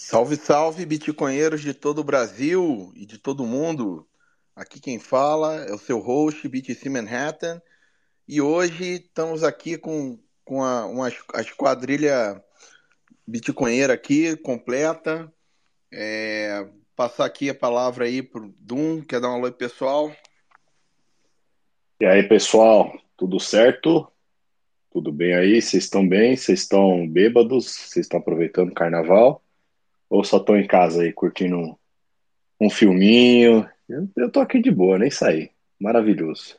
Salve, salve, bitcoinheiros de todo o Brasil e de todo mundo. Aqui quem fala é o seu host, BTC Manhattan. E hoje estamos aqui com, com a, uma, a esquadrilha bitcoinheira aqui, completa. É, passar aqui a palavra aí para o Dum, quer dar um alô pessoal? E aí, pessoal, tudo certo? Tudo bem aí? Vocês estão bem? Vocês estão bêbados? Vocês estão aproveitando o carnaval? Ou só estão em casa aí curtindo um, um filminho? Eu, eu tô aqui de boa, nem saí. Maravilhoso.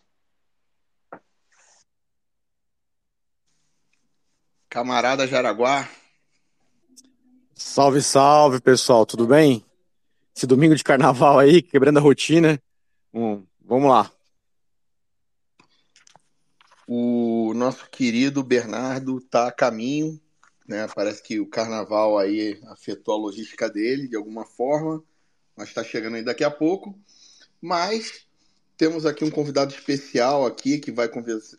Camarada Jaraguá. Salve, salve, pessoal, tudo bem? Esse domingo de carnaval aí, quebrando a rotina. Hum, vamos lá. O nosso querido Bernardo tá a caminho né? Parece que o carnaval aí afetou a logística dele de alguma forma, mas está chegando aí daqui a pouco. Mas temos aqui um convidado especial aqui que vai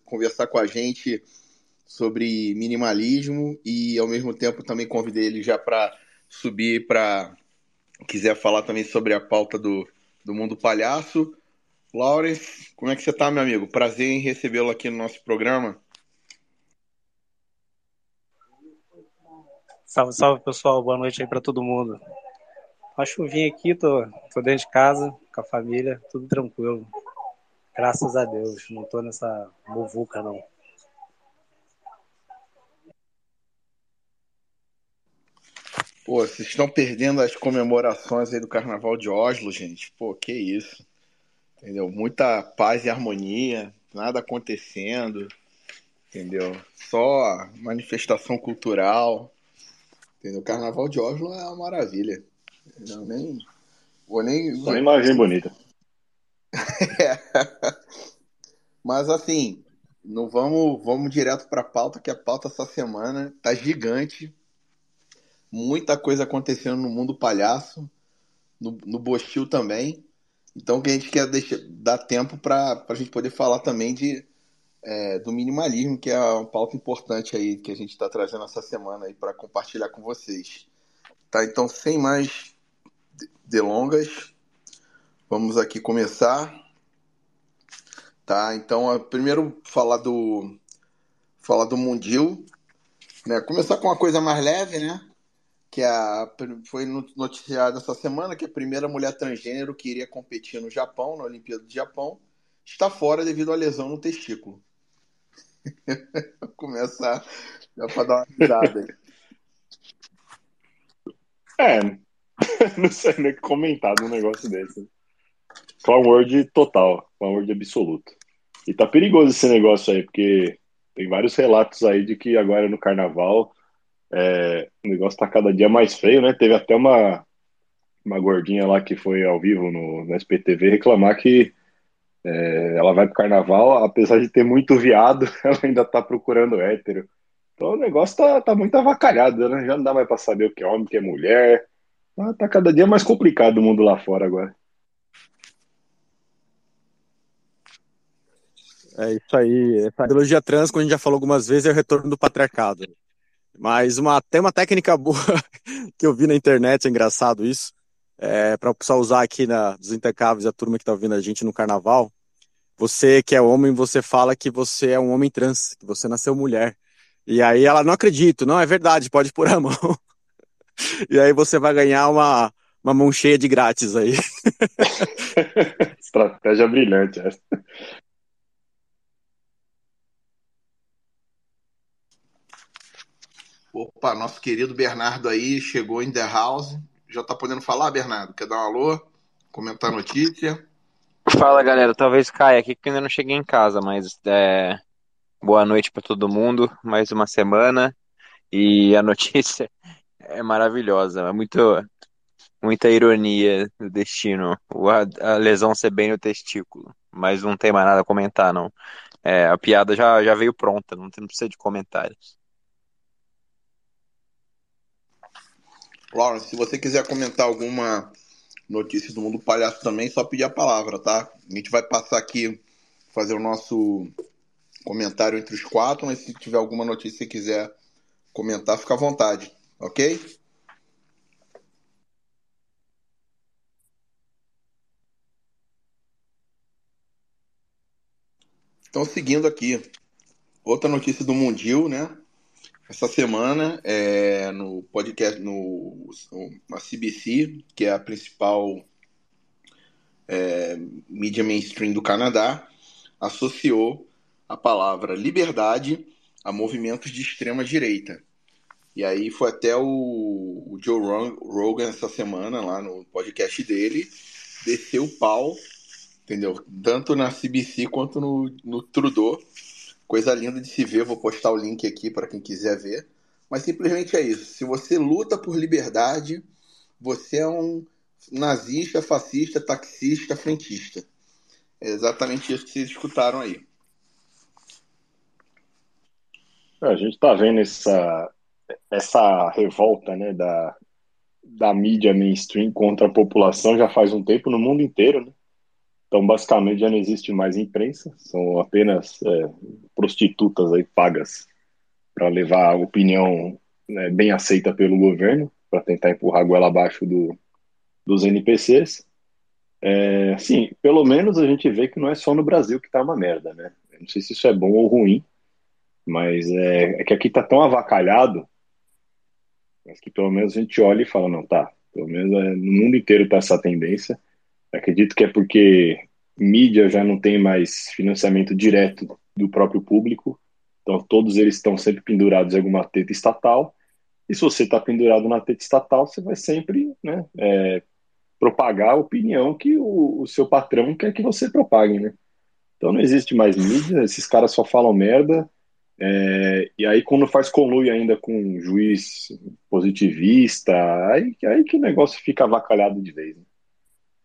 conversar com a gente sobre minimalismo e ao mesmo tempo também convidei ele já para subir para quiser falar também sobre a pauta do, do mundo palhaço. Lawrence, como é que você está, meu amigo? Prazer em recebê-lo aqui no nosso programa. Salve, salve pessoal, boa noite aí para todo mundo. Uma chuvinha aqui, tô, tô dentro de casa, com a família, tudo tranquilo. Graças a Deus, não tô nessa muvuca não. Pô, vocês estão perdendo as comemorações aí do Carnaval de Oslo, gente. Pô, que isso. Entendeu? Muita paz e harmonia, nada acontecendo. Entendeu? Só manifestação cultural. Entendeu? O Carnaval de Oslo é uma maravilha. Não, nem. Vou nem. Só imagem bonita. é. Mas assim, não vamos, vamos direto para a pauta, que a pauta essa semana tá gigante. Muita coisa acontecendo no mundo palhaço, no, no Bostil também. Então que a gente quer deixar, dar tempo para a gente poder falar também de é, do minimalismo, que é uma pauta importante aí que a gente está trazendo essa semana aí para compartilhar com vocês. Tá, então sem mais delongas, vamos aqui começar. Tá, então primeiro falar do falar do Mundil, né? Começar com uma coisa mais leve, né? Que a, foi noticiada essa semana que a primeira mulher transgênero que iria competir no Japão, na Olimpíada do Japão, está fora devido à lesão no testículo. Começar já para dar uma risada. É, não sei nem que comentar num negócio desse. Clown word total, clown word absoluto. E tá perigoso esse negócio aí, porque tem vários relatos aí de que agora no carnaval é, o negócio tá cada dia mais feio, né? Teve até uma, uma gordinha lá que foi ao vivo no, no SPTV reclamar que é, ela vai pro carnaval, apesar de ter muito viado, ela ainda tá procurando hétero. Então o negócio tá, tá muito avacalhado, né? Já não dá mais pra saber o que é homem, o que é mulher. Tá, tá cada dia mais complicado o mundo lá fora agora. É isso aí. Essa ideologia trans, como a gente já falou algumas vezes, é o retorno do patriarcado. Mas uma, tem uma técnica boa que eu vi na internet, é engraçado isso, é, para o pessoal usar aqui na, dos Intecáveis, a turma que está ouvindo a gente no carnaval. Você que é homem, você fala que você é um homem trans, que você nasceu mulher. E aí ela não acredita, não é verdade, pode pôr a mão. e aí você vai ganhar uma, uma mão cheia de grátis aí. Estratégia brilhante essa. Opa, nosso querido Bernardo aí chegou em The House. Já tá podendo falar, Bernardo? Quer dar um alô? Comentar a notícia? Fala, galera. Talvez caia aqui, porque ainda não cheguei em casa, mas é... boa noite para todo mundo. Mais uma semana. E a notícia é maravilhosa. É muito, muita ironia do destino. A, lesão ser bem no testículo. Mas não tem mais nada a comentar, não. É, a piada já, já veio pronta, não, não precisa de comentários. Lawrence, se você quiser comentar alguma notícia do mundo palhaço também, só pedir a palavra, tá? A gente vai passar aqui, fazer o nosso comentário entre os quatro, mas se tiver alguma notícia que quiser comentar, fica à vontade, ok? Então, seguindo aqui, outra notícia do mundial, né? Essa semana, é, no podcast, no, no CBC, que é a principal é, mídia mainstream do Canadá, associou a palavra liberdade a movimentos de extrema direita. E aí foi até o, o Joe Rogan essa semana, lá no podcast dele, desceu o pau, entendeu? Tanto na CBC quanto no, no Trudeau. Coisa linda de se ver, vou postar o link aqui para quem quiser ver. Mas simplesmente é isso. Se você luta por liberdade, você é um nazista, fascista, taxista, frentista. É exatamente isso que vocês escutaram aí. A gente está vendo essa, essa revolta né, da, da mídia mainstream contra a população já faz um tempo no mundo inteiro. Né? Então, basicamente, já não existe mais imprensa, são apenas é, prostitutas aí pagas para levar a opinião né, bem aceita pelo governo, para tentar empurrar a goela abaixo do, dos NPCs. É, sim, pelo menos a gente vê que não é só no Brasil que está uma merda, né? Não sei se isso é bom ou ruim, mas é, é que aqui está tão avacalhado, mas que pelo menos a gente olha e fala, não, tá, pelo menos é, no mundo inteiro está essa tendência. Acredito que é porque mídia já não tem mais financiamento direto do próprio público, então todos eles estão sempre pendurados em alguma teta estatal, e se você está pendurado na teta estatal, você vai sempre né, é, propagar a opinião que o, o, seu patrão quer que você propague, né? Então não existe mais mídia, esses caras só falam merda, é, e aí, quando faz conluio ainda com um juiz positivista, aí, aí que o negócio fica avacalhado de vez. Né?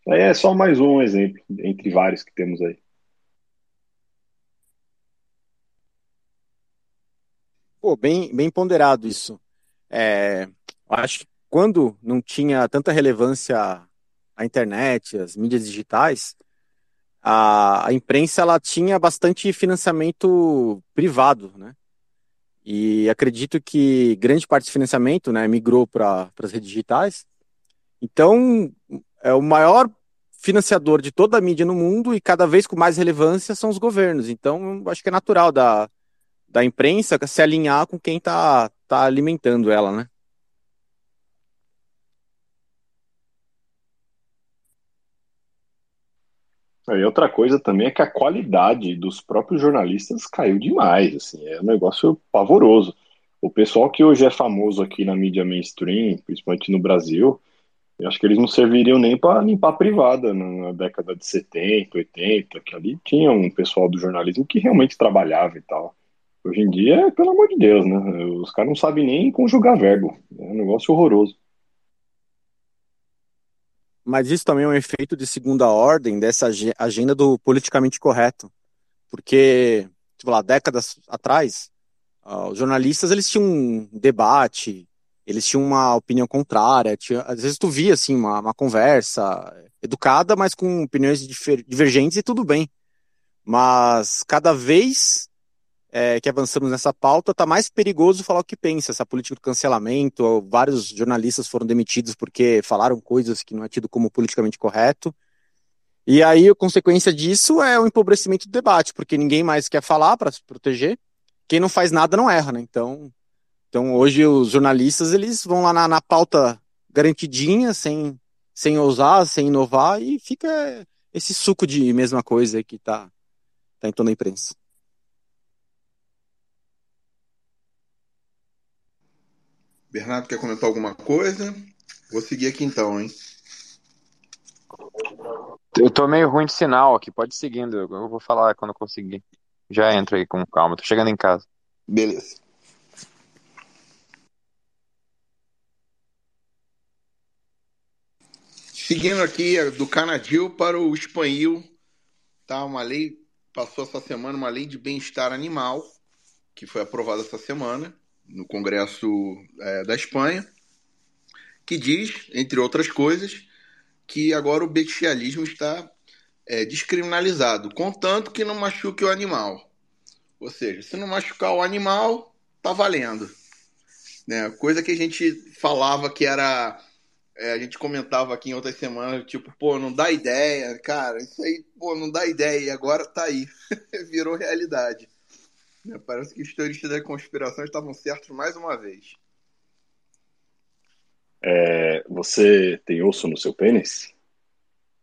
Aí é só mais um exemplo, entre vários que temos aí. Pô, bem, bem ponderado isso. É, acho que quando não tinha tanta relevância a internet, as mídias digitais, a, a imprensa ela tinha bastante financiamento privado, né? E acredito que grande parte desse financiamento né, migrou para as redes digitais. Então, é o maior financiador de toda a mídia no mundo e cada vez com mais relevância são os governos. Então, acho que é natural da, da imprensa se alinhar com quem está tá alimentando ela, né? E outra coisa também é que a qualidade dos próprios jornalistas caiu demais, assim, é um negócio pavoroso. O pessoal que hoje é famoso aqui na mídia mainstream, principalmente no Brasil, eu acho que eles não serviriam nem para limpar a privada na década de 70, 80, que ali tinha um pessoal do jornalismo que realmente trabalhava e tal. Hoje em dia, pelo amor de Deus, né? Os caras não sabem nem conjugar verbo. É um negócio horroroso. Mas isso também é um efeito de segunda ordem dessa agenda do politicamente correto. Porque, tipo lá, décadas atrás, uh, os jornalistas eles tinham um debate, eles tinham uma opinião contrária, tinha, às vezes tu via assim, uma, uma conversa educada, mas com opiniões divergentes e tudo bem. Mas cada vez é, que avançamos nessa pauta, está mais perigoso falar o que pensa. Essa política do cancelamento, vários jornalistas foram demitidos porque falaram coisas que não é tido como politicamente correto. E aí, a consequência disso é o empobrecimento do debate, porque ninguém mais quer falar para se proteger. Quem não faz nada não erra, né? Então, então hoje os jornalistas eles vão lá na, na pauta garantidinha, sem, sem ousar, sem inovar, e fica esse suco de mesma coisa que está tá em toda a imprensa. Bernardo quer comentar alguma coisa? Vou seguir aqui então, hein? Eu tô meio ruim de sinal aqui, pode ir seguindo. Eu vou falar quando eu conseguir. Já entra aí com calma, tô chegando em casa. Beleza. Seguindo aqui do Canadil para o espanhol, tá? Uma lei passou essa semana uma lei de bem-estar animal que foi aprovada essa semana no Congresso é, da Espanha, que diz, entre outras coisas, que agora o bestialismo está é, descriminalizado, contanto que não machuque o animal. Ou seja, se não machucar o animal, tá valendo. Né? Coisa que a gente falava que era é, a gente comentava aqui em outras semanas, tipo, pô, não dá ideia, cara, isso aí, pô, não dá ideia, e agora tá aí, virou realidade. Né, parece que os teoristas da conspiração estavam certos mais uma vez. É, você tem osso no seu pênis?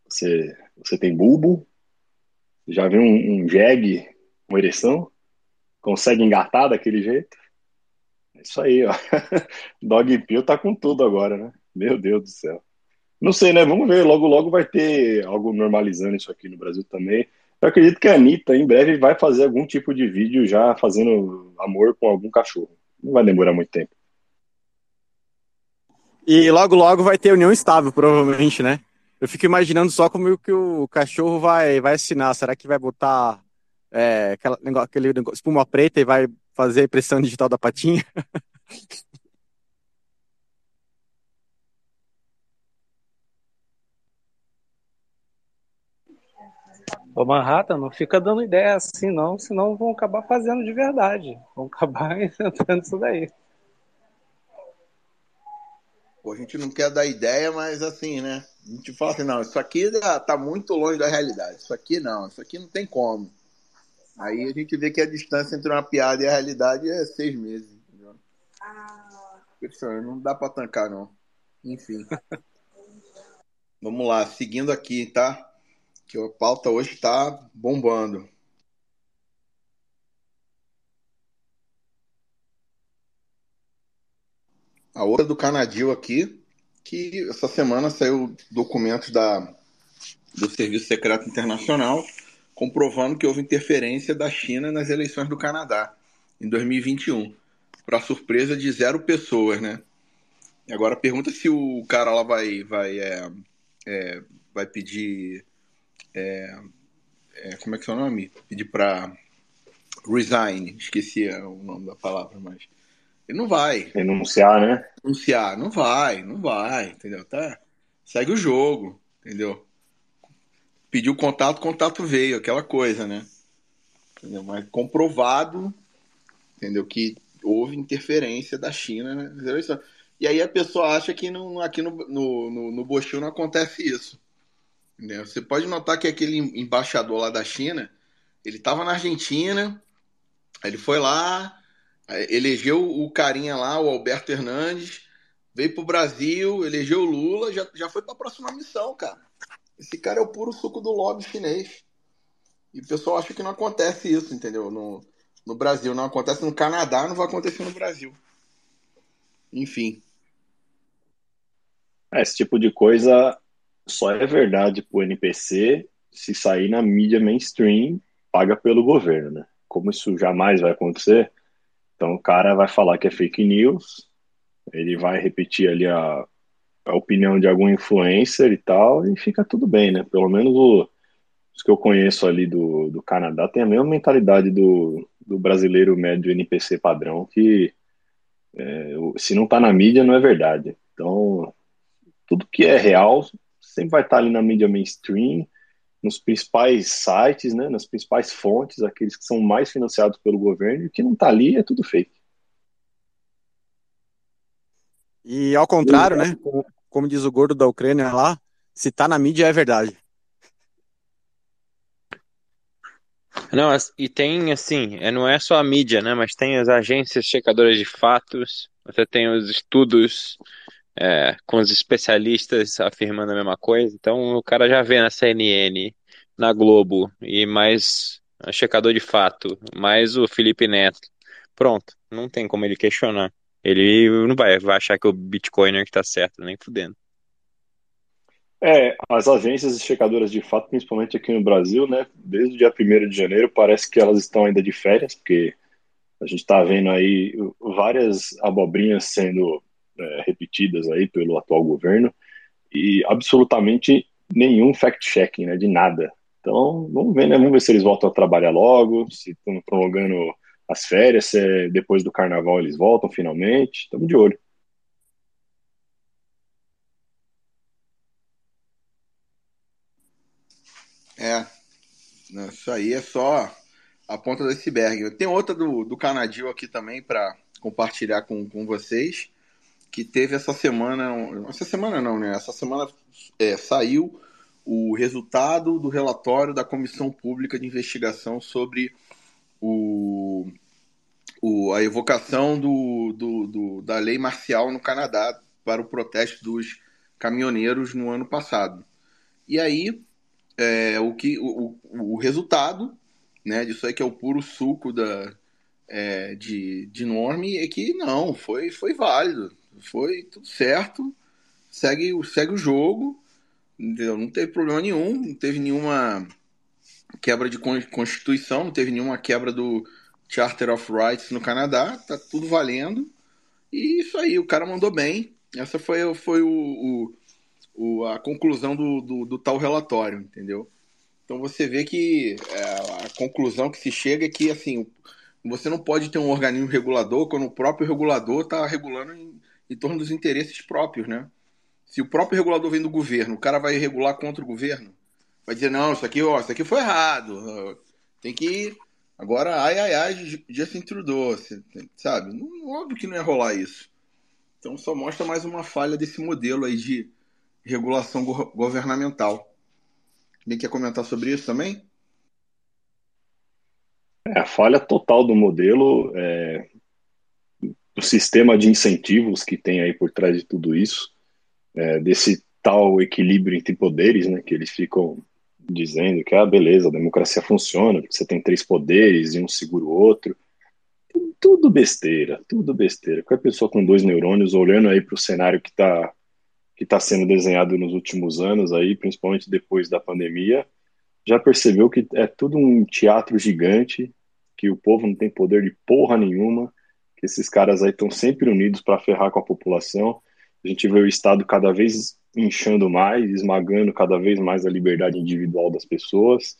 Você, você tem bulbo? Já viu um, um jegue com ereção? Consegue engatar daquele jeito? É isso aí, ó. Dog Pill tá com tudo agora, né? Meu Deus do céu. Não sei, né? Vamos ver. Logo, logo vai ter algo normalizando isso aqui no Brasil também. Eu acredito que a Anitta, em breve, vai fazer algum tipo de vídeo já fazendo amor com algum cachorro. Não vai demorar muito tempo. E logo, logo vai ter união estável, provavelmente, né? Eu fico imaginando só como que o cachorro vai, vai assinar. Será que vai botar é, aquela, aquele espuma preta e vai fazer a impressão digital da patinha? Ô Manhattan, não fica dando ideia assim não, senão vão acabar fazendo de verdade. Vão acabar inventando isso daí. Pô, a gente não quer dar ideia, mas assim, né? A gente fala assim, não, isso aqui tá muito longe da realidade. Isso aqui não, isso aqui não tem como. Aí a gente vê que a distância entre uma piada e a realidade é seis meses. Entendeu? Ah. Não dá pra tancar, não. Enfim. Vamos lá, seguindo aqui, tá? Que a pauta hoje tá bombando. A outra do Canadil aqui, que essa semana saiu documentos da, do Serviço Secreto Internacional comprovando que houve interferência da China nas eleições do Canadá em 2021, para surpresa de zero pessoas, né? Agora pergunta se o cara lá vai vai é, é, vai pedir é, é como é que é o nome? Pedir para resign, esqueci o nome da palavra, mas ele não vai. Renunciar, né? Renunciar, não vai, não vai, entendeu? Tá? Segue o jogo, entendeu? Pediu contato, contato veio, aquela coisa, né? Entendeu? Mas comprovado, entendeu? Que houve interferência da China nas eleições. E aí a pessoa acha que não, aqui no, no, no, no Bochil não acontece isso. Você pode notar que aquele embaixador lá da China, ele estava na Argentina, ele foi lá, elegeu o carinha lá, o Alberto Hernandes, veio pro Brasil, elegeu o Lula, já, já foi para a próxima missão, cara. Esse cara é o puro suco do lobby chinês. E o pessoal acha que não acontece isso, entendeu? No, no Brasil. Não acontece no Canadá, não vai acontecer no Brasil. Enfim. É, esse tipo de coisa só é verdade pro NPC se sair na mídia mainstream paga pelo governo, né? Como isso jamais vai acontecer, então o cara vai falar que é fake news, ele vai repetir ali a, a opinião de algum influencer e tal, e fica tudo bem, né? Pelo menos o, os que eu conheço ali do, do Canadá tem a mesma mentalidade do, do brasileiro médio NPC padrão, que é, se não tá na mídia não é verdade. Então, tudo que é real sempre vai estar ali na mídia mainstream, nos principais sites, né, nas principais fontes, aqueles que são mais financiados pelo governo, e o que não está ali é tudo fake. E ao contrário, né, como, como diz o gordo da Ucrânia lá, se está na mídia é verdade. Não, e tem assim, é, não é só a mídia, né? Mas tem as agências checadoras de fatos, você tem os estudos é, com os especialistas afirmando a mesma coisa. Então o cara já vê na CNN, na Globo e mais checador de fato, mais o Felipe Neto. Pronto, não tem como ele questionar. Ele não vai, vai achar que o Bitcoiner que tá certo, nem fudendo. É, as agências checadoras de fato, principalmente aqui no Brasil, né, desde o dia 1 de janeiro, parece que elas estão ainda de férias, porque a gente está vendo aí várias abobrinhas sendo é, repetidas aí pelo atual governo e absolutamente nenhum fact-checking, né, de nada. Então, vamos ver, né, vamos ver se eles voltam a trabalhar logo, se estão prolongando as férias, se é depois do carnaval eles voltam finalmente, estamos de olho. É, isso aí é só a ponta do iceberg. Tem outra do, do Canadil aqui também para compartilhar com, com vocês que teve essa semana, essa semana não, né? Essa semana é, saiu o resultado do relatório da Comissão Pública de Investigação sobre o, o, a evocação do, do, do, da lei marcial no Canadá para o protesto dos caminhoneiros no ano passado. E aí, é, o, que, o, o resultado né, disso aí que é o puro suco da, é, de, de norme é que não, foi, foi válido, foi tudo certo, segue, segue o jogo, entendeu? não teve problema nenhum, não teve nenhuma quebra de constituição, não teve nenhuma quebra do Charter of Rights no Canadá, tá tudo valendo. E isso aí, o cara mandou bem. Essa foi, foi o, o, o a conclusão do, do, do, tal relatório, entendeu? Então você vê que é, a conclusão que se chega é que assim, você não pode ter um organismo regulador quando o próprio regulador está regulando em, em torno dos interesses próprios, né? Se o próprio regulador vem do governo, o cara vai regular contra o governo? Vai dizer, não, isso aqui, ó, isso aqui foi errado. Tem que. Agora, ai, ai, ai, já se Trudeau, sabe? Não, óbvio que não ia rolar isso. Então só mostra mais uma falha desse modelo aí de regulação go governamental. Alguém quer comentar sobre isso também? É, a falha total do modelo, é, do sistema de incentivos que tem aí por trás de tudo isso, é, desse tal equilíbrio entre poderes, né, que eles ficam dizendo que, ah, beleza, a democracia funciona, porque você tem três poderes e um segura o outro. Tudo besteira, tudo besteira. Qualquer pessoa com dois neurônios olhando aí para o cenário que está que tá sendo desenhado nos últimos anos aí, principalmente depois da pandemia, já percebeu que é tudo um teatro gigante, que o povo não tem poder de porra nenhuma, esses caras aí estão sempre unidos para ferrar com a população. A gente vê o Estado cada vez inchando mais, esmagando cada vez mais a liberdade individual das pessoas.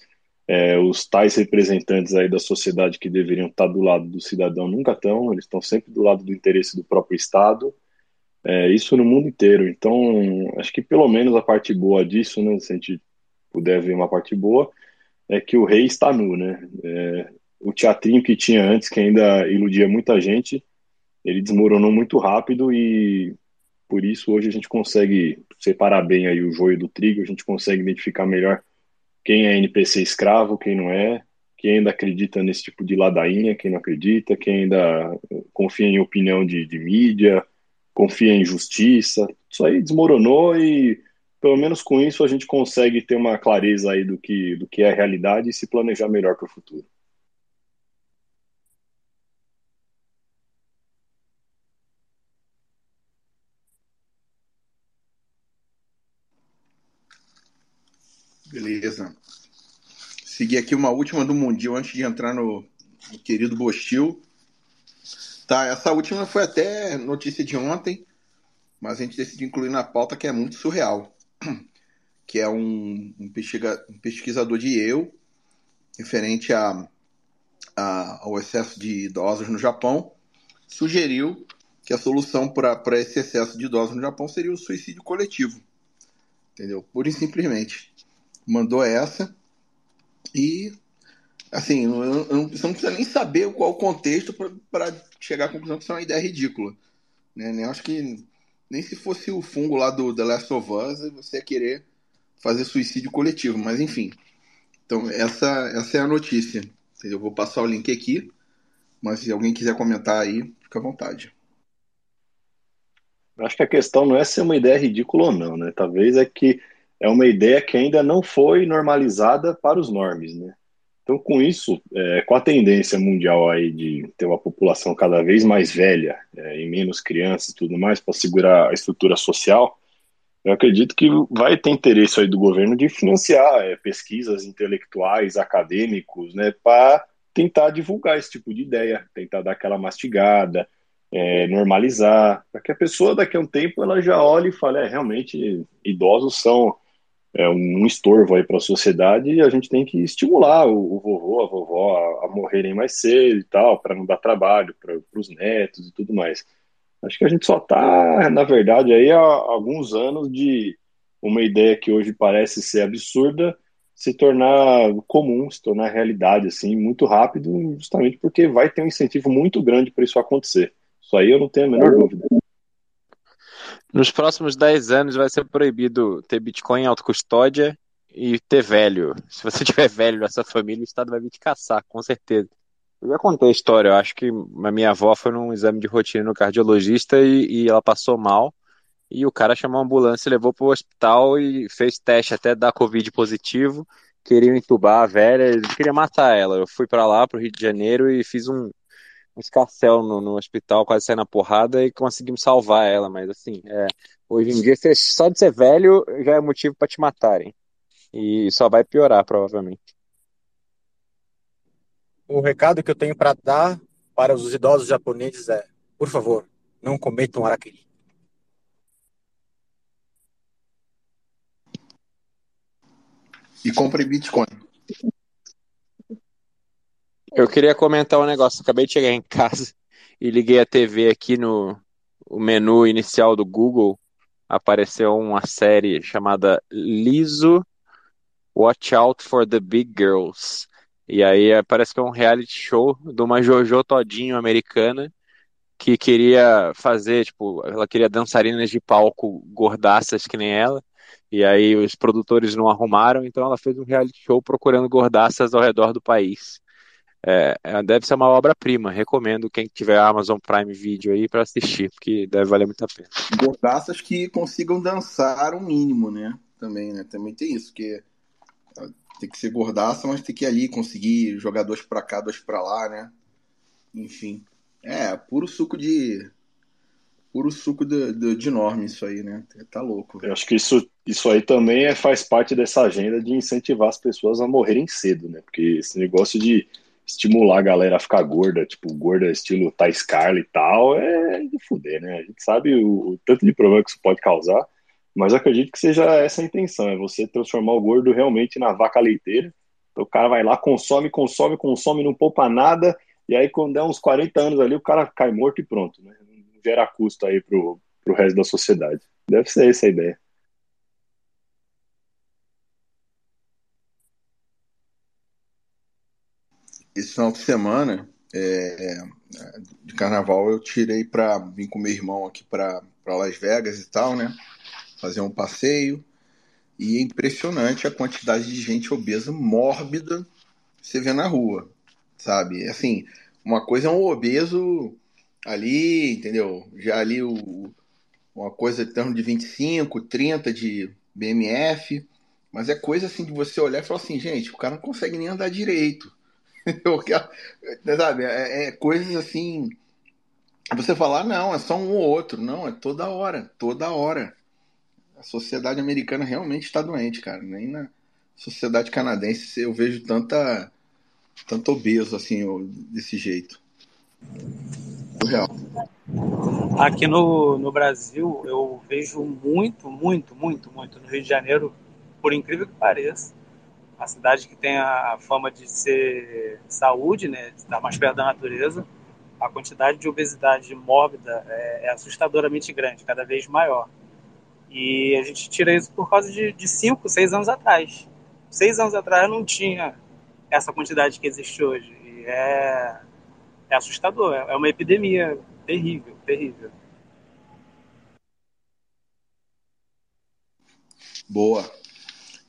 É, os tais representantes aí da sociedade que deveriam estar do lado do cidadão nunca estão, eles estão sempre do lado do interesse do próprio Estado. É, isso no mundo inteiro. Então, acho que pelo menos a parte boa disso, né, se a gente puder ver uma parte boa, é que o rei está nu, né? É, o teatrinho que tinha antes, que ainda iludia muita gente, ele desmoronou muito rápido e por isso hoje a gente consegue separar bem aí o joio do trigo, a gente consegue identificar melhor quem é NPC escravo, quem não é, quem ainda acredita nesse tipo de ladainha, quem não acredita, quem ainda confia em opinião de, de mídia, confia em justiça. Isso aí desmoronou e pelo menos com isso a gente consegue ter uma clareza aí do que, do que é a realidade e se planejar melhor para o futuro. Beleza. Seguir aqui uma última do Mundial antes de entrar no, no querido Bostil. Tá, essa última foi até notícia de ontem, mas a gente decidiu incluir na pauta que é muito surreal que é um, um, um pesquisador de eu, referente a, a, ao excesso de idosos no Japão, sugeriu que a solução para esse excesso de idosos no Japão seria o suicídio coletivo. Entendeu? Pura e simplesmente. Mandou essa e, assim, eu, eu, você não precisa nem saber qual o contexto para chegar à conclusão que isso é uma ideia ridícula. Né? Eu acho que nem se fosse o fungo lá do The Last of Us, você ia querer fazer suicídio coletivo, mas enfim. Então, essa, essa é a notícia. Eu vou passar o link aqui, mas se alguém quiser comentar aí, fica à vontade. Acho que a questão não é ser uma ideia ridícula ou não, né? Talvez é que é uma ideia que ainda não foi normalizada para os normes, né? Então, com isso, é, com a tendência mundial aí de ter uma população cada vez mais velha é, e menos crianças e tudo mais para segurar a estrutura social, eu acredito que vai ter interesse aí do governo de financiar é, pesquisas intelectuais, acadêmicos, né, para tentar divulgar esse tipo de ideia, tentar dar aquela mastigada, é, normalizar, para que a pessoa daqui a um tempo ela já olhe e fale, é, realmente idosos são é um estorvo aí para a sociedade e a gente tem que estimular o, o vovô, a vovó a, a, morrerem mais cedo e tal, para não dar trabalho para os netos e tudo mais. Acho que a gente só está, na verdade, aí há alguns anos de uma ideia que hoje parece ser absurda se tornar comum, se tornar realidade assim muito rápido, justamente porque vai ter um incentivo muito grande para isso acontecer. Isso aí eu não tenho a menor dúvida. Nos próximos 10 anos vai ser proibido ter Bitcoin em autocustódia e ter velho. Se você tiver velho nessa família, o Estado vai vir te caçar, com certeza. Eu já contei a história, eu acho que a minha avó foi num exame de rotina no cardiologista e, e ela passou mal. E o cara chamou a ambulância, levou para o hospital e fez teste até dar Covid positivo. Queriam entubar a velha, eles queriam matar ela. Eu fui para lá, para o Rio de Janeiro, e fiz um escarcel no, no hospital, quase saindo na porrada, e conseguimos salvar ela. Mas assim, é, hoje em dia, só de ser velho já é motivo para te matarem. E só vai piorar, provavelmente. O recado que eu tenho para dar para os idosos japoneses é: por favor, não cometam araquiri. E compre Bitcoin. Eu queria comentar um negócio. Acabei de chegar em casa e liguei a TV aqui no o menu inicial do Google. Apareceu uma série chamada Liso Watch Out for the Big Girls. E aí é, parece que é um reality show de uma Jojo todinho americana que queria fazer, tipo, ela queria dançarinas de palco gordaças que nem ela. E aí os produtores não arrumaram, então ela fez um reality show procurando gordaças ao redor do país. É, é deve ser uma obra-prima. Recomendo quem tiver Amazon Prime Video aí para assistir, porque deve valer muito a pena. Gordaças que consigam dançar o mínimo, né? Também, né? Também tem isso, que tem que ser gordaça, mas tem que ir ali conseguir jogar dois para cá, dois para lá, né? Enfim. É, puro suco de. Puro suco de, de, de norme, isso aí, né? Tá louco. Eu acho que isso, isso aí também é, faz parte dessa agenda de incentivar as pessoas a morrerem cedo, né? Porque esse negócio de estimular a galera a ficar gorda, tipo, gorda estilo Thais Carly e tal, é de fuder, né? A gente sabe o, o tanto de problema que isso pode causar. Mas acredito que seja essa a intenção, é você transformar o gordo realmente na vaca leiteira. Então, o cara vai lá, consome, consome, consome, não poupa nada, e aí quando der uns 40 anos ali, o cara cai morto e pronto, né? Não gera custo aí pro, pro resto da sociedade. Deve ser essa a ideia. Esse final de semana é, de carnaval eu tirei para vir com meu irmão aqui para Las Vegas e tal, né? fazer um passeio. E é impressionante a quantidade de gente obesa mórbida que você vê na rua, sabe? Assim, uma coisa é um obeso ali, entendeu? Já ali o, uma coisa em de 25, 30 de BMF, mas é coisa assim de você olhar e falar assim, gente, o cara não consegue nem andar direito. sabe? É, é coisas assim. Você falar, não, é só um ou outro. Não, é toda hora, toda hora a sociedade americana realmente está doente, cara. Nem na sociedade canadense eu vejo tanta tanto obeso assim, desse jeito. Real. Aqui no, no Brasil eu vejo muito, muito, muito, muito no Rio de Janeiro, por incrível que pareça. Uma cidade que tem a fama de ser saúde, né, de estar mais perto da natureza. A quantidade de obesidade mórbida é, é assustadoramente grande, cada vez maior. E a gente tira isso por causa de, de cinco, seis anos atrás. Seis anos atrás não tinha essa quantidade que existe hoje. E é, é assustador, é uma epidemia terrível, terrível. Boa.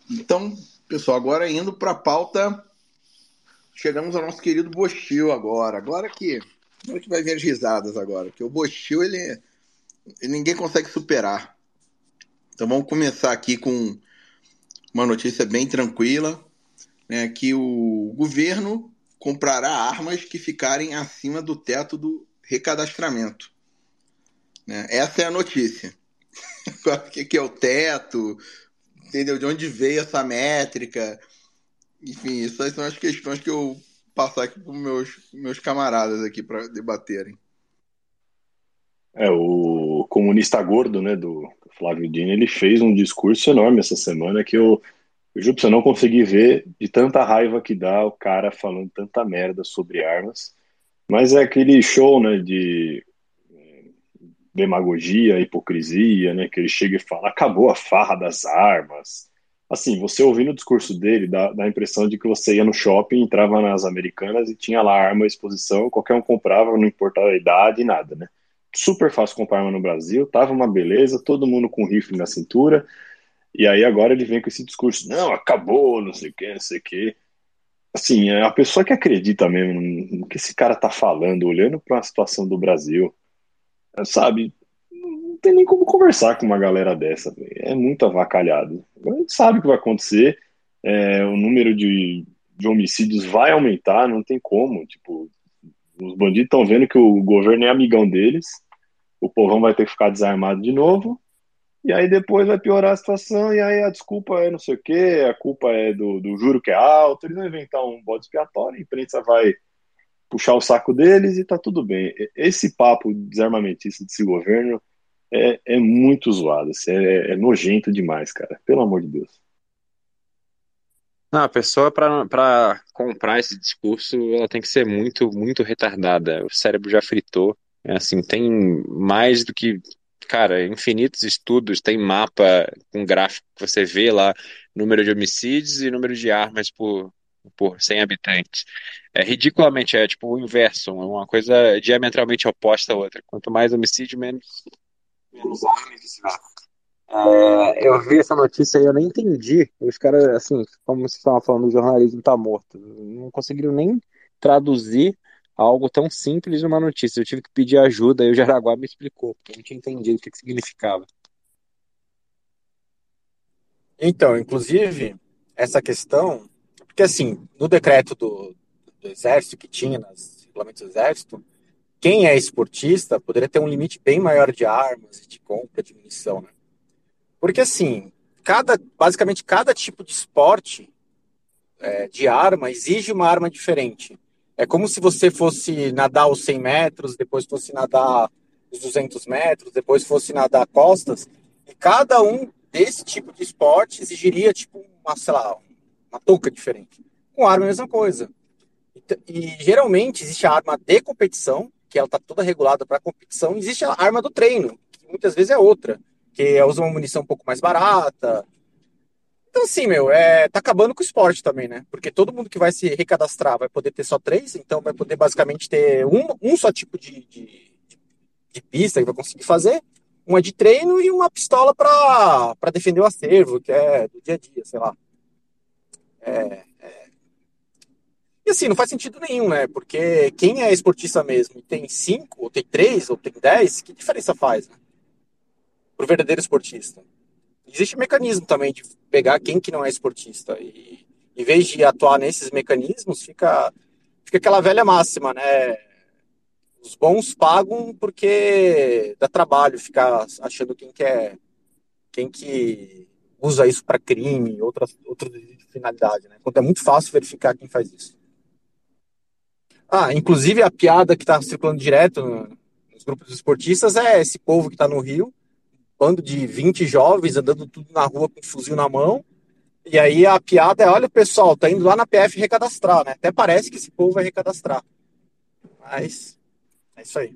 Então, pessoal, agora indo para a pauta, chegamos ao nosso querido Bochil agora. Agora que, agora que vai vir as risadas agora, porque o Bochil, ele, ele ninguém consegue superar. Então vamos começar aqui com uma notícia bem tranquila, né, que o governo comprará armas que ficarem acima do teto do recadastramento. Né? Essa é a notícia. o que é o teto? Entendeu? De onde veio essa métrica? Enfim, essas são as questões que eu passar aqui para meus meus camaradas aqui para debaterem. É, o comunista gordo, né, do Flávio Dino, ele fez um discurso enorme essa semana que eu, eu juro pra você não consegui ver de tanta raiva que dá o cara falando tanta merda sobre armas. Mas é aquele show, né, de demagogia, hipocrisia, né, que ele chega e fala, acabou a farra das armas. Assim, você ouvindo o discurso dele, dá, dá a impressão de que você ia no shopping, entrava nas americanas e tinha lá arma à exposição, qualquer um comprava, não importava a idade, nada, né? super fácil comprar arma no Brasil, tava uma beleza, todo mundo com rifle na cintura, e aí agora ele vem com esse discurso, não, acabou, não sei o que, não sei o que. Assim, é a pessoa que acredita mesmo no que esse cara tá falando, olhando para a situação do Brasil, sabe, não tem nem como conversar com uma galera dessa, é muito avacalhado. A gente sabe o que vai acontecer, é, o número de, de homicídios vai aumentar, não tem como, tipo, os bandidos estão vendo que o governo é amigão deles, o povão vai ter que ficar desarmado de novo, e aí depois vai piorar a situação, e aí a desculpa é não sei o quê, a culpa é do, do juro que é alto, eles vão inventar um bode expiatório, a imprensa vai puxar o saco deles e tá tudo bem. Esse papo desarmamentista desse governo é, é muito zoado, assim, é, é nojento demais, cara, pelo amor de Deus. Não, a pessoa para comprar esse discurso, ela tem que ser muito, muito retardada. O cérebro já fritou. É assim, tem mais do que, cara, infinitos estudos, tem mapa com gráfico que você vê lá número de homicídios e número de armas por, por 100 habitantes. É ridiculamente, é tipo o inverso, uma coisa diametralmente oposta à outra. Quanto mais homicídio, menos, menos armas. É, eu vi essa notícia e eu nem entendi. Os caras, assim, como você estava falando, o jornalismo está morto. Não conseguiram nem traduzir algo tão simples numa notícia. Eu tive que pedir ajuda e o Jaraguá me explicou, porque eu não tinha entendido o que, que significava. Então, inclusive, essa questão, porque assim, no decreto do, do Exército que tinha, nos regulamentos do Exército, quem é esportista poderia ter um limite bem maior de armas e de compra de munição, né? Porque assim, cada, basicamente cada tipo de esporte é, de arma exige uma arma diferente. É como se você fosse nadar os 100 metros, depois fosse nadar os 200 metros, depois fosse nadar costas. E cada um desse tipo de esporte exigiria, tipo, uma, sei lá, uma touca diferente. Com arma é a mesma coisa. E, e geralmente existe a arma de competição, que ela está toda regulada para competição, e existe a arma do treino, que muitas vezes é outra que usa uma munição um pouco mais barata. Então, assim, meu, é, tá acabando com o esporte também, né? Porque todo mundo que vai se recadastrar vai poder ter só três, então vai poder basicamente ter um, um só tipo de, de, de pista que vai conseguir fazer, uma de treino e uma pistola para defender o acervo, que é do dia a dia, sei lá. É, é... E assim, não faz sentido nenhum, né? Porque quem é esportista mesmo e tem cinco, ou tem três, ou tem dez, que diferença faz, né? para o verdadeiro esportista. Existe mecanismo também de pegar quem que não é esportista e em vez de atuar nesses mecanismos, fica, fica aquela velha máxima, né? Os bons pagam porque dá trabalho ficar achando quem quer, quem que usa isso para crime, outras outra finalidade, né? Quando é muito fácil verificar quem faz isso. Ah, inclusive a piada que está circulando direto nos grupos esportistas é esse povo que está no Rio bando de 20 jovens andando tudo na rua com um fuzil na mão. E aí a piada é: olha, pessoal, tá indo lá na PF recadastrar, né? Até parece que esse povo vai recadastrar. Mas é isso aí.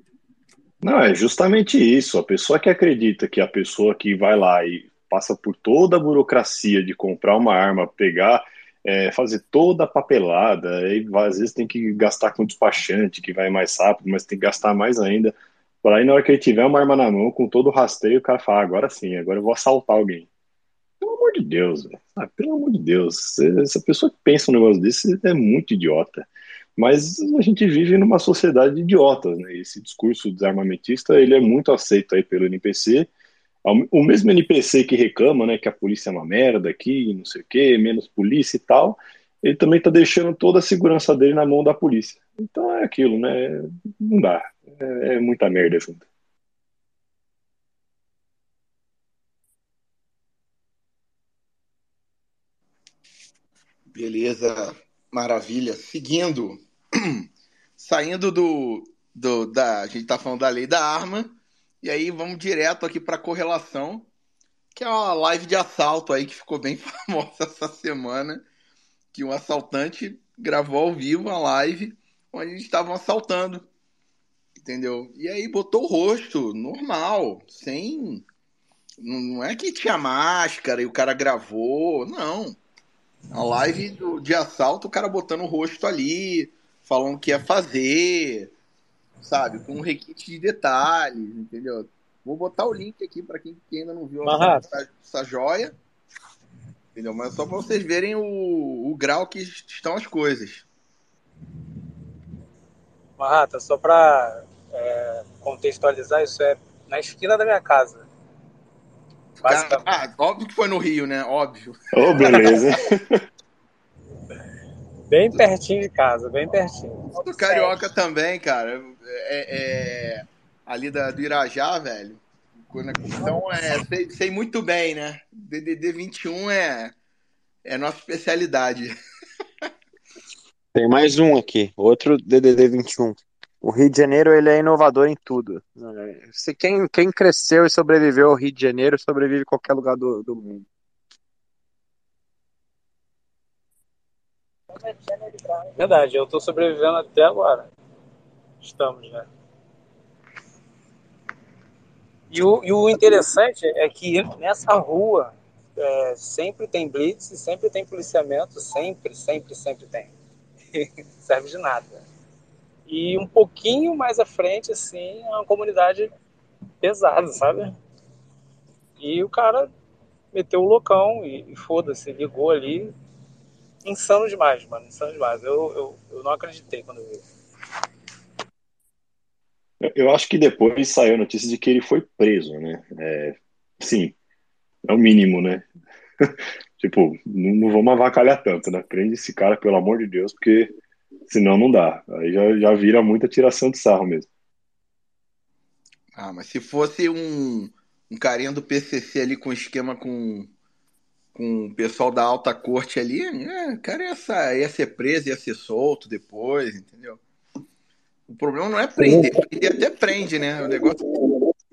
Não, é justamente isso. A pessoa que acredita que a pessoa que vai lá e passa por toda a burocracia de comprar uma arma, pegar, é, fazer toda a papelada, aí às vezes tem que gastar com despachante, que vai mais rápido, mas tem que gastar mais ainda. Por aí, na hora que ele tiver uma arma na mão, com todo o rastreio, o cara fala: ah, agora sim, agora eu vou assaltar alguém. Pelo amor de Deus, velho. Ah, pelo amor de Deus. Essa pessoa que pensa um negócio desse é muito idiota. Mas a gente vive numa sociedade de idiotas, né? Esse discurso desarmamentista, ele é muito aceito aí pelo NPC. O mesmo NPC que reclama, né, que a polícia é uma merda aqui, não sei o quê, menos polícia e tal, ele também tá deixando toda a segurança dele na mão da polícia. Então é aquilo, né? Não dá. É, é muita merda junto. Beleza, maravilha. Seguindo, saindo do, do da, a gente tá falando da lei da arma e aí vamos direto aqui para correlação, que é uma live de assalto aí que ficou bem famosa essa semana, que um assaltante gravou ao vivo uma live onde eles estavam assaltando entendeu? E aí botou o rosto normal, sem. Não é que tinha máscara e o cara gravou, não. A live do, de assalto, o cara botando o rosto ali, falando que ia fazer. Sabe? Com um requinte de detalhes, entendeu? Vou botar o link aqui para quem, quem, ainda não viu essa, essa, joia. Entendeu? Mas só para vocês verem o, o grau que estão as coisas. Marrata, só para é, contextualizar, isso é na esquina da minha casa. Ah, óbvio que foi no Rio, né? Óbvio. Oh, beleza. bem pertinho de casa, bem pertinho. Do Carioca também, cara. É, é, ali da, do Irajá, velho. Então, é, sei, sei muito bem, né? DDD 21 é, é nossa especialidade. Tem mais um aqui, outro DDD 21. O Rio de Janeiro ele é inovador em tudo. Se quem, quem cresceu e sobreviveu ao Rio de Janeiro sobrevive em qualquer lugar do, do mundo. Verdade, eu estou sobrevivendo até agora. Estamos, né? E o, e o interessante é que nessa rua é, sempre tem blitz, sempre tem policiamento, sempre, sempre, sempre tem. Serve de nada. E um pouquinho mais à frente, assim, é uma comunidade pesada, sabe? E o cara meteu o loucão e, e foda-se, ligou ali. Insano demais, mano, insano demais. Eu, eu, eu não acreditei quando vi. Eu acho que depois saiu a notícia de que ele foi preso, né? É, sim, é o mínimo, né? tipo, não, não vamos avacalhar tanto, né? Prende esse cara, pelo amor de Deus, porque Senão não dá. Aí já, já vira muita tiração de sarro mesmo. Ah, mas se fosse um, um carinha do PCC ali com esquema com, com o pessoal da alta corte ali, é, o cara ia, ia ser preso, ia ser solto depois, entendeu? O problema não é prender, prender até prende, né? O negócio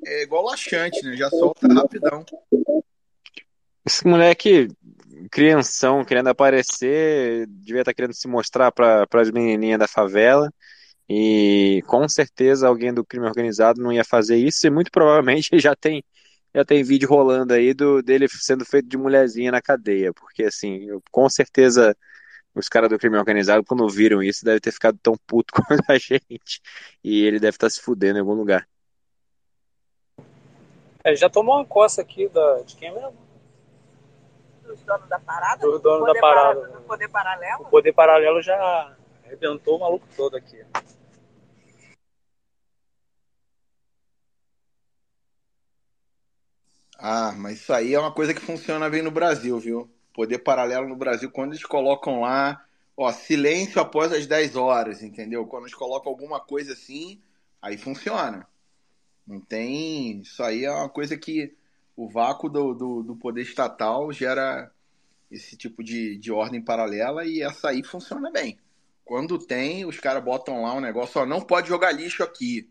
é igual laxante, né? Já solta rapidão. Esse moleque crianção querendo aparecer, devia estar querendo se mostrar para as menininhas da favela. E com certeza alguém do crime organizado não ia fazer isso, e muito provavelmente já tem já tem vídeo rolando aí do dele sendo feito de mulherzinha na cadeia, porque assim, com certeza os caras do crime organizado, quando viram isso, deve ter ficado tão puto quanto a gente. E ele deve estar se fudendo em algum lugar. É, já tomou uma coça aqui da, de quem mesmo? dos donos da parada? Do dono da parada. Para, do poder paralelo? O poder paralelo já arrebentou o maluco todo aqui. Ah, mas isso aí é uma coisa que funciona bem no Brasil, viu? Poder paralelo no Brasil, quando eles colocam lá, ó, silêncio após as 10 horas, entendeu? Quando eles colocam alguma coisa assim, aí funciona. Não tem. Isso aí é uma coisa que o vácuo do, do, do, poder estatal gera esse tipo de, de ordem paralela e essa aí funciona bem. Quando tem, os caras botam lá um negócio, ó, não pode jogar lixo aqui.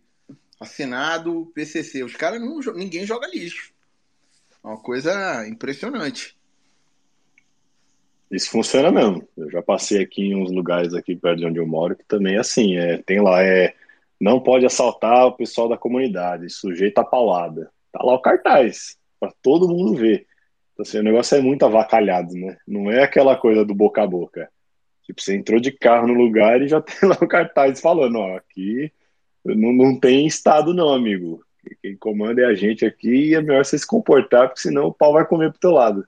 Assinado PCC. Os caras, não, ninguém joga lixo. É uma coisa impressionante. Isso funciona mesmo. Eu já passei aqui em uns lugares aqui perto de onde eu moro que também é assim, é, tem lá, é não pode assaltar o pessoal da comunidade, sujeito paulada. Tá lá o cartaz para todo mundo ver. Então, assim, o negócio é muito avacalhado, né? Não é aquela coisa do boca a boca. Tipo, você entrou de carro no lugar e já tem lá o cartaz falando, ó, aqui não, não tem estado não, amigo. Quem comanda é a gente aqui e é melhor você se comportar, porque senão o pau vai comer pro teu lado.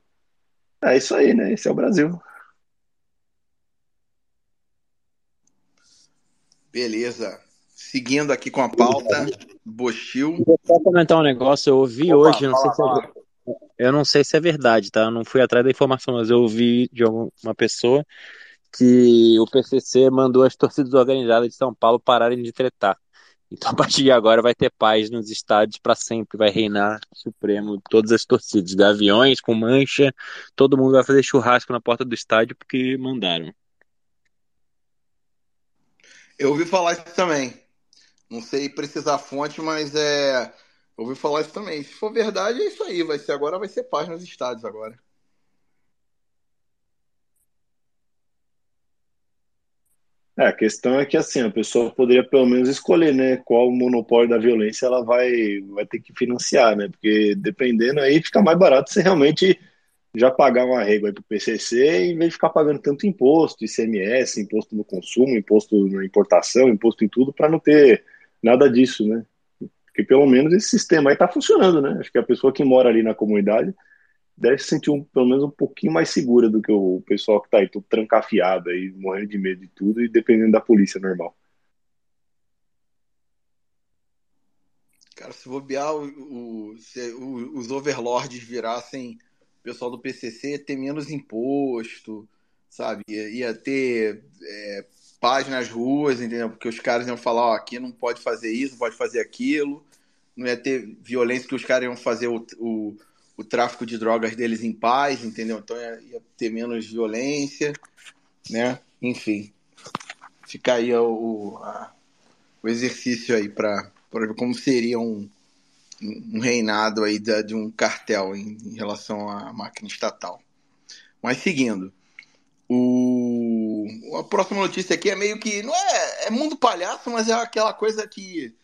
É isso aí, né? Esse é o Brasil. Beleza. Seguindo aqui com a pauta, Bochil. Vou só comentar um negócio, eu ouvi Opa, hoje, não sei se é, eu não sei se é verdade, tá? Eu não fui atrás da informação, mas eu ouvi de uma pessoa que o PCC mandou as torcidas organizadas de São Paulo pararem de tretar. Então, a partir de agora, vai ter paz nos estádios para sempre, vai reinar supremo todas as torcidas, gaviões com mancha, todo mundo vai fazer churrasco na porta do estádio porque mandaram. Eu ouvi falar isso também. Não sei precisar fonte, mas é. Eu ouvi falar isso também. Se for verdade, é isso aí. Vai ser agora, vai ser paz nos estádios agora. É, a questão é que assim, a pessoa poderia pelo menos escolher, né, qual monopólio da violência ela vai, vai ter que financiar, né? Porque dependendo aí fica mais barato você realmente já pagar um arrego aí pro PCC em vez de ficar pagando tanto imposto, ICMS, imposto no consumo, imposto na importação, imposto em tudo, para não ter nada disso, né? Porque pelo menos esse sistema aí está funcionando, né? Acho que a pessoa que mora ali na comunidade deve se sentir um, pelo menos um pouquinho mais segura do que o pessoal que está aí, todo trancafiado aí, morrendo de medo de tudo e dependendo da polícia normal. Cara, se bobear, o, o, se o, os overlords virassem o pessoal do PCC, ter menos imposto, sabe? Ia, ia ter é, paz nas ruas, entendeu? Porque os caras iam falar, ó, aqui não pode fazer isso, não pode fazer aquilo. Não ia ter violência que os caras iam fazer o, o, o tráfico de drogas deles em paz, entendeu? Então ia, ia ter menos violência, né? Enfim, fica aí o, a, o exercício aí para ver como seria um, um reinado aí de, de um cartel em, em relação à máquina estatal. Mas seguindo, o... A próxima notícia aqui é meio que. Não é, é mundo palhaço, mas é aquela coisa que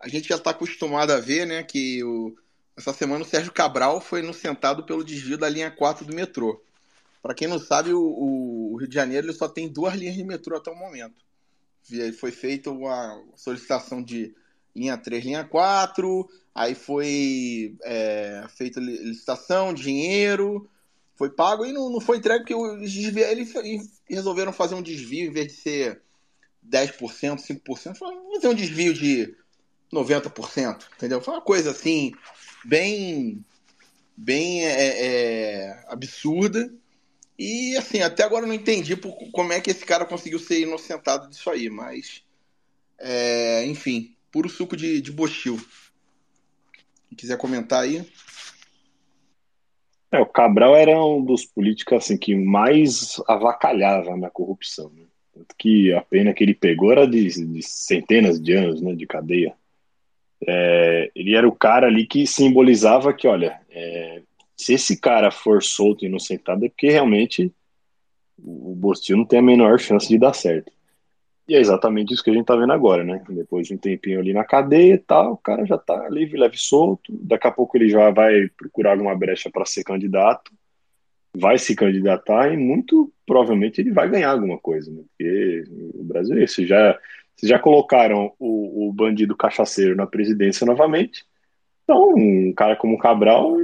a gente já está acostumado a ver, né? Que o... essa semana o Sérgio Cabral foi inocentado pelo desvio da linha 4 do metrô. Para quem não sabe, o, o, Rio de Janeiro ele só tem duas linhas de metrô até o momento. Foi feita uma solicitação de linha 3, linha 4, aí foi é, feita licitação, dinheiro, foi pago e não, não foi entregue porque eles, eles resolveram fazer um desvio em vez de ser 10%, 5%, fazer um desvio de 90%, entendeu? Foi uma coisa assim, bem, bem é, é, absurda. E assim, até agora eu não entendi por, como é que esse cara conseguiu ser inocentado disso aí, mas é, enfim, puro suco de, de bochil. Quem quiser comentar aí. É, o Cabral era um dos políticos assim, que mais avacalhava na corrupção. Né? Tanto que a pena que ele pegou era de, de centenas de anos né, de cadeia. É, ele era o cara ali que simbolizava que, olha, é, se esse cara for solto e inocentado é porque realmente o Bostil não tem a menor chance de dar certo. E é exatamente isso que a gente tá vendo agora, né? Depois de um tempinho ali na cadeia e tal, o cara já tá livre, leve solto. Daqui a pouco ele já vai procurar alguma brecha para ser candidato, vai se candidatar e muito provavelmente ele vai ganhar alguma coisa, né? Porque o Brasil é isso. Já, já colocaram o, o bandido cachaceiro na presidência novamente. Então, um cara como o Cabral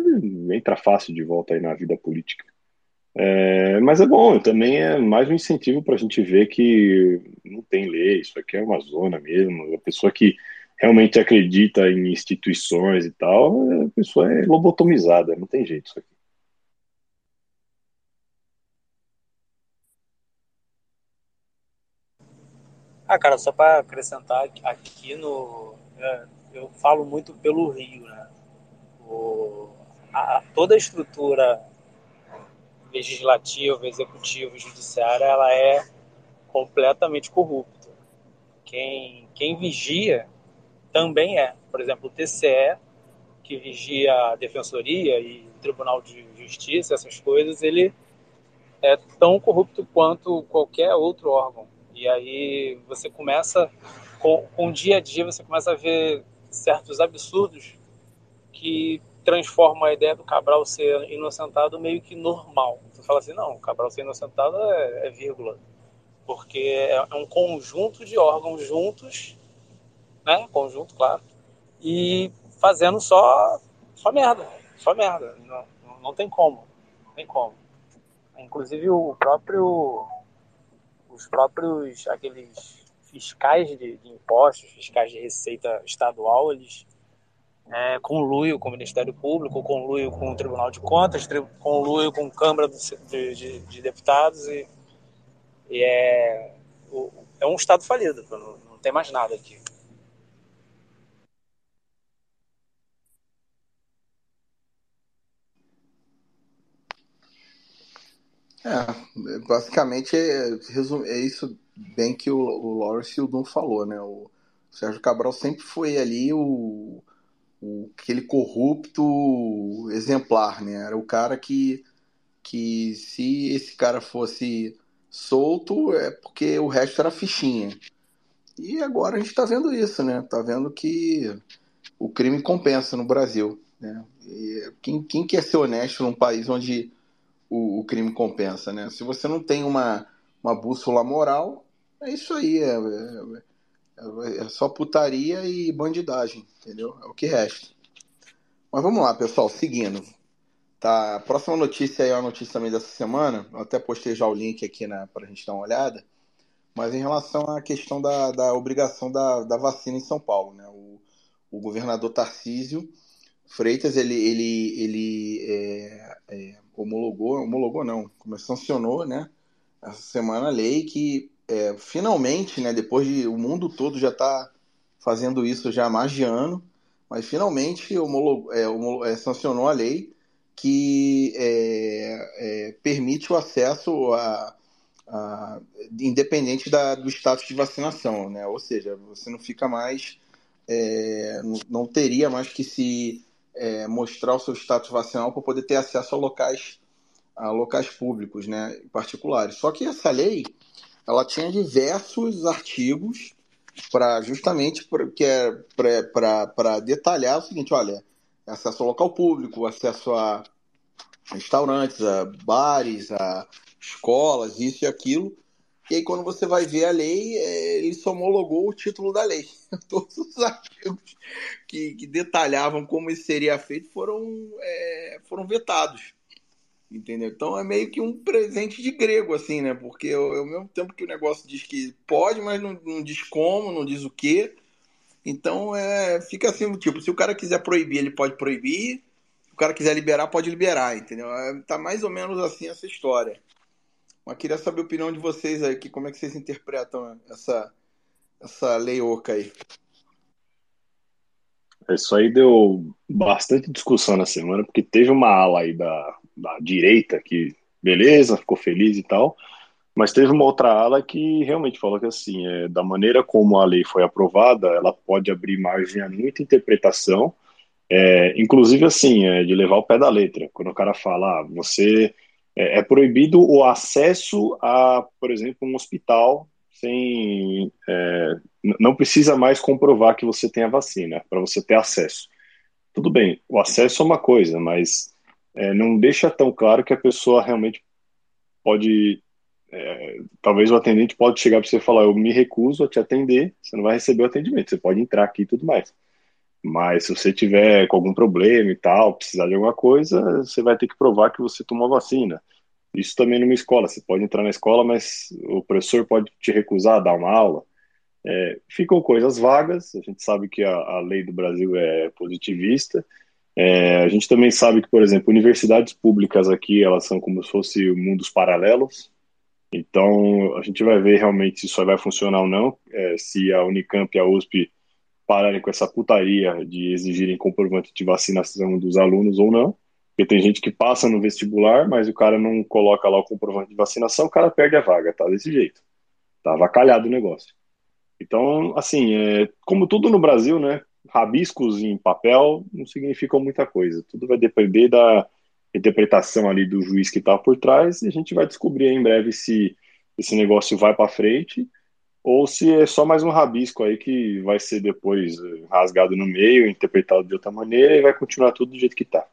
entra fácil de volta aí na vida política. É, mas é bom, também é mais um incentivo para a gente ver que não tem lei, isso aqui é uma zona mesmo. A pessoa que realmente acredita em instituições e tal, a pessoa é lobotomizada, não tem jeito isso aqui. Ah, cara, só para acrescentar aqui no. É, eu falo muito pelo Rio, né? O, a, toda a estrutura legislativa, executiva, judiciária, ela é completamente corrupta. Quem, quem vigia também é. Por exemplo, o TCE, que vigia a Defensoria e o Tribunal de Justiça, essas coisas, ele é tão corrupto quanto qualquer outro órgão. E aí você começa, com, com o dia a dia, você começa a ver certos absurdos que transforma a ideia do Cabral ser inocentado meio que normal. Você fala assim, não, o Cabral ser inocentado é, é vírgula. Porque é, é, um conjunto de órgãos juntos, né? Conjunto, claro. E fazendo só, só merda. Só merda. Não, não tem como. Não tem como. Inclusive o próprio. Os próprios. aqueles fiscais de, de impostos, fiscais de receita estadual, eles é, conluio com o Ministério Público, conluio com o Tribunal de Contas, conluio com a Câmara de, de, de Deputados e, e é, é um Estado falido, não, não tem mais nada aqui. É, basicamente é, é isso bem que o, o Lawrence Hildon falou, né? O Sérgio Cabral sempre foi ali o, o, aquele corrupto exemplar, né? Era o cara que, que se esse cara fosse solto é porque o resto era fichinha. E agora a gente está vendo isso, né? Tá vendo que o crime compensa no Brasil. Né? E quem, quem quer ser honesto num país onde o, o, crime compensa, né? Se você não tem uma, uma bússola moral, é isso aí. É, é, É só putaria e bandidagem, entendeu? É o que resta. Mas vamos lá, pessoal, seguindo. Tá, a próxima notícia é uma notícia também dessa semana. Eu até postei já o link aqui né, para a gente dar uma olhada. Mas em relação à questão da, da obrigação da, da vacina em São Paulo, né? O, o governador Tarcísio Freitas, ele, ele, ele é, é, homologou, homologou não, sancionou, né? Essa semana a lei que é, finalmente, né, depois de o mundo todo já está fazendo isso já há mais de ano, mas finalmente homologou, é, homologou, é, sancionou a lei que é, é, permite o acesso a, a independente da, do status de vacinação, né? Ou seja, você não fica mais, é, não teria mais que se mostrar o seu status vacinal para poder ter acesso a locais, a locais públicos, né, particulares. Só que essa lei ela tinha diversos artigos para justamente porque é para detalhar o seguinte, olha, acesso ao local público, acesso a restaurantes, a bares, a escolas, isso e aquilo. E aí quando você vai ver a lei, é, ele só homologou o título da lei. Todos os artigos que, que detalhavam como isso seria feito foram, é, foram vetados. Entendeu? Então é meio que um presente de grego, assim, né? Porque ao, mesmo tempo que o negócio diz que pode, mas não, não diz como, não diz o quê. Então é, fica assim, tipo, se o cara quiser proibir, ele pode proibir. Se o cara quiser liberar, pode liberar, entendeu? É, tá mais ou menos assim essa história. Mas queria saber a opinião de vocês aí, que como é que vocês interpretam essa, essa lei oca aí. Isso aí deu bastante discussão na semana, porque teve uma ala aí da, da direita que, beleza, ficou feliz e tal, mas teve uma outra ala que realmente falou que, assim, é, da maneira como a lei foi aprovada, ela pode abrir margem a muita interpretação, é, inclusive, assim, é, de levar o pé da letra. Quando o cara fala, ah, você é, é proibido o acesso a, por exemplo, um hospital sem é, não precisa mais comprovar que você tem a vacina para você ter acesso. Tudo bem, o acesso é uma coisa, mas é, não deixa tão claro que a pessoa realmente pode. É, talvez o atendente pode chegar para você e falar: Eu me recuso a te atender, você não vai receber o atendimento, você pode entrar aqui e tudo mais. Mas se você tiver com algum problema e tal, precisar de alguma coisa, você vai ter que provar que você tomou vacina. Isso também numa escola. Você pode entrar na escola, mas o professor pode te recusar a dar uma aula. É, ficam coisas vagas. A gente sabe que a, a lei do Brasil é positivista. É, a gente também sabe que, por exemplo, universidades públicas aqui elas são como se fossem mundos paralelos. Então a gente vai ver realmente se isso vai funcionar ou não. É, se a Unicamp e a USP pararem com essa putaria de exigirem comprovante de vacinação dos alunos ou não. Porque tem gente que passa no vestibular, mas o cara não coloca lá o comprovante de vacinação, o cara perde a vaga, tá desse jeito. Tá avacalhado o negócio. Então, assim, é, como tudo no Brasil, né? Rabiscos em papel não significam muita coisa. Tudo vai depender da interpretação ali do juiz que está por trás e a gente vai descobrir em breve se esse negócio vai para frente ou se é só mais um rabisco aí que vai ser depois rasgado no meio, interpretado de outra maneira e vai continuar tudo do jeito que está.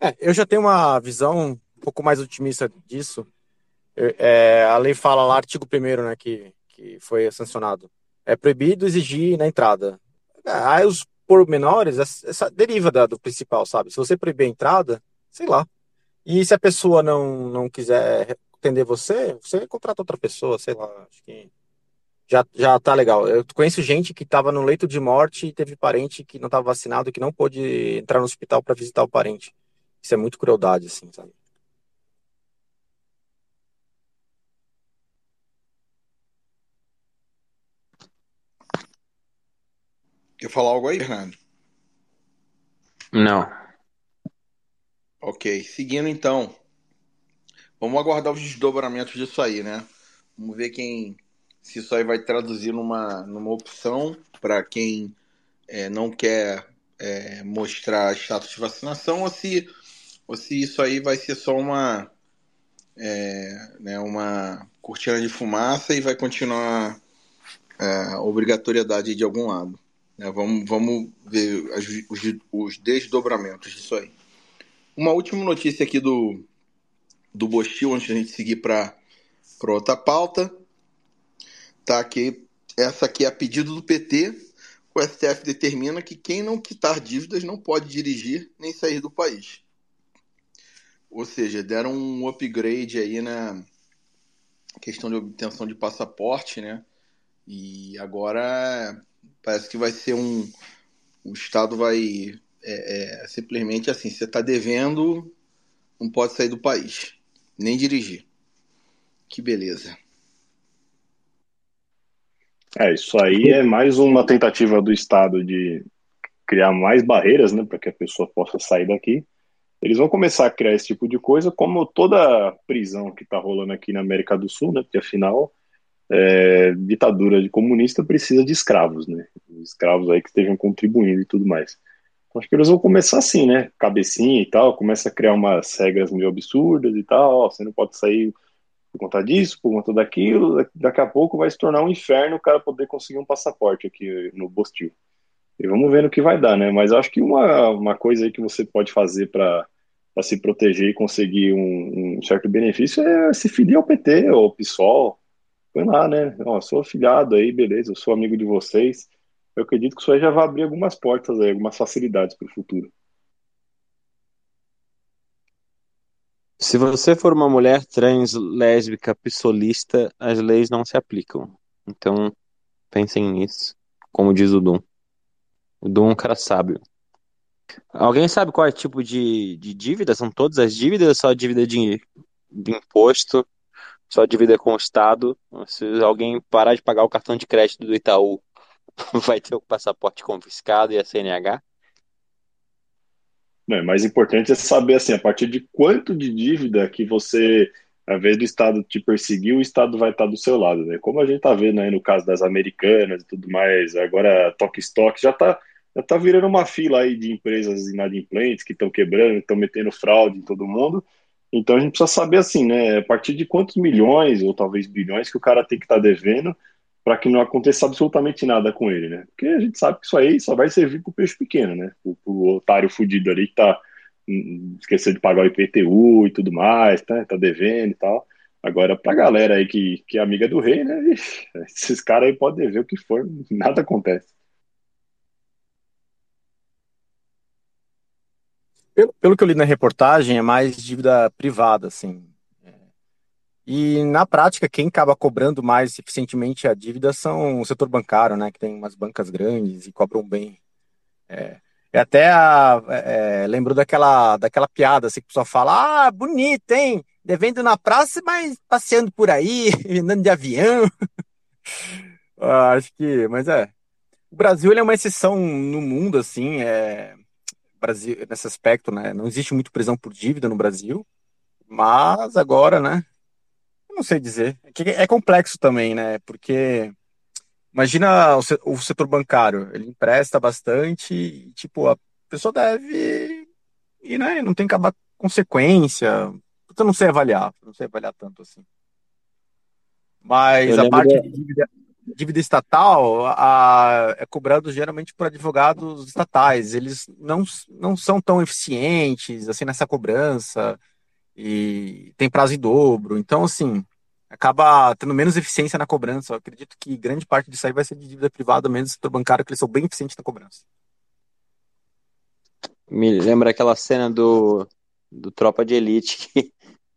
É, eu já tenho uma visão um pouco mais otimista disso. É, a lei fala lá, artigo 1 né, que, que foi sancionado. É proibido exigir na entrada. É, aí os pormenores, essa deriva da, do principal, sabe? Se você proibir a entrada, sei lá. E se a pessoa não, não quiser atender você, você contrata outra pessoa, sei lá. Acho que já, já tá legal. Eu conheço gente que estava no leito de morte e teve parente que não estava vacinado que não pôde entrar no hospital para visitar o parente. Isso é muito crueldade, assim, sabe? Quer falar algo aí, Fernando? Não. Ok, seguindo então. Vamos aguardar os desdobramentos disso aí, né? Vamos ver quem se isso aí vai traduzir numa, numa opção para quem é, não quer é, mostrar status de vacinação ou se ou se isso aí vai ser só uma, é, né, uma cortina de fumaça e vai continuar é, a obrigatoriedade de algum lado. Né? Vamos, vamos ver os, os desdobramentos disso aí. Uma última notícia aqui do, do Bostil, antes da gente seguir para outra pauta. Tá aqui, essa aqui é a pedido do PT. O STF determina que quem não quitar dívidas não pode dirigir nem sair do país. Ou seja, deram um upgrade aí na questão de obtenção de passaporte, né? E agora parece que vai ser um. O Estado vai é, é, simplesmente assim: você está devendo, não pode sair do país, nem dirigir. Que beleza. É, isso aí é mais uma tentativa do Estado de criar mais barreiras, né, para que a pessoa possa sair daqui. Eles vão começar a criar esse tipo de coisa, como toda prisão que está rolando aqui na América do Sul, né, porque afinal é, ditadura de comunista precisa de escravos, né? Escravos aí que estejam contribuindo e tudo mais. Então, acho que eles vão começar assim, né? Cabecinha e tal, começa a criar umas regras meio absurdas e tal. Ó, você não pode sair por conta disso, por conta daquilo. Daqui a pouco vai se tornar um inferno o cara poder conseguir um passaporte aqui no Bostil. E vamos ver no que vai dar, né? Mas acho que uma, uma coisa aí que você pode fazer para se proteger e conseguir um, um, certo benefício é se filir ao PT ou ao PSOL Põe lá, né? Ó, sou afiliado aí, beleza, eu sou amigo de vocês. Eu acredito que isso aí já vai abrir algumas portas aí, algumas facilidades para o futuro. Se você for uma mulher trans, lésbica, pissolista, as leis não se aplicam. Então, pensem nisso, como diz o Dum. O Dum é um cara sábio. Alguém sabe qual é o tipo de, de dívida? São todas as dívidas ou só dívida de, de imposto? Só dívida com o Estado. Se alguém parar de pagar o cartão de crédito do Itaú, vai ter o passaporte confiscado e a CNH? Não, mais importante é saber assim, a partir de quanto de dívida que você, ao vez do Estado te perseguir, o Estado vai estar do seu lado, né? Como a gente está vendo aí no caso das americanas e tudo mais, agora Toque Stock já está já tá virando uma fila aí de empresas inadimplentes que estão quebrando, estão metendo fraude em todo mundo. Então a gente precisa saber assim, né, a partir de quantos milhões ou talvez bilhões que o cara tem que estar tá devendo para que não aconteça absolutamente nada com ele, né? Porque a gente sabe que isso aí só vai servir para o peixe pequeno, né? O, otário fudido ali que tá hum, esquecendo de pagar o IPTU e tudo mais, tá, tá devendo e tal. Agora, pra galera aí que, que é amiga do rei, né? Esses caras aí podem dever o que for, nada acontece. Pelo, pelo que eu li na reportagem, é mais dívida privada, assim. É. E na prática, quem acaba cobrando mais eficientemente a dívida são o setor bancário, né? Que tem umas bancas grandes e cobram bem. É, é até a, é, lembro daquela, daquela piada assim, que o pessoal fala: Ah, bonito, hein? Devendo na praça, mas passeando por aí, andando de avião. ah, acho que, mas é. O Brasil é uma exceção no mundo, assim. É, Brasil, nesse aspecto, né? Não existe muito prisão por dívida no Brasil, mas agora, né? Eu não sei dizer. É, é complexo também, né? Porque imagina o setor bancário, ele empresta bastante e, tipo, a pessoa deve e, né, não tem que acabar consequência. Eu não sei avaliar, não sei avaliar tanto assim. Mas a parte de dívida, dívida estatal a, é cobrado geralmente por advogados estatais. Eles não, não são tão eficientes assim nessa cobrança e tem prazo em dobro. Então, assim, acaba tendo menos eficiência na cobrança. Eu acredito que grande parte disso aí vai ser de dívida privada, menos setor bancário, que eles são bem eficientes na cobrança. Me lembra aquela cena do, do Tropa de Elite, que,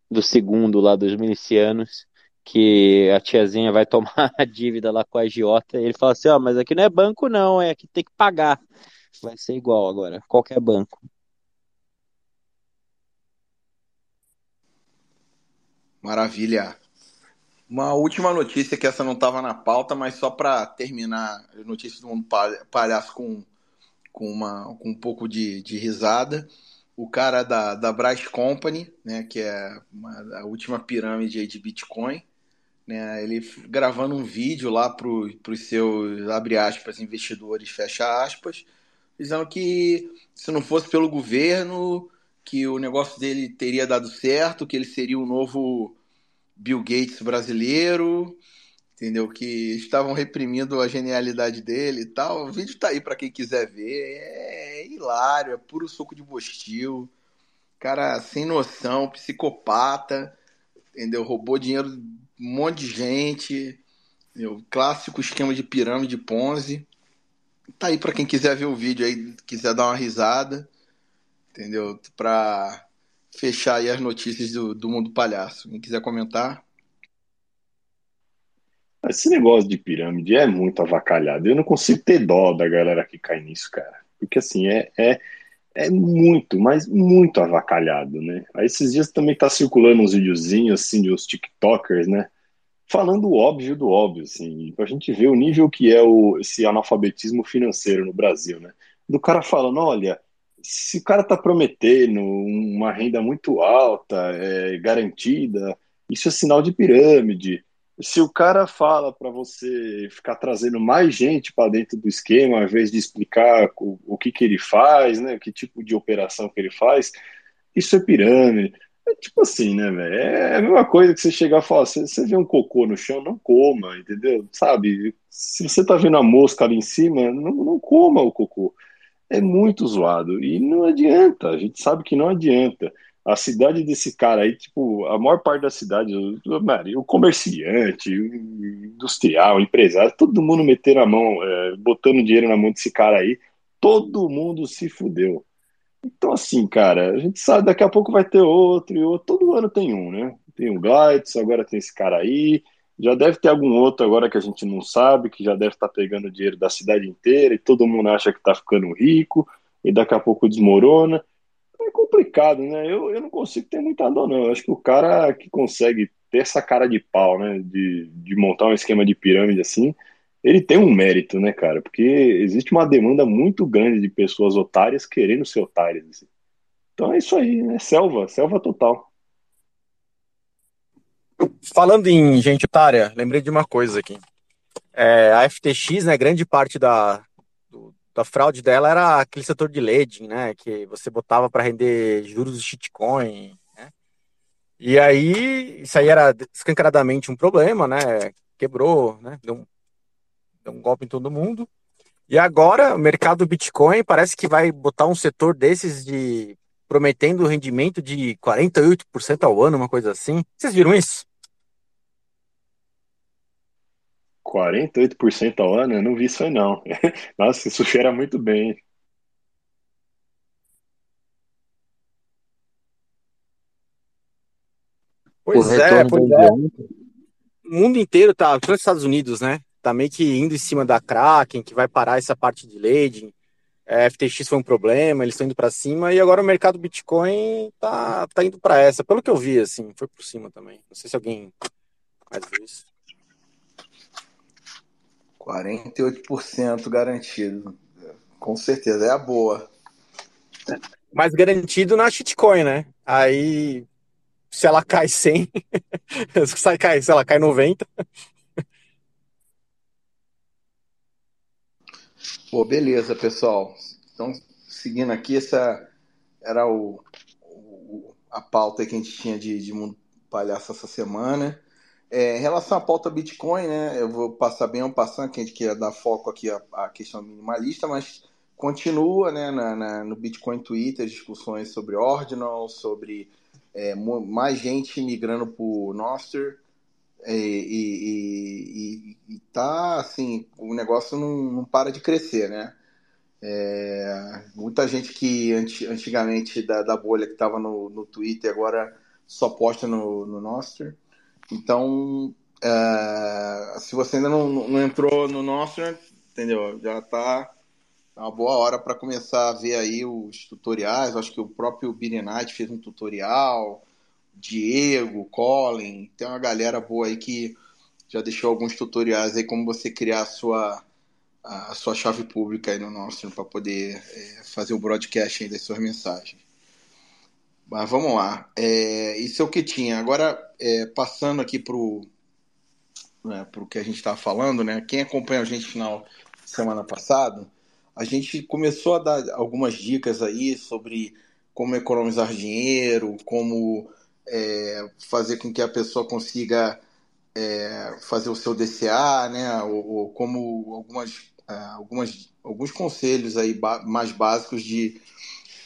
do segundo lá dos milicianos, que a tiazinha vai tomar a dívida lá com a agiota ele fala assim, ó, oh, mas aqui não é banco não, é aqui tem que pagar. Vai ser igual agora, qualquer banco. Maravilha. Uma última notícia que essa não estava na pauta, mas só para terminar as notícias do mundo palhaço com, com, uma, com um pouco de, de risada. O cara da, da Bryce Company, né, que é uma, a última pirâmide de Bitcoin, né, ele gravando um vídeo lá para os seus, abre aspas, investidores, fecha aspas, dizendo que se não fosse pelo governo, que o negócio dele teria dado certo, que ele seria o novo Bill Gates brasileiro, entendeu? Que estavam reprimindo a genialidade dele e tal. O vídeo tá aí para quem quiser ver. É hilário, é puro suco de bostil. Cara sem noção, psicopata, entendeu? Roubou dinheiro um monte de gente. Entendeu? Clássico esquema de pirâmide Ponzi. Tá aí para quem quiser ver o vídeo aí, quiser dar uma risada, entendeu? Pra fechar aí as notícias do, do mundo palhaço. Quem quiser comentar. Esse negócio de pirâmide é muito avacalhado. Eu não consigo ter dó da galera que cai nisso, cara. Porque assim, é, é, é muito, mas muito avacalhado, né? Aí esses dias também tá circulando uns videozinhos assim de uns TikTokers, né? Falando o óbvio do óbvio, assim, pra gente ver o nível que é o, esse analfabetismo financeiro no Brasil, né? Do cara falando, olha, se o cara tá prometendo uma renda muito alta, é, garantida, isso é sinal de pirâmide se o cara fala para você ficar trazendo mais gente para dentro do esquema, ao invés de explicar o, o, que, que ele faz, né, que tipo de operação que ele faz, isso é pirâmide. É tipo assim, né, velho? É a mesma coisa que você chegar e falar, você, você vê um cocô no chão, não coma, entendeu? Sabe? Se você tá vendo a mosca ali em cima, não, não coma o cocô. É muito zoado. E não adianta, a gente sabe que não adianta a cidade desse cara aí, tipo, a maior parte da cidade, o, o comerciante, o industrial, o empresário, todo mundo metendo a mão, é, botando dinheiro na mão desse cara aí, todo mundo se fudeu. Então, assim, cara, a gente sabe, daqui a pouco vai ter outro e outro, todo ano tem um, né? Tem o Glides, agora tem esse cara aí, já deve ter algum outro agora que a gente não sabe, que já deve estar tá pegando dinheiro da cidade inteira e todo mundo acha que está ficando rico e daqui a pouco desmorona é complicado, né? Eu, eu não consigo ter muita dor, não. Eu acho que o cara que consegue ter essa cara de pau, né? De, de montar um esquema de pirâmide assim, ele tem um mérito, né, cara? Porque existe uma demanda muito grande de pessoas otárias querendo ser otárias. Assim. Então é isso aí, né? Selva, selva total. Falando em gente otária, lembrei de uma coisa aqui. É, a FTX, né, grande parte da, a fraude dela era aquele setor de ledging, né? Que você botava para render juros de shitcoin, né? E aí, isso aí era escancaradamente um problema, né? Quebrou, né? Deu um, deu um golpe em todo mundo. E agora, o mercado do Bitcoin parece que vai botar um setor desses de prometendo rendimento de 48% ao ano, uma coisa assim. Vocês viram isso? 48% ao ano? Eu não vi isso aí, não. Nossa, isso cheira muito bem. Pois é, pois é. O mundo inteiro tá, os Estados Unidos, né? Tá meio que indo em cima da Kraken, que vai parar essa parte de ledging. É, FTX foi um problema, eles estão indo para cima e agora o mercado Bitcoin tá, tá indo para essa. Pelo que eu vi, assim, foi por cima também. Não sei se alguém mais viu isso. 48% garantido. Com certeza, é a boa. Mas garantido na shitcoin, né? Aí, se ela cai 100, se, cai, se ela cai 90. Pô, beleza, pessoal. Então, seguindo aqui, essa era o, o a pauta que a gente tinha de, de mundo palhaço essa semana. É, em relação à pauta Bitcoin, né, eu vou passar bem um passando, que a gente quer dar foco aqui à, à questão minimalista, mas continua né, na, na, no Bitcoin Twitter discussões sobre Ordinal, sobre é, mais gente migrando para o Nostr, e, e, e, e, tá assim, o negócio não, não para de crescer, né? É, muita gente que antigamente da, da bolha que estava no, no Twitter agora só posta no, no Nostr. Então, é, se você ainda não, não entrou no nosso, entendeu? Já está uma boa hora para começar a ver aí os tutoriais. Acho que o próprio Billy Knight fez um tutorial. Diego, Colin, tem uma galera boa aí que já deixou alguns tutoriais aí como você criar a sua a sua chave pública aí no nosso para poder é, fazer o broadcast aí das suas mensagens. Mas vamos lá. É, isso é o que tinha. Agora, é, passando aqui para o né, que a gente estava falando, né? Quem acompanha a gente final semana passada, a gente começou a dar algumas dicas aí sobre como economizar dinheiro, como é, fazer com que a pessoa consiga é, fazer o seu DCA, né? Ou, ou como algumas, é, algumas, alguns conselhos aí mais básicos de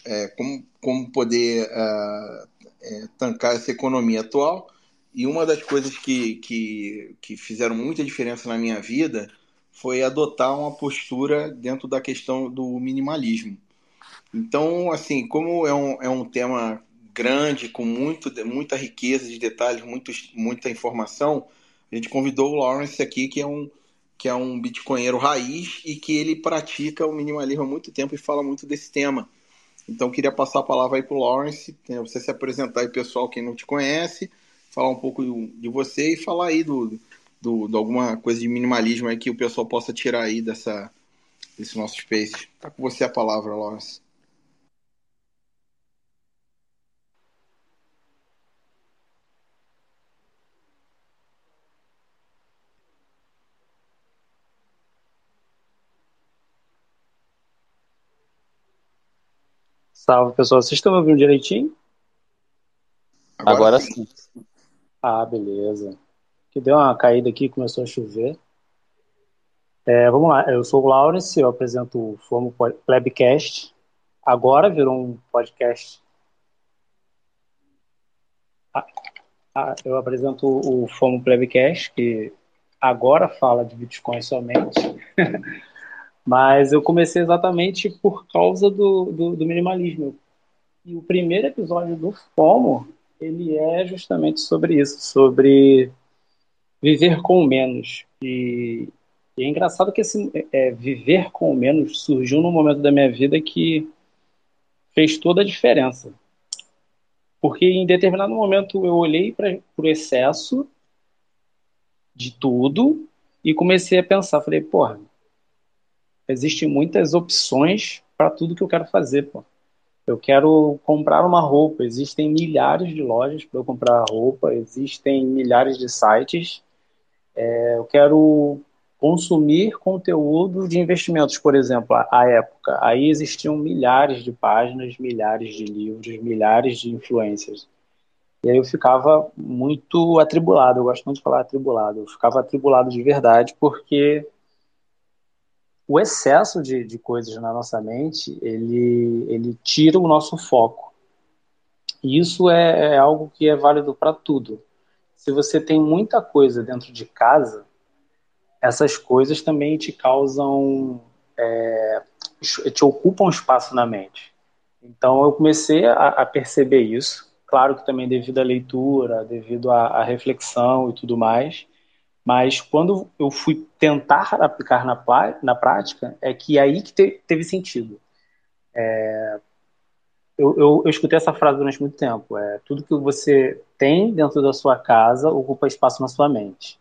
é, como, como poder é, é, tancar essa economia atual. E uma das coisas que, que, que fizeram muita diferença na minha vida foi adotar uma postura dentro da questão do minimalismo. Então, assim, como é um, é um tema grande, com muito, muita riqueza de detalhes, muito, muita informação, a gente convidou o Lawrence aqui, que é um que é um bitcoinheiro raiz e que ele pratica o minimalismo há muito tempo e fala muito desse tema. Então, queria passar a palavra aí para o Lawrence, né, você se apresentar aí, pessoal, quem não te conhece, falar um pouco de você e falar aí do, do, de alguma coisa de minimalismo aí que o pessoal possa tirar aí dessa, desse nosso space. Tá com você a palavra, Lawrence. Salve, pessoal. Vocês estão ouvindo direitinho? Agora, Agora sim. sim. Ah, beleza. Que deu uma caída aqui, começou a chover. É, vamos lá, eu sou o Lawrence, eu apresento o Fomo Plebcast. Agora virou um podcast. Ah, ah, eu apresento o Fomo Plebcast, que agora fala de Bitcoin somente. Mas eu comecei exatamente por causa do, do, do, minimalismo. E o primeiro episódio do FOMO, ele é justamente sobre isso, sobre viver com menos. E, e é engraçado que esse é, viver com menos surgiu num momento da minha vida que fez toda a diferença. Porque em determinado momento eu olhei para o excesso de tudo e comecei a pensar, falei, porra, existem muitas opções para tudo que eu quero fazer, pô. Eu quero comprar uma roupa, existem milhares de lojas para eu comprar roupa, existem milhares de sites. É, eu quero consumir conteúdo de investimentos, por exemplo, à época. Aí existiam milhares de páginas, milhares de livros, milhares de influências. E aí eu ficava muito atribulado, eu gosto muito de falar atribulado, eu ficava atribulado de verdade, porque o excesso de, de coisas na nossa mente, ele, ele tira o nosso foco. E isso é, é algo que é válido para tudo. Se você tem muita coisa dentro de casa, essas coisas também te causam, é, te ocupam espaço na mente. Então eu comecei a, a, perceber isso, claro que também devido à leitura, devido à, à reflexão e tudo mais, mas quando eu fui tentar aplicar na, na prática, é que aí que te, teve sentido. É, eu, eu, eu, escutei essa frase durante muito tempo. É, tudo que você tem dentro da sua casa ocupa espaço na sua mente.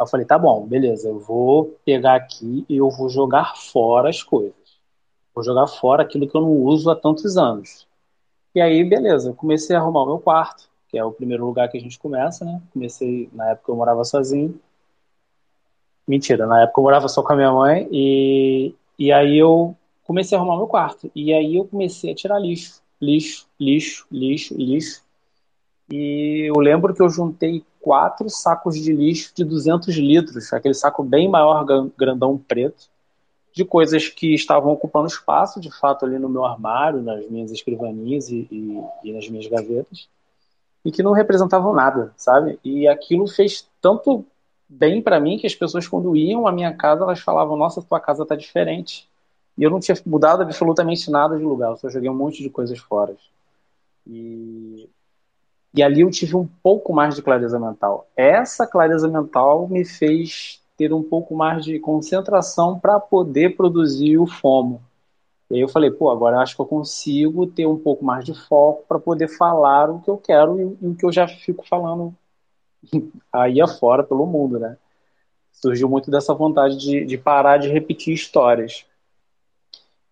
Eu falei, tá bom, beleza, eu vou pegar aqui e eu vou jogar fora as coisas. Vou jogar fora aquilo que eu não uso há tantos anos. E aí, beleza, eu comecei a arrumar o meu quarto, que é o primeiro lugar que a gente começa, né? Comecei, na época eu morava sozinho. Mentira, na época eu morava só com a minha mãe e, e aí eu comecei a arrumar meu quarto. E aí eu comecei a tirar lixo, lixo, lixo, lixo, lixo. E eu lembro que eu juntei quatro sacos de lixo de 200 litros, aquele saco bem maior, grandão preto, de coisas que estavam ocupando espaço, de fato, ali no meu armário, nas minhas escrivaninhas e, e, e nas minhas gavetas, e que não representavam nada, sabe? E aquilo fez tanto bem para mim que as pessoas quando iam à minha casa elas falavam nossa tua casa tá diferente. E eu não tinha mudado absolutamente nada de lugar eu só joguei um monte de coisas fora. E e ali eu tive um pouco mais de clareza mental. Essa clareza mental me fez ter um pouco mais de concentração para poder produzir o FOMO. E aí eu falei pô agora eu acho que eu consigo ter um pouco mais de foco para poder falar o que eu quero e, e o que eu já fico falando aí afora pelo mundo, né? Surgiu muito dessa vontade de, de parar de repetir histórias.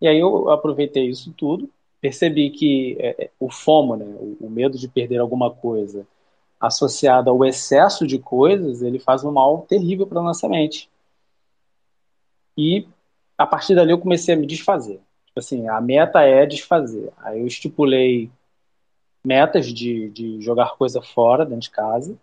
E aí eu aproveitei isso tudo, percebi que é, é o FOMO, né, o, o medo de perder alguma coisa, associado ao excesso de coisas, ele faz um mal terrível para nossa mente. E a partir dali eu comecei a me desfazer. Tipo assim, a meta é desfazer. Aí eu estipulei metas de, de jogar coisa fora dentro de casa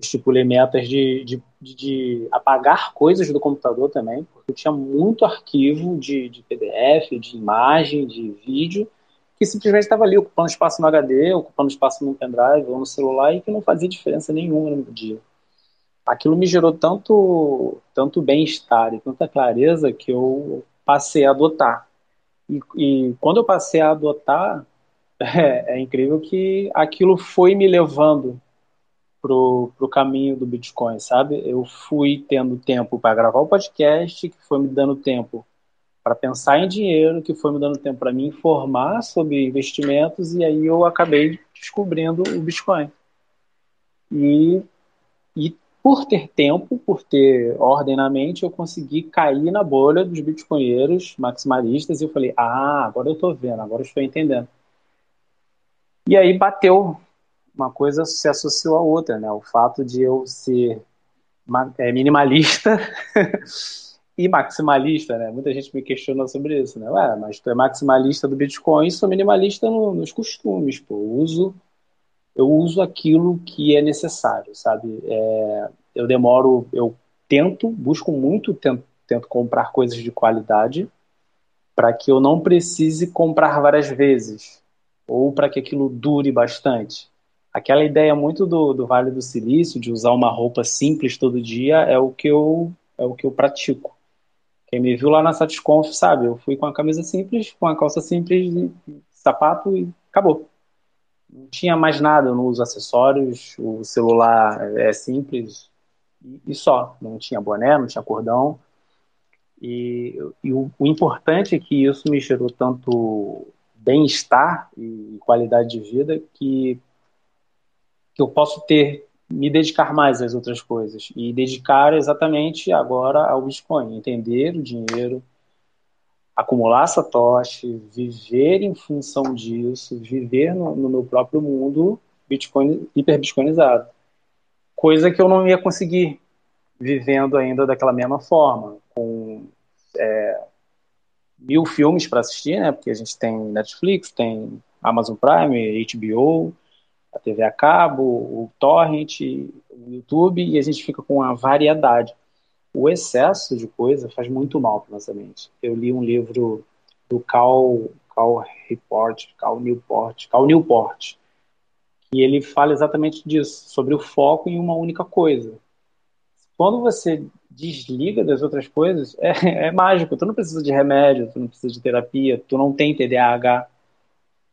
estipulei metas de, de, de, apagar coisas do computador também, porque eu tinha muito arquivo de, de PDF, de imagem, de vídeo, que simplesmente estava ali ocupando espaço no HD, ocupando espaço no pendrive ou no celular e que não fazia diferença nenhuma no dia. Aquilo me gerou tanto, tanto bem-estar e tanta clareza que eu passei a adotar. E, e quando eu passei a adotar, é, é incrível que aquilo foi me levando pro, pro caminho do Bitcoin, sabe? Eu fui tendo tempo para gravar o podcast, que foi me dando tempo para pensar em dinheiro, que foi me dando tempo para me informar sobre investimentos, e aí eu acabei descobrindo o Bitcoin. E, e por ter tempo, por ter ordem na mente, eu consegui cair na bolha dos bitcoinheiros maximalistas, e eu falei, ah, agora eu estou vendo, agora eu estou entendendo. E aí bateu uma coisa se associou à outra, né? O fato de eu ser é, minimalista e maximalista, né? Muita gente me questiona sobre isso, né? Ué, mas tu é maximalista do Bitcoin e sou minimalista no, nos costumes, pô. Eu uso, eu uso aquilo que é necessário, sabe? É, eu demoro, eu tento, busco muito, tento, tento comprar coisas de qualidade para que eu não precise comprar várias vezes ou para que aquilo dure bastante aquela ideia muito do, do Vale do Silício, de usar uma roupa simples todo dia, é o que eu, é o que eu pratico. Quem me viu lá na Satisconf sabe, eu fui com a camisa simples, com a calça simples, sapato e acabou. Não tinha mais nada, eu não uso acessórios, o celular é simples e, só. Não tinha boné, não tinha cordão. E, e o, o importante é que isso me gerou tanto bem-estar e qualidade de vida que que eu posso ter, me dedicar mais às outras coisas. E dedicar exatamente agora ao Bitcoin, entender o dinheiro, acumular satoshi, viver em função disso, viver no, no meu próprio mundo Bitcoin, hiperbitcoinizado. Coisa que eu não ia conseguir vivendo ainda daquela mesma forma, com é, mil filmes para assistir, né? Porque a gente tem Netflix, tem Amazon Prime, HBO, a TV a cabo, o torrent, o YouTube, e a gente fica com a variedade. O excesso de coisa faz muito mal para nossa mente. Eu li um livro do Cal, Cal Report, Cal Newport, Cal Newport, e ele fala exatamente disso, sobre o foco em uma única coisa. Quando você desliga das outras coisas, é, é mágico. Tu não precisa de remédio, tu não precisa de terapia, tu não tem TDAH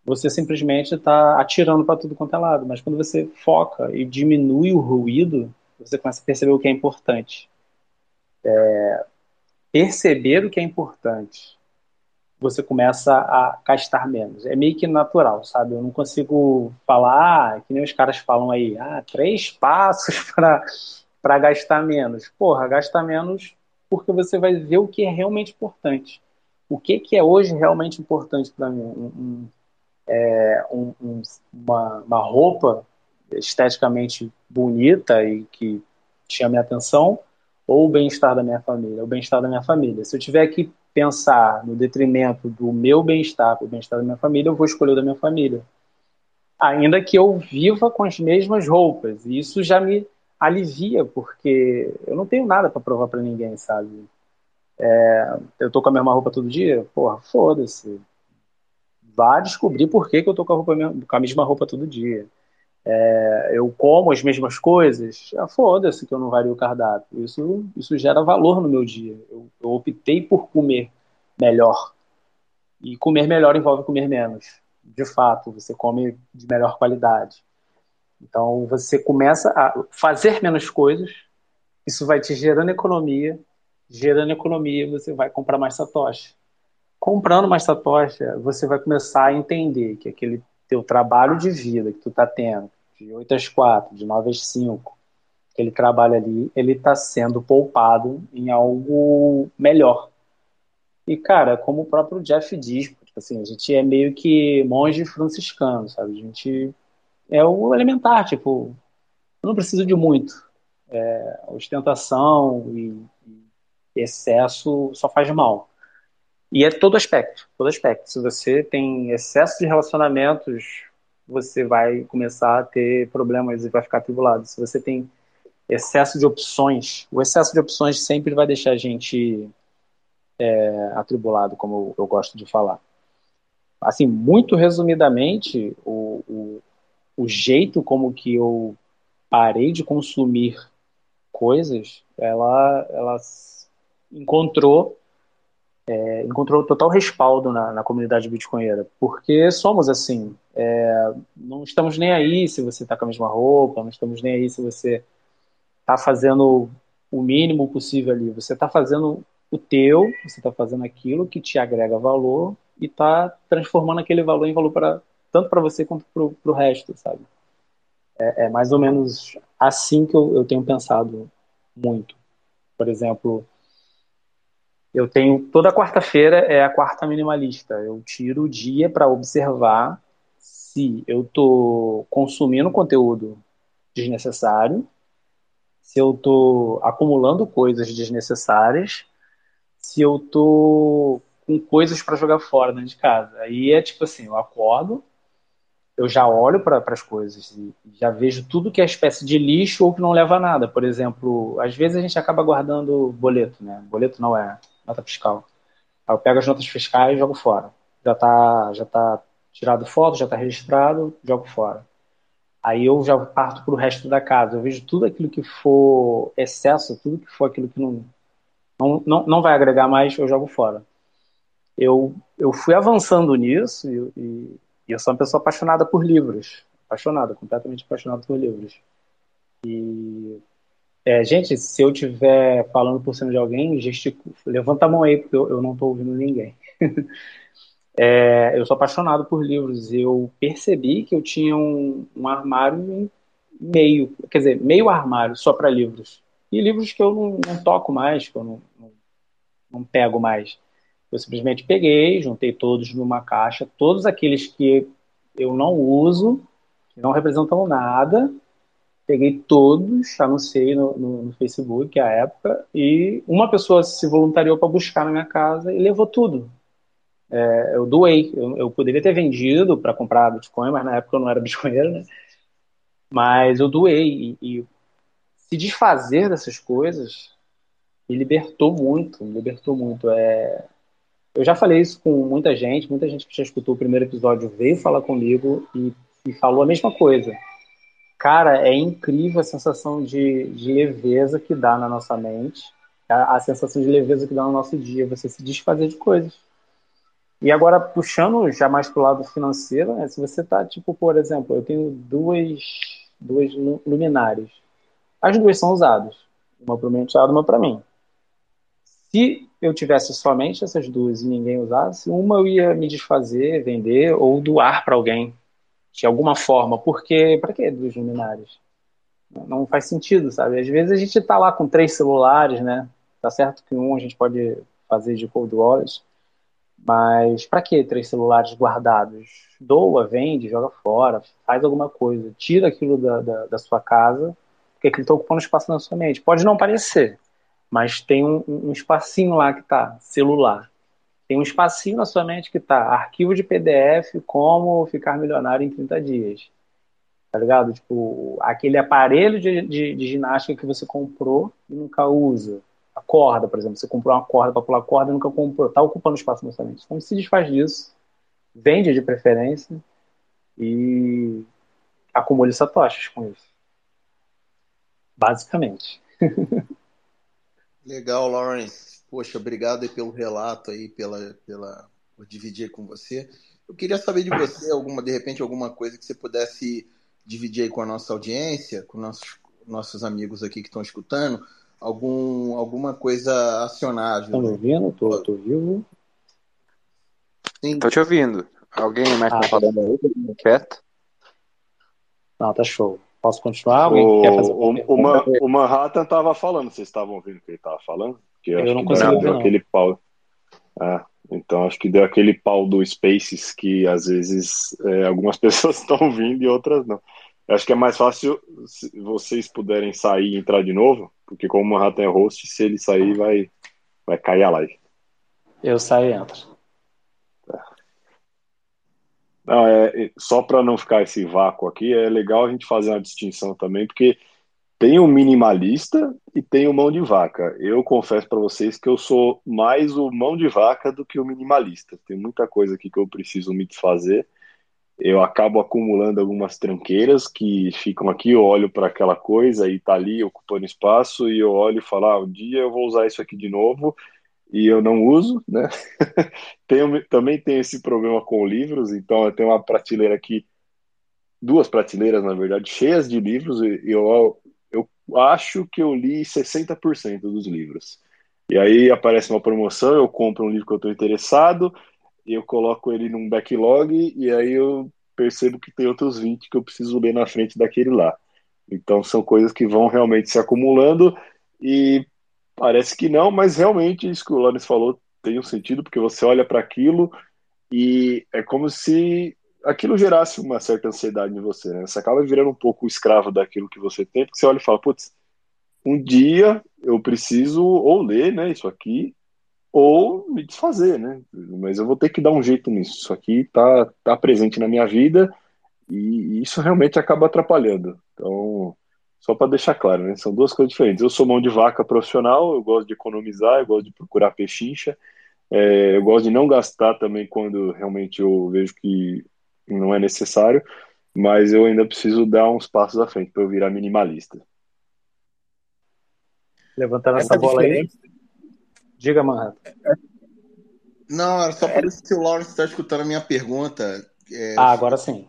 você simplesmente está atirando para tudo quanto é lado. Mas quando você foca e diminui o ruído, você começa a perceber o que é importante. É, perceber o que é importante, você começa a gastar menos. É meio que natural, sabe? Eu não consigo falar, ah, que nem os caras falam aí, ah, três passos para gastar menos. Porra, gastar menos porque você vai ver o que é realmente importante. O que, que é hoje realmente importante para mim? Um, um, é, um, um, uma, uma roupa esteticamente bonita e que tinha minha atenção, ou o bem-estar da minha família? O bem-estar da minha família. Se eu tiver que pensar no detrimento do meu bem-estar o bem-estar da minha família, eu vou escolher o da minha família. Ainda que eu viva com as mesmas roupas. E isso já me alivia, porque eu não tenho nada para provar para ninguém, sabe? É, eu tô com a mesma roupa todo dia? Porra, foda-se vá descobrir por que, que eu tô com a, roupa, com a mesma roupa todo dia. É, eu como as mesmas coisas, ah, foda-se que eu não vario o cardápio. Isso, isso gera valor no meu dia. Eu, eu optei por comer melhor. E comer melhor envolve comer menos. De fato, você come de melhor qualidade. Então, você começa a fazer menos coisas, isso vai te gerando economia, gerando economia, você vai comprar mais satoshi comprando mais satoshi, você vai começar a entender que aquele teu trabalho de vida que tu tá tendo, de 8 às 4, de 9 às 5, aquele trabalho ali, ele está sendo poupado em algo melhor. E, cara, como o próprio Jeff diz, tipo assim, a gente é meio que monge franciscano, sabe? A gente é o elementar, tipo, eu não preciso de muito. É, ostentação e excesso só faz mal. E é todo aspecto, todo aspecto. Se você tem excesso de relacionamentos, você vai começar a ter problemas e vai ficar tribulado. Se você tem excesso de opções. O excesso de opções sempre vai deixar a gente é, atribulado, como eu, eu, gosto de falar. Assim, muito resumidamente, o, o, o jeito como que eu parei de consumir coisas, ela, ela encontrou é, encontrou total respaldo na, na comunidade bitcoinera, porque somos assim, é, não estamos nem aí se você está com a mesma roupa, não estamos nem aí se você está fazendo o mínimo possível ali, você está fazendo o teu, você está fazendo aquilo que te agrega valor e está transformando aquele valor em valor para tanto para você quanto para o resto, sabe? É, é, mais ou menos assim que eu, eu tenho pensado muito. Por exemplo, eu tenho toda quarta-feira é a quarta minimalista. Eu tiro o dia para observar se eu estou consumindo conteúdo desnecessário, se eu estou acumulando coisas desnecessárias, se eu estou com coisas para jogar fora dentro de casa. Aí é tipo assim, eu acordo, eu já olho para as coisas e já vejo tudo que é espécie de lixo ou que não leva a nada. Por exemplo, às vezes a gente acaba guardando boleto, né? Boleto não é nota fiscal. Aí eu pego as notas fiscais e jogo fora. Já está já tá tirado foto, já está registrado, jogo fora. Aí eu já parto para o resto da casa. Eu vejo tudo aquilo que for excesso, tudo que for aquilo que não, não, não, não vai agregar mais, eu jogo fora. Eu, eu fui avançando nisso e, e, e eu sou uma pessoa apaixonada por livros. Apaixonada, completamente apaixonada por livros. E é, gente, se eu estiver falando por cima de alguém, levanta a mão aí, porque eu, eu não estou ouvindo ninguém. é, eu sou apaixonado por livros. Eu percebi que eu tinha um, um armário meio, quer dizer, meio armário só para livros. E livros que eu não, não toco mais, que eu não, não, não pego mais. Eu simplesmente peguei, juntei todos numa caixa, todos aqueles que eu não uso, que não representam nada, peguei todos, anunciei no, no, no Facebook à época, e uma pessoa se voluntariou para buscar na minha casa e levou tudo. É, eu doei, eu, eu, poderia ter vendido para comprar Bitcoin, mas na época eu não era Bitcoinheiro, né? Mas eu doei, e, e se desfazer dessas coisas me libertou muito, me libertou muito. É... Eu já falei isso com muita gente, muita gente que já escutou o primeiro episódio veio falar comigo e, e falou a mesma coisa Cara, é incrível a sensação de, de leveza que dá na nossa mente, a, a sensação de leveza que dá no nosso dia, você se desfazer de coisas. E agora, puxando já mais pro lado financeiro, né, se você tá, tipo, por exemplo, eu tenho duas, duas luminárias. As duas são usadas. Uma para o meu enteado, uma para mim. Se eu tivesse somente essas duas e ninguém usasse, uma eu ia me desfazer, vender ou doar para alguém de alguma forma, porque para que duas luminárias? Não faz sentido, sabe? Às vezes a gente está lá com três celulares, né? Tá certo que um a gente pode fazer de cold wallet, mas para que três celulares guardados? Doa, vende, joga fora, faz alguma coisa, tira aquilo da, da, da sua casa, porque aquilo está ocupando espaço na sua mente. Pode não parecer, mas tem um, um espacinho lá que está celular. Tem um espacinho na sua mente que tá arquivo de PDF, como ficar milionário em 30 dias. Tá ligado? Tipo, aquele aparelho de, de, de ginástica que você comprou e nunca usa. A corda, por exemplo. Você comprou uma corda para pular corda e nunca comprou. Tá ocupando espaço na sua mente. Então se desfaz disso. Vende de preferência. E acumule satoshis com isso. Basicamente. Legal, Lawrence. Poxa, obrigado aí pelo relato aí, pela, pela, por dividir com você. Eu queria saber de você, alguma, de repente, alguma coisa que você pudesse dividir aí com a nossa audiência, com nossos, nossos amigos aqui que estão escutando, algum, alguma coisa acionável. Estão me ouvindo? Tô, tô vivo. Sim. Tô te ouvindo. Alguém mais tá ah, tá falando aí? Quieto? Não, tá show. Posso continuar? O, o, o, Manhattan estava falando, vocês estavam ouvindo o que ele estava falando? Que eu, eu não consegui deu, aquele pau. Ah, então acho que deu aquele pau do Spaces que às vezes é, algumas pessoas estão vindo e outras não. Eu acho que é mais fácil se vocês puderem sair e entrar de novo, porque como o Manhattan é host, se ele sair vai, vai cair a live. Eu saio e entro. Não, é, só para não ficar esse vácuo aqui, é legal a gente fazer uma distinção também, porque tem o minimalista e tem o mão de vaca. Eu confesso para vocês que eu sou mais o mão de vaca do que o minimalista. Tem muita coisa aqui que eu preciso me desfazer. Eu acabo acumulando algumas tranqueiras que ficam aqui, eu olho para aquela coisa e tá ali ocupando espaço e eu olho e falo, ah, um dia eu vou usar isso aqui de novo e eu não uso, né? tenho, também tem esse problema com livros, então eu tenho uma prateleira aqui, duas prateleiras, na verdade, cheias de livros, e eu, eu acho que eu li 60% dos livros. E aí aparece uma promoção, eu compro um livro que eu estou interessado, eu coloco ele num backlog, e aí eu percebo que tem outros 20 que eu preciso ler na frente daquele lá. Então são coisas que vão realmente se acumulando, e Parece que não, mas realmente isso que o Lawrence falou tem um sentido, porque você olha para aquilo e é como se aquilo gerasse uma certa ansiedade em você, né? Você acaba virando um pouco escravo daquilo que você tem, porque você olha e fala, putz, um dia eu preciso ou ler, né, isso aqui, ou me desfazer, né? Mas eu vou ter que dar um jeito nisso. Isso aqui tá, tá presente na minha vida e isso realmente acaba atrapalhando. Então, só para deixar claro, né? São duas coisas diferentes. Eu sou mão de vaca profissional, eu gosto de economizar, eu gosto de procurar pechincha, é, eu gosto de não gastar também quando realmente eu vejo que não é necessário, mas eu ainda preciso dar uns passos à frente para eu virar minimalista. Levantando essa, essa bola aí. Diga, Manhattan. Não, era só para se o Lawrence está escutando a minha pergunta. É, ah, agora sim.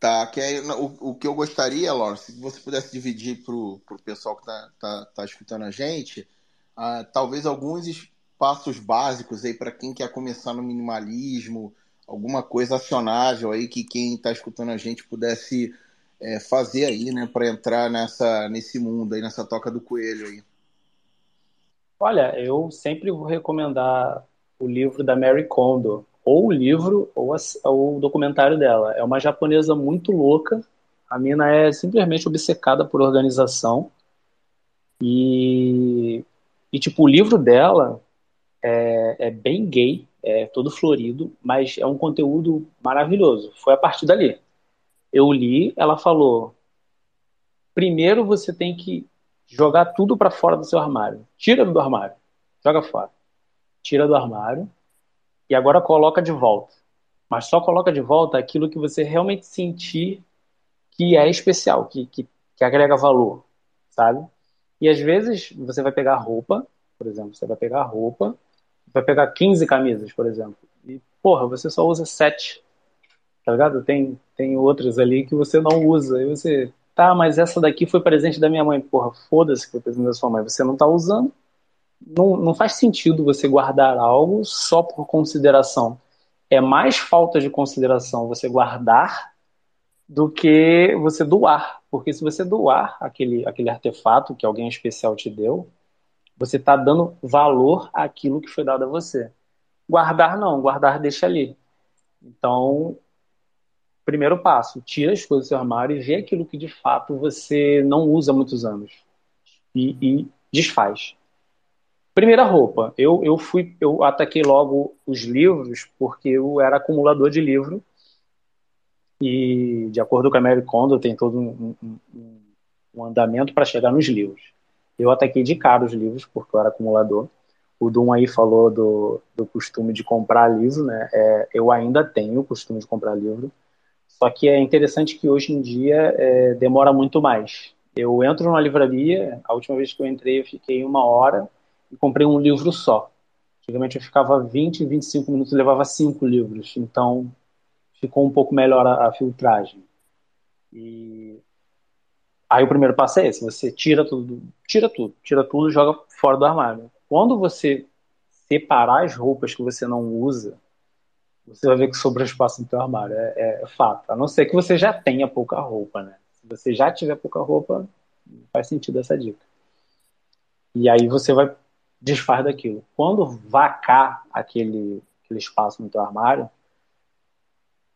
Tá, que é, o, o que eu gostaria, Lawrence, se você pudesse dividir para o pessoal que está tá, tá escutando a gente, uh, talvez alguns passos básicos aí para quem quer começar no minimalismo, alguma coisa acionável aí que quem está escutando a gente pudesse é, fazer aí, né, para entrar nessa, nesse mundo aí, nessa toca do coelho aí. Olha, eu sempre vou recomendar o livro da Mary Kondo, ou o livro ou, a, ou o documentário dela. É uma japonesa muito louca. A mina é simplesmente obcecada por organização. E, e tipo, o livro dela é, é bem gay, é todo florido, mas é um conteúdo maravilhoso. Foi a partir dali. Eu li, ela falou: primeiro você tem que jogar tudo para fora do seu armário. Tira do armário, joga fora. Tira do armário e agora coloca de volta. Mas só coloca de volta aquilo que você realmente sentir que é especial, que, que, que agrega valor, sabe? E às vezes você vai pegar roupa, por exemplo, você vai pegar roupa, vai pegar 15 camisas, por exemplo, e porra, você só usa 7, tá ligado? Tem, tem outras ali que você não usa, e você, tá, mas essa daqui foi presente da minha mãe, porra, foda-se que foi presente da sua mãe, você não tá usando, não, não faz sentido você guardar algo só por consideração. É mais falta de consideração você guardar do que você doar. Porque se você doar aquele, aquele artefato que alguém especial te deu, você está dando valor àquilo que foi dado a você. Guardar não, guardar deixa ali. Então, primeiro passo, tira as coisas do seu armário e vê aquilo que de fato você não usa há muitos anos. E, e desfaz. Primeira roupa, eu, eu fui, eu ataquei logo os livros porque eu era acumulador de livro e de acordo com a Mary Kondo tem todo um, um, um andamento para chegar nos livros. Eu ataquei de cara os livros porque eu era acumulador. O Dum aí falou do, do costume de comprar livro, né? É, eu ainda tenho o costume de comprar livro, só que é interessante que hoje em dia é, demora muito mais. Eu entro numa livraria, a última vez que eu entrei eu fiquei uma hora e comprei um livro só. Antigamente eu ficava 20, 25 minutos, levava cinco livros, então ficou um pouco melhor a, a filtragem. E aí o primeiro passo é esse, você tira tudo, tira tudo, tira tudo e joga fora do armário. Quando você separar as roupas que você não usa, você vai ver que sobra espaço no teu armário, é, é, é fato. A não ser que você já tenha pouca roupa, né? Se você já tiver pouca roupa, faz sentido essa dica. E aí você vai desfaz daquilo. Quando vacar aquele, aquele espaço no teu armário,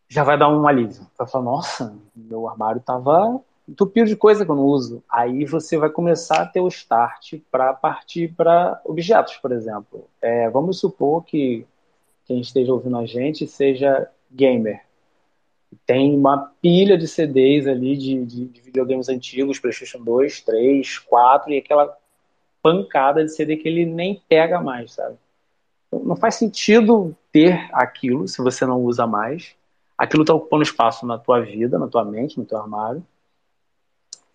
já vai dar um alívio. Vai falar, nossa, meu armário estava entupido de coisa que eu não uso. Aí você vai começar a ter o start para partir para objetos, por exemplo. É, vamos supor que quem esteja ouvindo a gente seja gamer. Tem uma pilha de CDs ali de, de, de videogames antigos, PlayStation 2, 3, 4 e aquela pancada de CD que ele nem pega mais, sabe? Então, não faz sentido ter aquilo se você não usa mais. Aquilo está ocupando espaço na tua vida, na tua mente, no teu armário.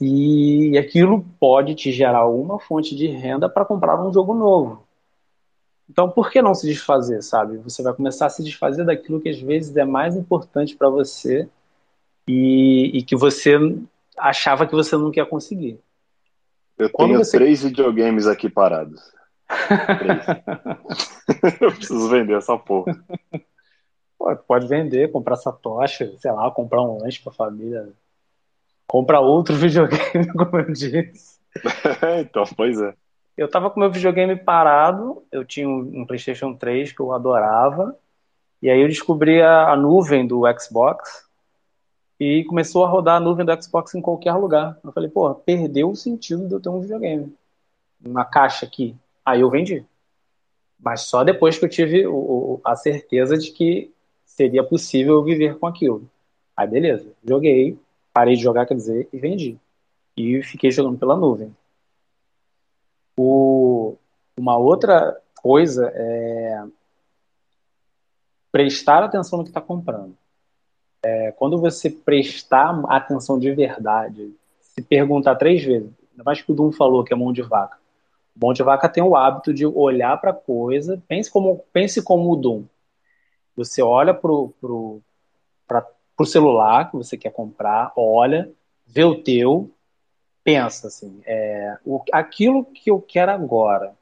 E aquilo pode te gerar uma fonte de renda para comprar um jogo novo. Então, por que não se desfazer, sabe? Você vai começar a se desfazer daquilo que às vezes é mais importante para você e, e, que você achava que você não ia conseguir. Eu Quando tenho você... três videogames aqui parados. Eu preciso vender essa porra. Pode vender, comprar essa tocha, sei lá, comprar um lanche pra família. Comprar outro videogame, como eu disse. então, pois é. Eu tava com meu videogame parado, eu tinha um PlayStation 3 que eu adorava, e aí eu descobri a, a nuvem do Xbox e começou a rodar a nuvem do Xbox em qualquer lugar. Eu falei, pô, perdeu o sentido de eu ter um videogame. Uma caixa aqui. Aí eu vendi. Mas só depois que eu tive o, a certeza de que seria possível viver com aquilo. Aí beleza, joguei, parei de jogar, quer dizer, e vendi. E fiquei jogando pela nuvem. O, uma outra coisa é prestar atenção no que está comprando. É, quando você prestar atenção de verdade, se perguntar três vezes, ainda mais que o Dum falou que é mão de vaca. Mão de vaca tem o hábito de olhar para coisa, pense como, pense como o Dum. Você olha pro, pro, pro celular que você quer comprar, olha, vê o teu, pensa assim, é, o, aquilo que eu quero agora,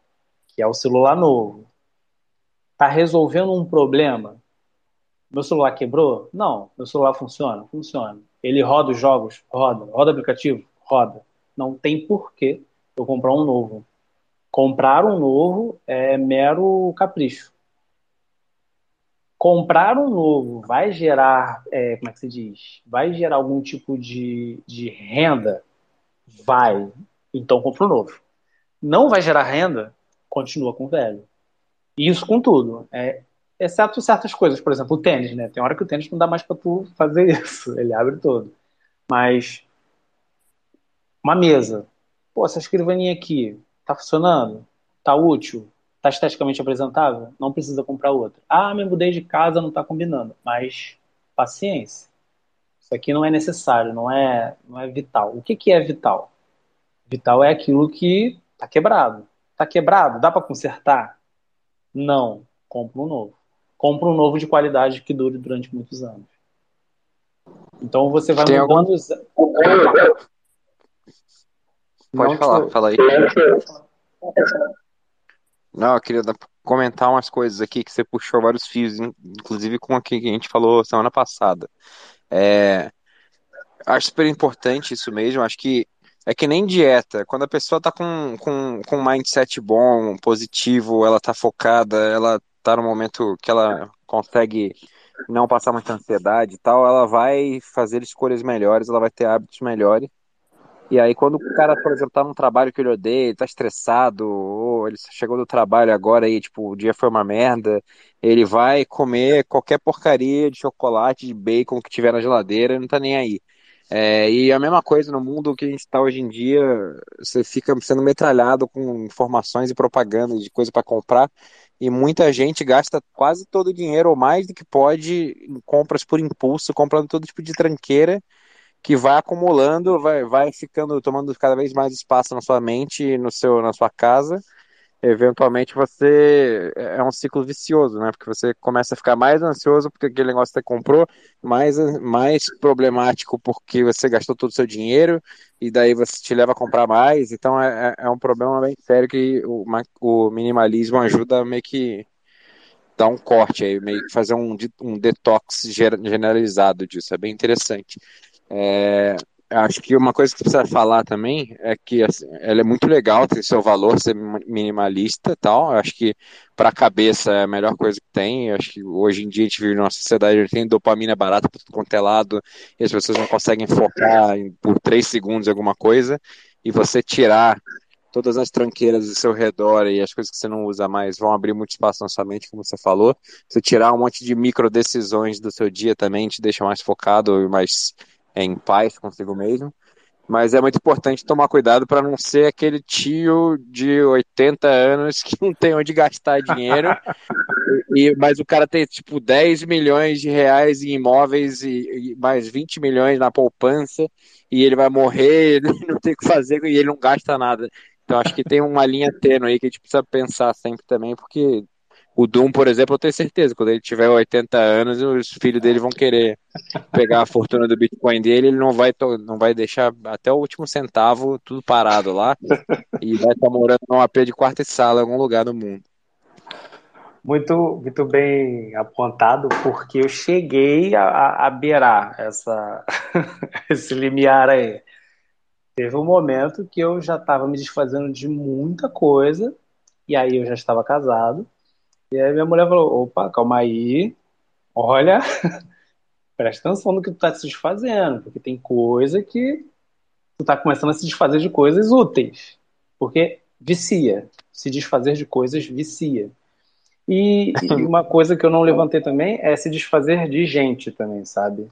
que é o celular novo, está resolvendo um problema? Meu celular quebrou? Não. Meu celular funciona? Funciona. Ele roda os jogos? Roda. Roda aplicativo? Roda. Não tem porquê eu comprar um novo. Comprar um novo é mero capricho. Comprar um novo vai gerar, é, como é que se diz? Vai gerar algum tipo de, de renda? Vai. Então compra um novo. Não vai gerar renda? Continua com o velho. Isso com tudo. É, exceto certas coisas, por exemplo, o tênis, né? Tem hora que o tênis não dá mais para tu fazer isso, ele abre todo. Mas uma mesa, pô, essa escrivaninha aqui tá funcionando, tá útil, tá esteticamente apresentável, não precisa comprar outra. Ah, me mudei de casa, não tá combinando, mas paciência. Isso aqui não é necessário, não é, não é vital. O que que é vital? Vital é aquilo que tá quebrado. Tá quebrado, dá para consertar? Não, compra um novo compra um novo de qualidade que dure durante muitos anos. Então você vai Tem mudando algum... os... Pode Não, falar, te... fala aí. Não, eu queria comentar umas coisas aqui que você puxou vários fios, inclusive com o que a gente falou semana passada. É, acho super importante isso mesmo. Acho que é que nem dieta. Quando a pessoa tá com, com, com um mindset bom, positivo, ela tá focada, ela tá no momento que ela consegue não passar muita ansiedade e tal, ela vai fazer escolhas melhores, ela vai ter hábitos melhores. E aí, quando o cara, por exemplo, tá num trabalho que ele odeia, ele tá estressado, ou ele chegou do trabalho agora e, tipo, o dia foi uma merda, ele vai comer qualquer porcaria de chocolate, de bacon que tiver na geladeira não tá nem aí. É, e a mesma coisa no mundo que a gente está hoje em dia, você fica sendo metralhado com informações e propaganda de coisa para comprar, e muita gente gasta quase todo o dinheiro ou mais do que pode em compras por impulso, comprando todo tipo de tranqueira que vai acumulando, vai, vai ficando, tomando cada vez mais espaço na sua mente, no seu, na sua casa. Eventualmente você é, é um ciclo vicioso, né? Porque você começa a ficar mais ansioso porque aquele negócio que você comprou, mais, mais problemático porque você gastou todo o seu dinheiro e daí você te leva a comprar mais. Então é, é, é um problema bem sério que o, o minimalismo ajuda meio que dar um corte aí, meio que fazer um, um detox generalizado disso. É bem interessante. É, acho que uma coisa que precisa falar também é que assim, ela é muito legal, tem seu valor ser minimalista tal. acho que para a cabeça é a melhor coisa que tem. acho que hoje em dia a gente vive numa sociedade onde tem dopamina barata por tudo quanto é lado e as pessoas não conseguem focar em, por três segundos em alguma coisa. E você tirar todas as tranqueiras do seu redor e as coisas que você não usa mais vão abrir muito espaço na sua mente, como você falou. Você tirar um monte de micro decisões do seu dia também te deixa mais focado e mais em paz consigo mesmo. Mas é muito importante tomar cuidado para não ser aquele tio de 80 anos que não tem onde gastar dinheiro, e, mas o cara tem tipo 10 milhões de reais em imóveis e, e mais 20 milhões na poupança, e ele vai morrer, ele não tem o que fazer e ele não gasta nada. Então acho que tem uma linha tênue aí que a gente precisa pensar sempre também, porque o Doom, por exemplo, eu tenho certeza, quando ele tiver 80 anos, os filhos dele vão querer pegar a fortuna do Bitcoin dele, ele não vai, não vai deixar até o último centavo tudo parado lá e vai estar morando num AP de quarta e sala em algum lugar do mundo. Muito, muito bem apontado, porque eu cheguei a, a beirar essa, esse limiar aí. Teve um momento que eu já estava me desfazendo de muita coisa, e aí eu já estava casado, e aí minha mulher falou: opa, calma aí, olha, presta atenção no que tu tá se desfazendo, porque tem coisa que tu tá começando a se desfazer de coisas úteis. Porque vicia. Se desfazer de coisas vicia. E, e uma coisa que eu não levantei também é se desfazer de gente também, sabe?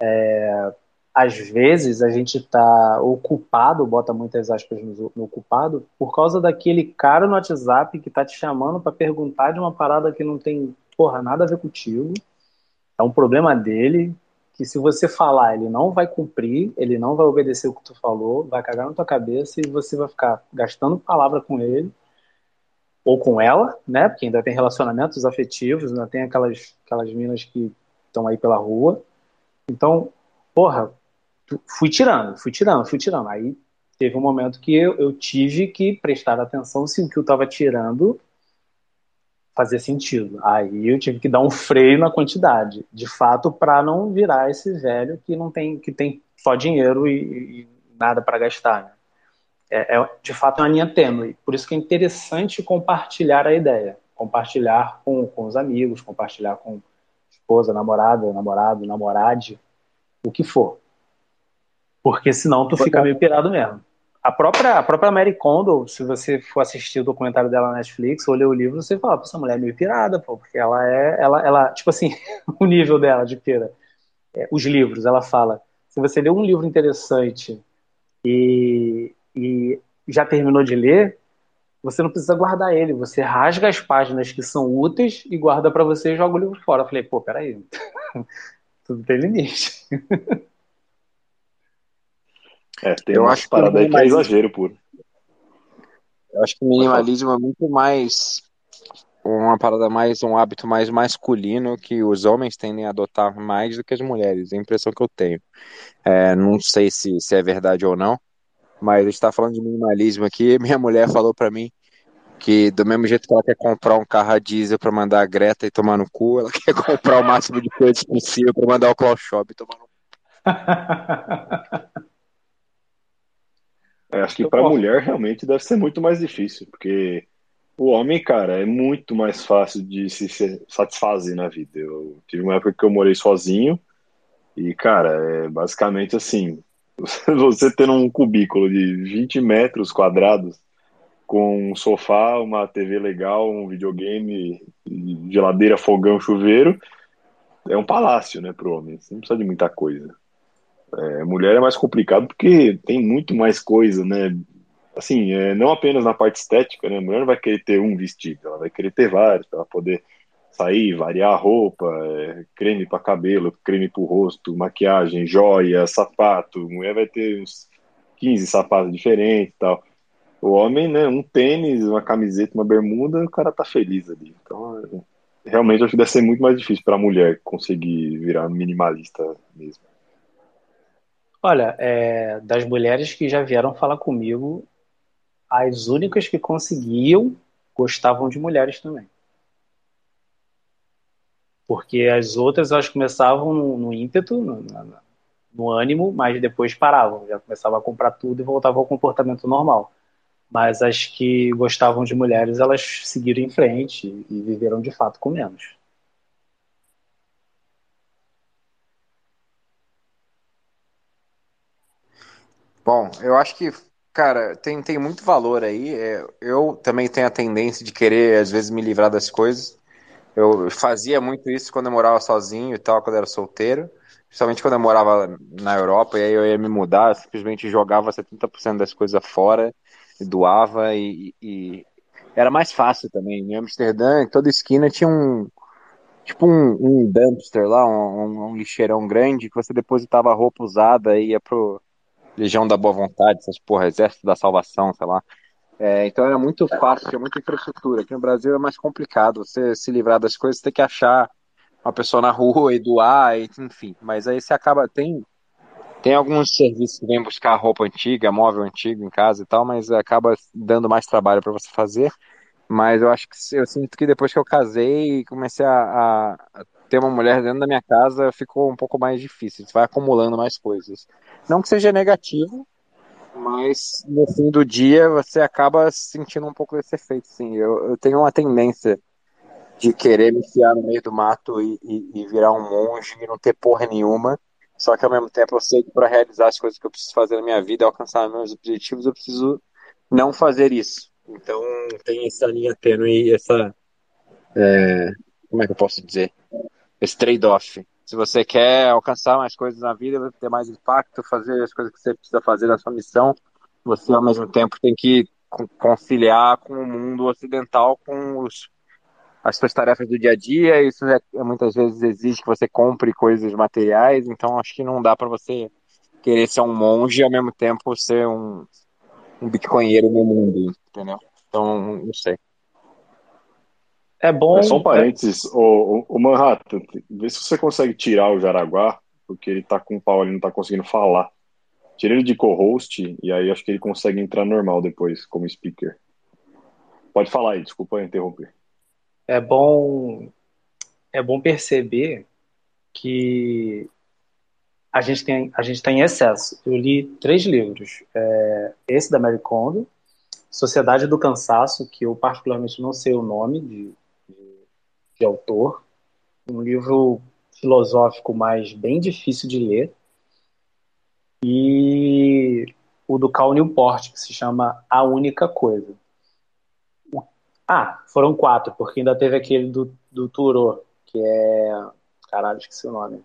É, às vezes a gente está ocupado, bota muitas aspas no, ocupado, por causa daquele cara no WhatsApp que tá te chamando para perguntar de uma parada que não tem, porra, nada a ver contigo. É um problema dele, que se você falar, ele não vai cumprir, ele não vai obedecer o que tu falou, vai cagar na tua cabeça e você vai ficar gastando palavra com ele ou com ela, né? Porque ainda tem relacionamentos afetivos, ainda tem aquelas aquelas minas que estão aí pela rua. Então, porra, fui tirando, fui tirando, fui tirando. Aí teve um momento que eu, eu tive que prestar atenção se o que eu estava tirando fazia sentido. Aí eu tive que dar um freio na quantidade, de fato, para não virar esse velho que não tem que tem só dinheiro e, e nada para gastar. Né? É, é, de fato é uma linha tênue. Por isso que é interessante compartilhar a ideia, compartilhar com, com os amigos, compartilhar com esposa, namorada, namorado, namorade, o que for. Porque senão tu fica meio pirado mesmo. A própria, a própria Mary Kondo, se você for assistir o documentário dela na Netflix ou ler o livro, você fala, essa mulher é meio pirada, pô, porque ela é, ela, ela tipo assim, o nível dela de pira. É, os livros, ela fala, se você lê um livro interessante e, e já terminou de ler, você não precisa guardar ele, você rasga as páginas que são úteis e guarda para você e joga o livro fora. Eu falei, pô, peraí, tudo tem limite. É, tem eu acho parada aí que é exagero puro. Eu acho que o minimalismo é muito mais uma parada mais, um hábito mais masculino que os homens tendem a adotar mais do que as mulheres. É a impressão que eu tenho. É, não sei se, se é verdade ou não, mas a gente tá falando de minimalismo aqui. Minha mulher falou para mim que do mesmo jeito que ela quer comprar um carro a diesel para mandar a Greta e tomar no cu, ela quer comprar o máximo de coisas possível para mandar o Klaus Shop tomar no cu. É, acho que para mulher realmente deve ser muito mais difícil, porque o homem, cara, é muito mais fácil de se satisfazer na vida. Eu tive uma época que eu morei sozinho e, cara, é basicamente assim: você tendo um cubículo de 20 metros quadrados com um sofá, uma TV legal, um videogame, geladeira, fogão, chuveiro, é um palácio, né, pro homem. Você não precisa de muita coisa. É, mulher é mais complicado porque tem muito mais coisa, né? Assim, é, não apenas na parte estética, né? A mulher não vai querer ter um vestido, ela vai querer ter vários para poder sair, variar a roupa, é, creme para cabelo, creme para o rosto, maquiagem, joia, sapato. A mulher vai ter uns 15 sapatos diferentes tal. O homem, né? Um tênis, uma camiseta, uma bermuda, o cara tá feliz ali. Então, é, realmente, acho que deve ser muito mais difícil para a mulher conseguir virar minimalista mesmo. Olha, é, das mulheres que já vieram falar comigo, as únicas que conseguiam gostavam de mulheres também. Porque as outras elas começavam no, no ímpeto, no, no, no, ânimo, mas depois paravam, já começavam a comprar tudo e voltavam ao comportamento normal. Mas as que gostavam de mulheres, elas seguiram em frente e viveram de fato com menos. Bom, eu acho que Cara, tem, tem muito valor aí. É, eu também tenho a tendência de querer, às vezes, me livrar das coisas. Eu fazia muito isso quando eu morava sozinho e tal, quando eu era solteiro. Principalmente quando eu morava na Europa, e aí eu ia me mudar, eu simplesmente jogava 70% das coisas fora, e doava, e, e, era mais fácil também. Em Amsterdã, em toda esquina tinha um, tipo um, um dumpster lá, um, um, lixeirão grande, que você depositava roupa usada e ia pro Legião da Boa Vontade, essas porra, Exército da Salvação, sei lá. É, então era muito fácil, tinha muita infraestrutura. Aqui no Brasil é mais complicado. Você se livrar das coisas, tem que achar uma pessoa na rua e doar, e, enfim. Mas aí você acaba. Tem, tem alguns serviços que vêm buscar roupa antiga, móvel antigo em casa e tal, mas acaba dando mais trabalho para você fazer. Mas eu acho que eu sinto que depois que eu casei e comecei a, a, ter uma mulher dentro da minha casa, ficou um pouco mais difícil. Você vai acumulando mais coisas. Não que seja negativo, mas no fim do dia você acaba sentindo um pouco desse efeito, sim. Eu, eu tenho uma tendência de querer me enfiar no meio do mato e, e, e, virar um monge e não ter porra nenhuma. Só que ao mesmo tempo eu sei que para realizar as coisas que eu preciso fazer na minha vida, alcançar meus objetivos, eu preciso não fazer isso. Então tem essa linha tênue e essa. É, como é que eu posso dizer? Esse trade-off. Se você quer alcançar mais coisas na vida, ter mais impacto, fazer as coisas que você precisa fazer na sua missão, você ao mesmo tempo tem que conciliar com o mundo ocidental, com os as suas tarefas do dia a dia, isso é, muitas vezes exige que você compre coisas materiais, então acho que não dá para você querer ser um monge e ao mesmo tempo ser um, um bitcoinheiro no mundo, entendeu? Então, não sei. É bom. É só um parênteses, é... o, o, Manhattan, vê se você consegue tirar o Jaraguá, porque ele tá com o pau, ele não tá conseguindo falar. Tira ele de co-host e aí acho que ele consegue entrar normal depois, como speaker. Pode falar aí, desculpa interromper é bom é bom perceber que a gente tem a gente está em excesso. Eu li três livros, é, esse da Mary Kondo, Sociedade do Cansaço, que eu particularmente não sei o nome de, de autor, um livro filosófico, mas bem difícil de ler, e o do Cal Newport, que se chama A Única Coisa. Ah, foram quatro, porque ainda teve aquele do, do Turo, que é. Caralho, esqueci o nome.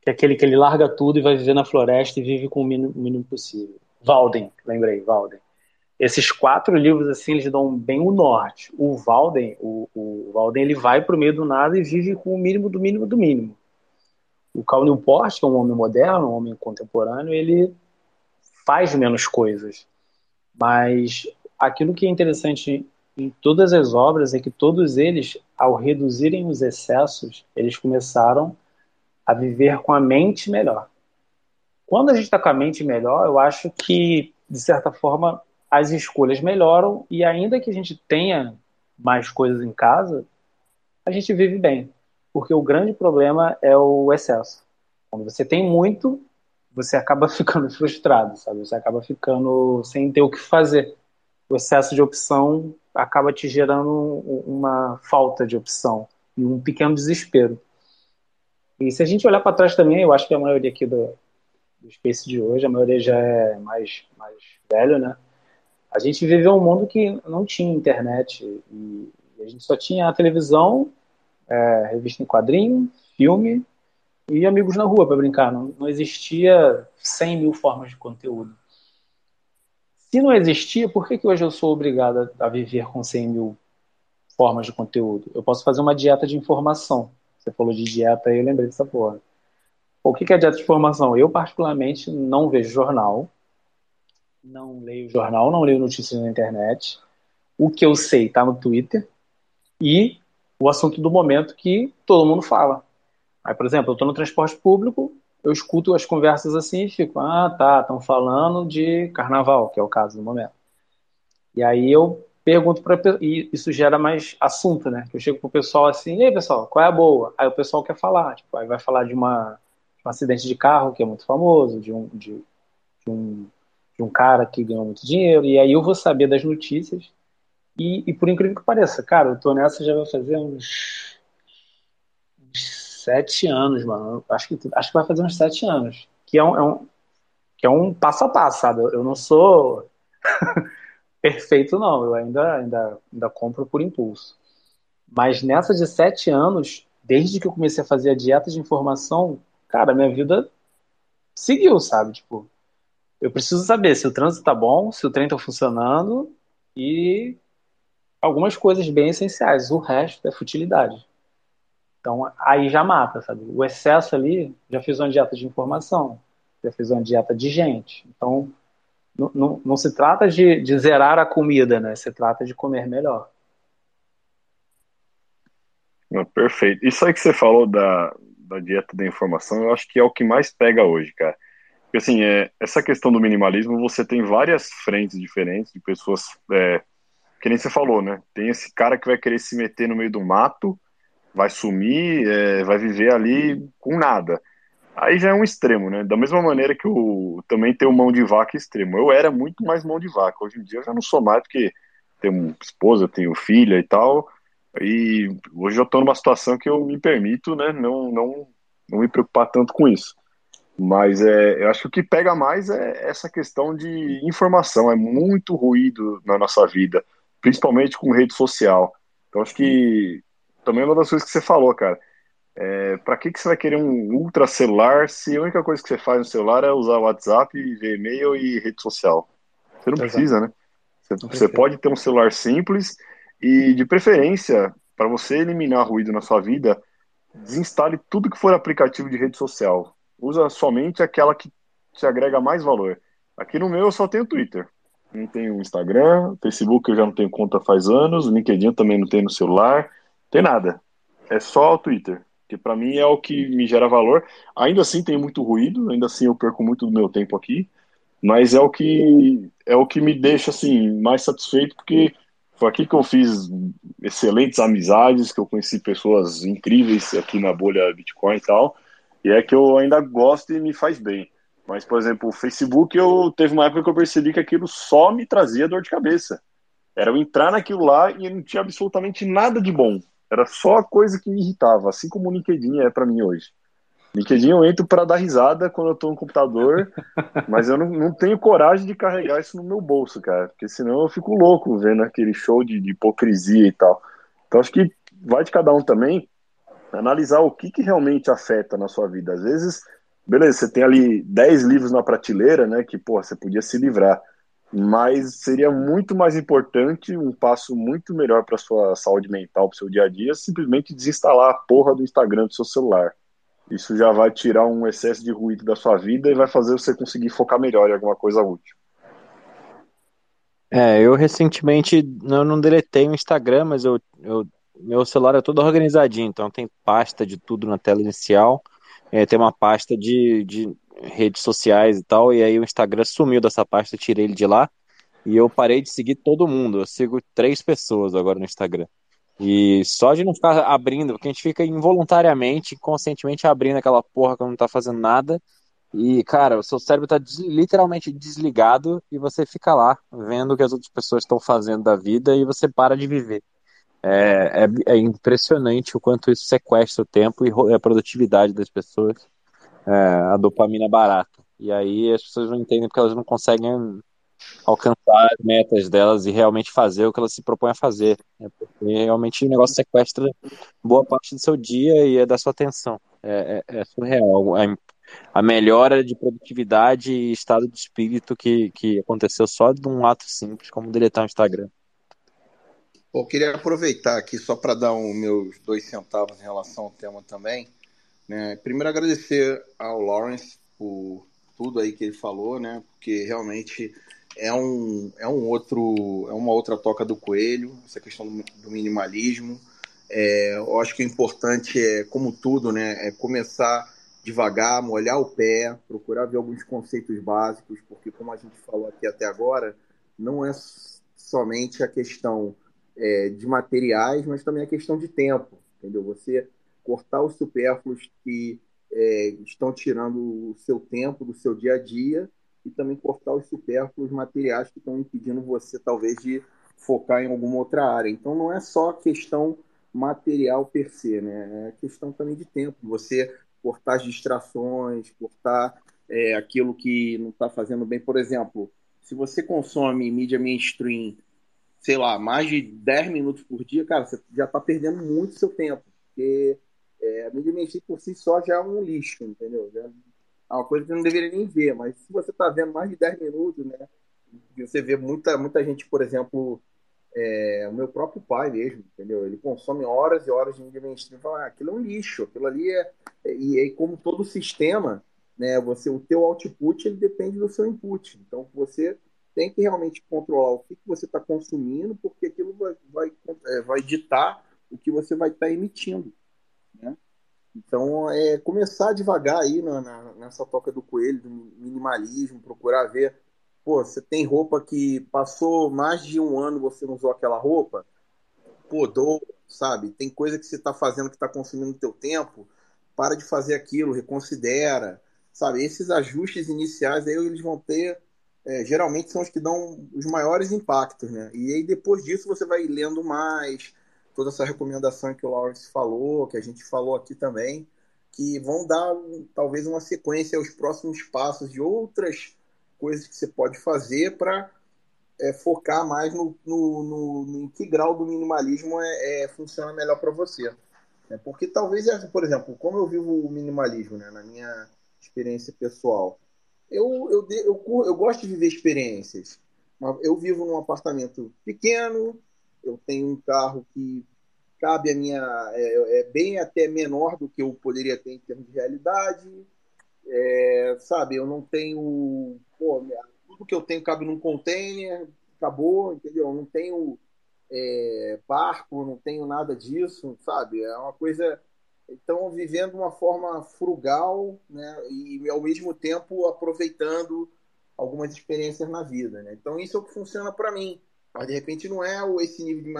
Que é aquele que ele larga tudo e vai viver na floresta e vive com o mínimo, mínimo possível. Valden, lembrei, Valden. Esses quatro livros, assim, eles dão bem o norte. O Valden, o, o Valden, ele vai pro meio do nada e vive com o mínimo do mínimo do mínimo. O Cal Newport, que é um homem moderno, um homem contemporâneo, ele faz menos coisas. Mas aquilo que é interessante em todas as obras é que todos eles, ao reduzirem os excessos, eles começaram a viver com a mente melhor. Quando a gente está com a mente melhor, eu acho que, de certa forma, as escolhas melhoram e ainda que a gente tenha mais coisas em casa, a gente vive bem. Porque o grande problema é o excesso. Quando você tem muito, você acaba ficando frustrado, sabe? Você acaba ficando sem ter o que fazer. O excesso de opção acaba te gerando uma falta de opção e um pequeno desespero. E se a gente olhar para trás também, eu acho que a maioria aqui do, do Space de hoje, a maioria já é mais, mais velho, né? A gente viveu um mundo que não tinha internet e a gente só tinha a televisão, é, revista em quadrinho, filme e amigos na rua para brincar. Não, não existia 100 mil formas de conteúdo. Se não existia, por que, que hoje eu sou obrigado a viver com 100 mil formas de conteúdo? Eu posso fazer uma dieta de informação. Você falou de dieta e eu lembrei dessa porra. O que é dieta de informação? Eu, particularmente, não vejo jornal, não leio jornal, não leio notícias na internet. O que eu sei está no Twitter e o assunto do momento que todo mundo fala. Aí, por exemplo, eu estou no transporte público, eu escuto as conversas assim e fico, ah, tá, estão falando de carnaval, que é o caso do momento. E aí eu pergunto para e isso gera mais assunto, né? Que eu chego pro pessoal assim, e aí, pessoal, qual é a boa? Aí o pessoal quer falar, tipo, aí vai falar de uma um acidente de carro que é muito famoso, de um de, de um de um cara que ganhou muito dinheiro, e aí eu vou saber das notícias. E, e por incrível que pareça, cara, eu tô nessa já vai fazer uns sete anos, mano. Acho que, acho que vai fazer uns sete anos. Que é um, é um, que é um passo a passo, sabe? Eu não sou perfeito, não. Eu ainda, ainda, ainda compro por impulso. Mas nessa de sete anos, desde que eu comecei a fazer a dieta de informação, cara, minha vida seguiu, sabe? Tipo, eu preciso saber se o trânsito tá bom, se o trem tá funcionando e algumas coisas bem essenciais. O resto é futilidade. Então aí já mata, sabe? O excesso ali já fez uma dieta de informação, já fez uma dieta de gente. Então não, não, não se trata de, de zerar a comida, né? Se trata de comer melhor. perfeito. Isso aí que você falou da, da dieta da informação, eu acho que é o que mais pega hoje, cara. Porque, assim, é, essa questão do minimalismo, você tem várias frentes diferentes de pessoas, é, que nem você falou, né? Tem esse cara que vai querer se meter no meio do mato, vai sumir, é, vai viver ali com nada. Aí já é um extremo, né? Da mesma maneira que o também tem o mão de vaca extremo. Eu era muito mais mão de vaca. Hoje em dia eu já não sou mais, porque tenho esposa, tenho filha e tal. E hoje eu estou numa situação que eu me permito, né? Não, não, não me preocupar tanto com isso. Mas é, eu acho que o que pega mais é essa questão de informação. É muito ruído na nossa vida, principalmente com rede social. Então acho que também é uma das coisas que você falou, cara. É, para que, que você vai querer um ultra celular se a única coisa que você faz no celular é usar WhatsApp, ver e-mail e rede social? Você não Exato. precisa, né? Você, você pode ter um celular simples e, de preferência, para você eliminar ruído na sua vida, desinstale tudo que for aplicativo de rede social. Usa somente aquela que te agrega mais valor. Aqui no meu eu só tenho Twitter. Não tenho Instagram, Facebook eu já não tenho conta faz anos, LinkedIn também não tenho no celular, tem nada. É só o Twitter que para mim é o que me gera valor. Ainda assim tem muito ruído, ainda assim eu perco muito do meu tempo aqui, mas é o que é o que me deixa assim mais satisfeito porque foi aqui que eu fiz excelentes amizades, que eu conheci pessoas incríveis aqui na bolha Bitcoin e tal, e é que eu ainda gosto e me faz bem. Mas, por exemplo, o Facebook, eu teve uma época que eu percebi que aquilo só me trazia dor de cabeça. Era eu entrar naquilo lá e não tinha absolutamente nada de bom. Era só a coisa que me irritava, assim como o LinkedIn é para mim hoje. LinkedIn eu entro para dar risada quando eu tô no computador, mas eu não, não, tenho coragem de carregar isso no meu bolso, cara, porque senão eu fico louco vendo aquele show de, de hipocrisia e tal. Então acho que vai de cada um também analisar o que, que realmente afeta na sua vida. Às vezes, beleza, você tem ali 10 livros na prateleira, né, que, pô, você podia se livrar mas seria muito mais importante, um passo muito melhor para sua saúde mental, para seu dia a dia, simplesmente desinstalar a porra do Instagram do seu celular. Isso já vai tirar um excesso de ruído da sua vida e vai fazer você conseguir focar melhor em alguma coisa útil. É, eu recentemente eu não deletei o Instagram, mas eu, eu, meu celular é todo organizadinho, então tem pasta de tudo na tela inicial, é, tem uma pasta de, de redes sociais e tal, e aí o Instagram sumiu dessa pasta, tirei ele de lá, e eu parei de seguir todo mundo. Eu sigo três pessoas agora no Instagram. E só de não ficar abrindo, porque a gente fica involuntariamente, conscientemente abrindo aquela porra quando não tá fazendo nada. E, cara, o seu cérebro tá des literalmente desligado e você fica lá vendo o que as outras pessoas estão fazendo da vida e você para de viver. É, é, é, impressionante o quanto isso sequestra o tempo e a produtividade das pessoas é, a dopamina barata. E aí as pessoas não entendem porque elas não conseguem alcançar as metas delas e realmente fazer o que elas se propõem a fazer. Né? Porque realmente o negócio sequestra boa parte do seu dia e é da sua atenção. É, é, é surreal. A, a, melhora de produtividade e estado de espírito que, que aconteceu só de um ato simples, como deletar o Instagram. Eu queria aproveitar aqui só para dar os meus dois centavos em relação ao tema também. Né? Primeiro agradecer ao Lawrence por tudo aí que ele falou, né? Porque realmente é um, é um outro, é uma outra toca do coelho, essa questão do, do minimalismo. É, eu acho que o importante é, como tudo, né? É começar devagar, molhar o pé, procurar ver alguns conceitos básicos, porque como a gente falou aqui até agora, não é somente a questão é, de materiais, mas também a questão de tempo, entendeu? Você cortar os supérfluos que é, estão tirando o seu tempo do seu dia a dia e também cortar os supérfluos materiais que estão impedindo você, talvez, de focar em alguma outra área. Então, não é só questão material per se, né? É questão também de tempo. Você cortar as distrações, cortar é, aquilo que não está fazendo bem. Por exemplo, se você consome mídia mainstream, sei lá, mais de 10 minutos por dia, cara, você já está perdendo muito seu tempo. Porque é, a mídia por si só já é um lixo, entendeu? Já é uma coisa que não deveria nem ver. Mas se você está vendo mais de 10 minutos, né? Você vê muita, muita gente, por exemplo, é, o meu próprio pai mesmo, entendeu? Ele consome horas e horas de mídia mainstream e fala, ah, aquilo é um lixo, aquilo ali é... E aí, como todo sistema, né, você, o teu output, ele depende do seu input. Então, você tem que realmente controlar o que, que você está consumindo, porque aquilo vai, vai, é, vai ditar o que você vai estar tá emitindo, né? Então, é começar devagar aí na, na, nessa toca do coelho, do minimalismo, procurar ver Pô, você tem roupa que passou mais de um ano você não usou aquela roupa, pô, dou, sabe? Tem coisa que você está fazendo que está consumindo teu tempo, para de fazer aquilo, reconsidera, sabe? Esses ajustes iniciais aí eles vão ter, é, geralmente são os que dão os maiores impactos, né? E aí depois disso você vai lendo mais, toda essa recomendação que o Lawrence falou, que a gente falou aqui também, que vão dar talvez uma sequência aos próximos passos de outras coisas que você pode fazer para é, focar mais no, no, no, no, em que grau do minimalismo é, é funciona melhor para você. É, porque talvez, por exemplo, como eu vivo o minimalismo né, na minha experiência pessoal, eu, eu, eu, eu gosto de viver experiências. Eu vivo num apartamento pequeno, eu tenho um carro que cabe a minha. É, é, bem até menor do que eu poderia ter em termos de realidade. É, sabe, eu não tenho. Pô, tudo que eu tenho cabe num container, acabou, entendeu? Eu não tenho é, barco, não tenho nada disso, sabe? É uma coisa. Então, vivendo uma forma frugal, né? E ao mesmo tempo aproveitando algumas experiências na vida, né? Então, isso é o que funciona para mim. Mas de repente não é esse nível de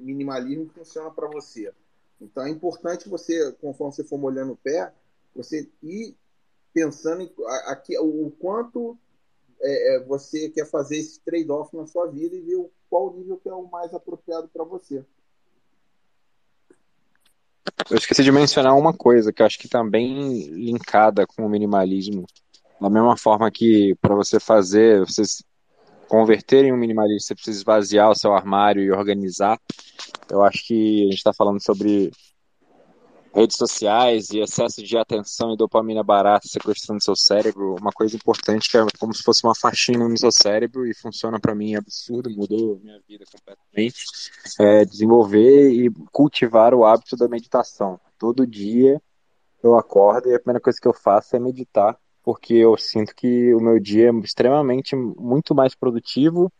minimalismo que funciona para você. Então é importante você, conforme você for molhando o pé, você ir pensando em, aqui, o quanto é, é, você quer fazer esse trade-off na sua vida e ver qual nível que é o mais apropriado para você. Eu esqueci de mencionar uma coisa que eu acho que está bem linkada com o minimalismo. Da mesma forma que para você fazer, você converter em um minimalista, você precisa esvaziar o seu armário e organizar. Eu acho que a gente está falando sobre redes sociais e excesso de atenção e dopamina barata sequestrando seu cérebro, uma coisa importante que é como se fosse uma faxina no seu cérebro e funciona para mim absurdo, mudou minha vida completamente, é desenvolver e cultivar o hábito da meditação. Todo dia eu acordo e a primeira coisa que eu faço é meditar, porque eu sinto que o meu dia é extremamente muito mais produtivo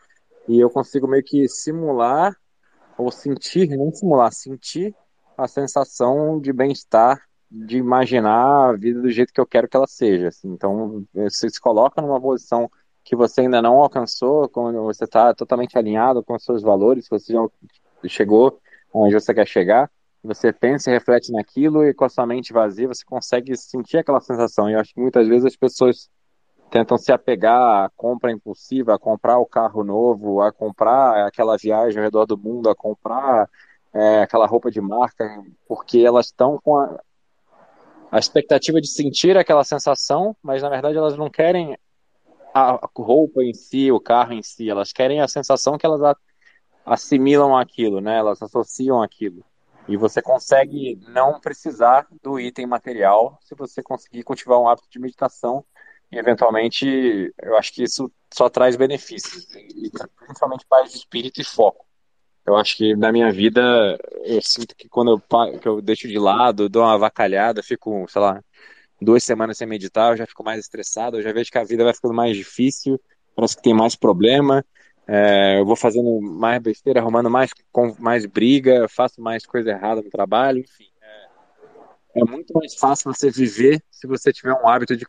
e eu consigo meio que simular ou sentir, não simular, sentir a sensação de bem-estar, de imaginar a vida do jeito que eu quero que ela seja. Assim. Então, você se coloca numa posição que você ainda não alcançou, quando você está totalmente alinhado com os seus valores, você já chegou onde você quer chegar, você pensa e reflete naquilo e com a sua mente vazia você consegue sentir aquela sensação. E eu acho que muitas vezes as pessoas tentam se apegar à compra impulsiva, a comprar o carro novo, a comprar aquela viagem ao redor do mundo, a comprar é, aquela roupa de marca, porque elas estão com a, a expectativa de sentir aquela sensação, mas na verdade elas não querem a roupa em si, o carro em si, elas querem a sensação que elas assimilam aquilo, né? Elas associam aquilo. E você consegue não precisar do item material se você conseguir cultivar um hábito de meditação. E eventualmente, eu acho que isso só traz benefícios, e principalmente paz de espírito e foco. Eu acho que na minha vida, eu sinto que quando eu, que eu deixo de lado, dou uma avacalhada, fico, sei lá, duas semanas sem meditar, eu já fico mais estressado, eu já vejo que a vida vai ficando mais difícil, parece que tem mais problema, é, eu vou fazendo mais besteira, arrumando mais, com, mais briga, faço mais coisa errada no trabalho, enfim. É, é muito mais fácil você viver se você tiver um hábito de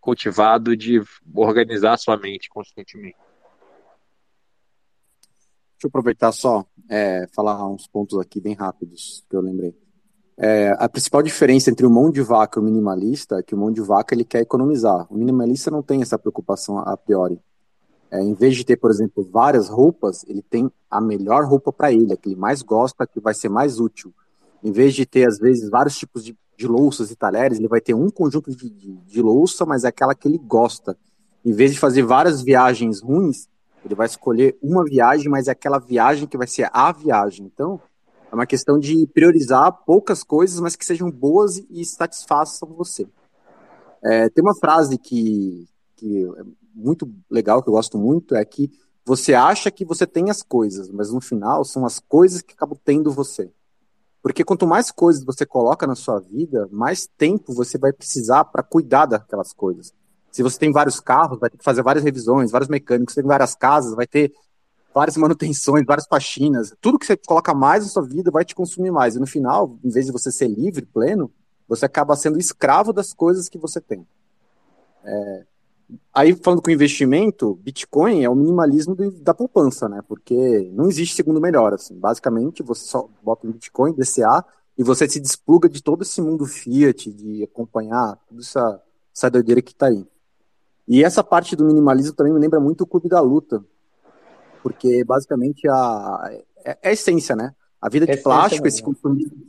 cultivado de organizar sua mente constantemente. Deixa eu aproveitar só, é, falar uns pontos aqui bem rápidos que eu lembrei. É, a principal diferença entre o mão de vaca e o minimalista é que o mão de vaca ele quer economizar. O minimalista não tem essa preocupação a priori. É, em vez de ter, por exemplo, várias roupas, ele tem a melhor roupa para ele, a que ele mais gosta, que vai ser mais útil. Em vez de ter, às vezes, vários tipos de, de louças e talheres, ele vai ter um conjunto de, de, de louça, mas é aquela que ele gosta. Em vez de fazer várias viagens ruins, ele vai escolher uma viagem, mas é aquela viagem que vai ser a viagem. Então, é uma questão de priorizar poucas coisas, mas que sejam boas e satisfaçam você. É, tem uma frase que, que é muito legal, que eu gosto muito, é que você acha que você tem as coisas, mas no final são as coisas que acabam tendo você. Porque quanto mais coisas você coloca na sua vida, mais tempo você vai precisar para cuidar daquelas coisas. Se você tem vários carros, vai ter que fazer várias revisões, vários mecânicos, tem várias casas, vai ter várias manutenções, várias faxinas. Tudo que você coloca mais na sua vida vai te consumir mais. E no final, em vez de você ser livre, pleno, você acaba sendo escravo das coisas que você tem. É... Aí, falando com investimento, Bitcoin é o minimalismo da poupança, né? Porque não existe segundo melhor. Assim. Basicamente, você só bota um Bitcoin, DCA, e você se despluga de todo esse mundo fiat, de acompanhar toda essa, essa doideira que está aí. E essa parte do minimalismo também me lembra muito o Clube da Luta, porque basicamente a, é, é a essência, né? A vida de plástico, esse consumismo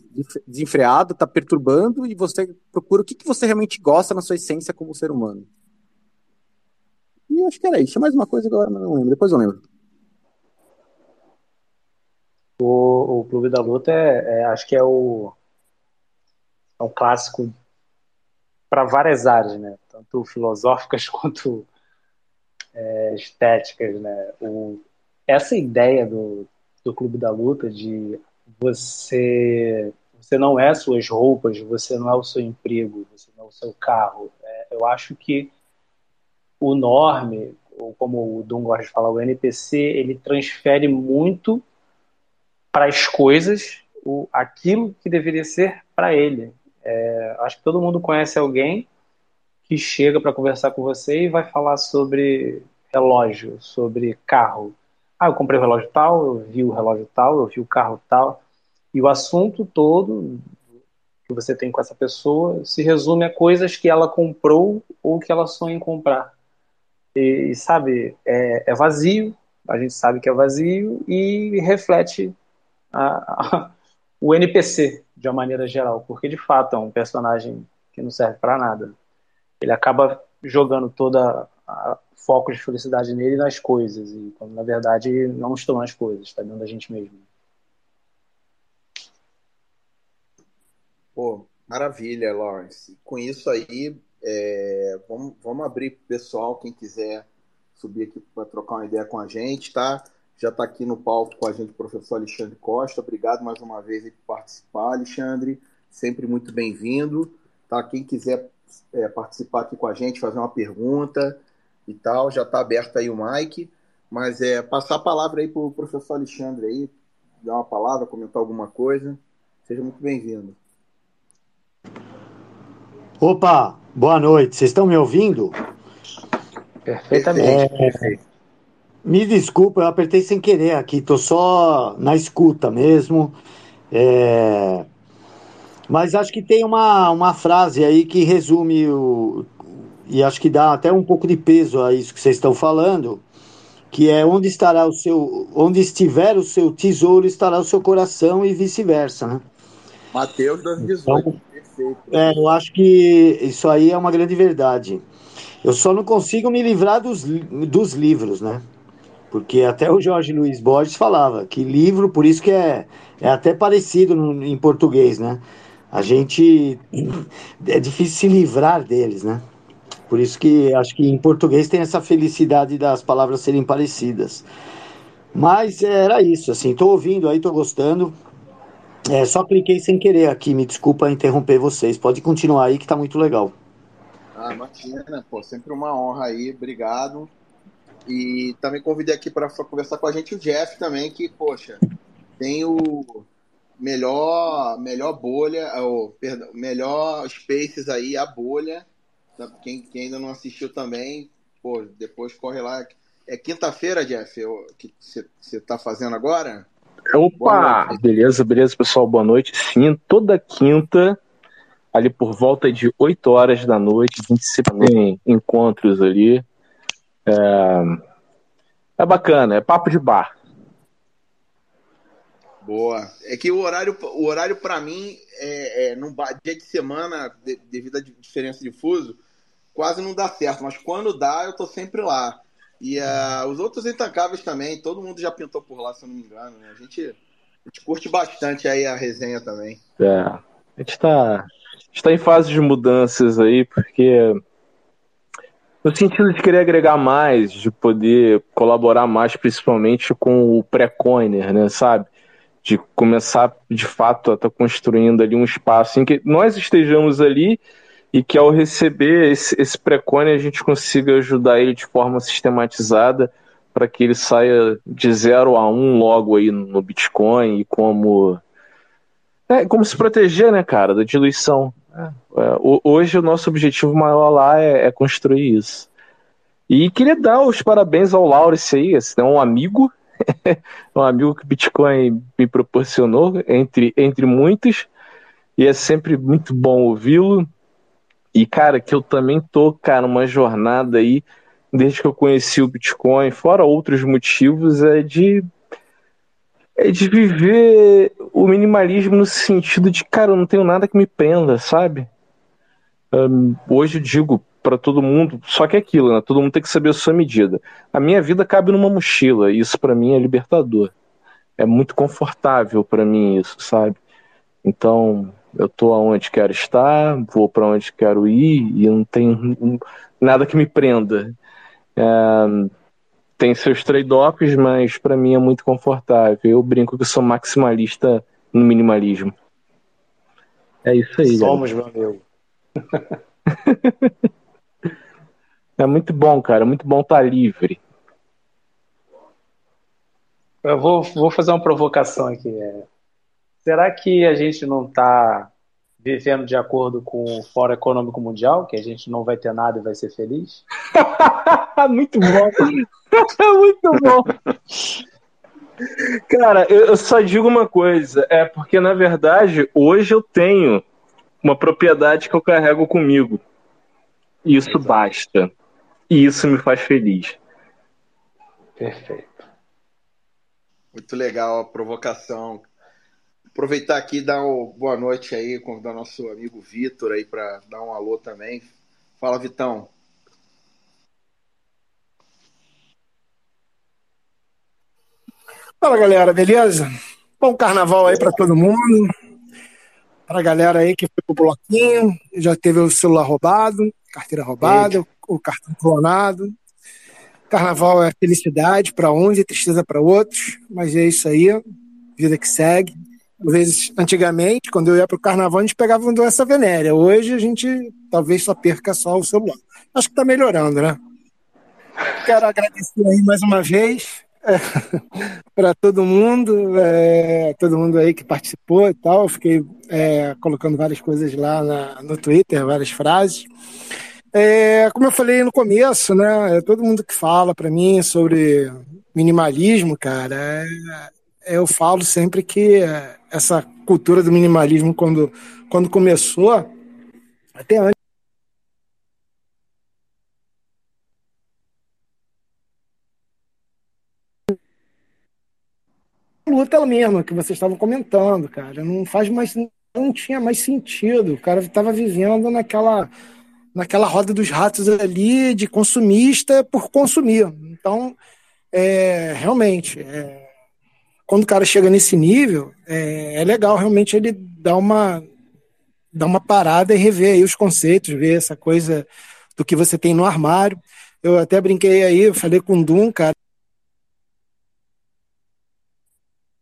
desenfreado, está perturbando e você procura o que, que você realmente gosta na sua essência como ser humano. E acho que era isso. Tinha mais uma coisa agora, mas não lembro. Depois eu lembro. O, o Clube da Luta é, é, acho que é o é um clássico para várias áreas, né? Tanto filosóficas quanto é, estéticas, né? O, essa ideia do, do Clube da Luta de você você não é suas roupas, você não é o seu emprego, você não é o seu carro. É, eu acho que o norme, ou como o Dum gosta de falar, o NPC, ele transfere muito para as coisas o, aquilo que deveria ser para ele. É, acho que todo mundo conhece alguém que chega para conversar com você e vai falar sobre relógio, sobre carro. Ah, eu comprei o relógio tal, eu vi o relógio tal, eu vi o carro tal. E o assunto todo que você tem com essa pessoa se resume a coisas que ela comprou ou que ela sonha em comprar. E, sabe, é, é vazio, a gente sabe que é vazio e reflete a, a, o NPC de uma maneira geral, porque de fato é um personagem que não serve para nada. Ele acaba jogando toda a foco de felicidade nele nas coisas, e quando na verdade não estão nas coisas, está dentro da gente mesmo. Pô, maravilha, Lawrence. Com isso aí, é, vamos, vamos abrir para o pessoal, quem quiser subir aqui para trocar uma ideia com a gente, tá? Já está aqui no palco com a gente o professor Alexandre Costa. Obrigado mais uma vez por participar, Alexandre. Sempre muito bem-vindo. Tá? Quem quiser é, participar aqui com a gente, fazer uma pergunta e tal, já está aberto aí o mic. Mas é passar a palavra aí para o professor Alexandre aí, dar uma palavra, comentar alguma coisa. Seja muito bem-vindo. Opa, boa noite. Vocês estão me ouvindo? Perfeitamente. É, me desculpa, eu apertei sem querer aqui, estou só na escuta mesmo. É, mas acho que tem uma, uma frase aí que resume o. E acho que dá até um pouco de peso a isso que vocês estão falando, que é onde estará o seu. Onde estiver o seu tesouro, estará o seu coração e vice-versa, né? Mateus 2018. Então, Perfeito. É, eu acho que isso aí é uma grande verdade. Eu só não consigo me livrar dos, dos livros, né? Porque até o Jorge Luiz Borges falava que livro, por isso que é, é até parecido no, em português, né? A gente é difícil se livrar deles, né? Por isso que acho que em português tem essa felicidade das palavras serem parecidas. Mas era isso, assim, tô ouvindo aí, tô gostando. É, só cliquei sem querer aqui, me desculpa interromper vocês. Pode continuar aí que tá muito legal. Ah, imagina, pô, sempre uma honra aí, obrigado. E também convidei aqui para conversar com a gente o Jeff também, que, poxa, tem o melhor, melhor bolha, o perdão, melhor Spaces aí, a bolha. Quem, quem ainda não assistiu também, pô, depois corre lá. É quinta-feira, Jeff, o que você tá fazendo agora? Opa! Beleza, beleza, pessoal. Boa noite. Sim, toda quinta, ali por volta de 8 horas da noite, a gente sempre tem encontros ali. É, é bacana, é papo de bar. Boa. É que o horário, o horário para mim, é, é, dia de semana, de, devido à diferença de fuso, quase não dá certo. Mas quando dá, eu tô sempre lá. E uh, os outros intancáveis também, todo mundo já pintou por lá, se eu não me engano. Né? A, gente, a gente curte bastante aí a resenha também. É, a gente tá, a gente tá em fase de mudanças aí, porque no sentido de querer agregar mais, de poder colaborar mais, principalmente com o pré-coiner, né, sabe? De começar, de fato, a estar tá construindo ali um espaço em que nós estejamos ali e que ao receber esse, esse precone a gente consiga ajudar ele de forma sistematizada para que ele saia de 0 a 1 um logo aí no Bitcoin e como é, como se proteger, né, cara, da diluição. É, é, hoje o nosso objetivo maior lá é, é, construir isso. E queria dar os parabéns ao Laurence aí, esse é um amigo, um amigo que o Bitcoin me proporcionou, entre, entre muitos, e é sempre muito bom ouvi-lo. E, cara, que eu também tô, cara, uma jornada aí, desde que eu conheci o Bitcoin, fora outros motivos, é de. É de viver o minimalismo no sentido de, cara, eu não tenho nada que me prenda, sabe? Um, hoje eu digo para todo mundo, só que é aquilo, né? Todo mundo tem que saber a sua medida. A minha vida cabe numa mochila, e isso para mim é libertador. É muito confortável para mim isso, sabe? Então, eu tô aonde quero estar, vou para onde quero ir e não tem nada que me prenda. É, tem seus trade-offs, mas para mim é muito confortável. Eu brinco que sou maximalista no minimalismo. É isso aí. Somos, meu amigo. é muito bom, cara. Muito bom estar tá livre. Eu vou, vou fazer uma provocação aqui. É, Será que a gente não está vivendo de acordo com o Fórum Econômico Mundial, que a gente não vai ter nada e vai ser feliz? Muito bom. Muito bom. Cara, eu só digo uma coisa, é porque na verdade hoje eu tenho uma propriedade que eu carrego comigo. Isso Exato. basta. E isso me faz feliz. Perfeito. Muito legal a provocação Aproveitar aqui e dar uma boa noite aí, convidar nosso amigo Vitor aí para dar um alô também. Fala, Vitão. Fala, galera, beleza? Bom carnaval aí para todo mundo. Para a galera aí que foi pro bloquinho, já teve o celular roubado, carteira roubada, Eita. O cartão clonado. Carnaval é felicidade para uns e tristeza para outros, mas é isso aí, vida que segue às vezes, antigamente, quando eu ia para o carnaval, a gente pegava uma doença venérea. Hoje a gente talvez só perca só o celular. Acho que está melhorando, né? Quero agradecer aí mais uma vez é, para todo mundo, é, todo mundo aí que participou e tal. Fiquei é, colocando várias coisas lá na, no Twitter, várias frases. É, como eu falei no começo, né? É, todo mundo que fala para mim sobre minimalismo, cara, é, eu falo sempre que essa cultura do minimalismo, quando, quando começou, até antes. luta ela mesma que vocês estavam comentando, cara, não faz mais não tinha mais sentido. O cara estava vivendo naquela naquela roda dos ratos ali de consumista por consumir. Então, é, realmente, é, quando o cara chega nesse nível, é, é legal realmente ele dar uma, dar uma parada e rever aí os conceitos, ver essa coisa do que você tem no armário. Eu até brinquei aí, falei com o Dum, cara.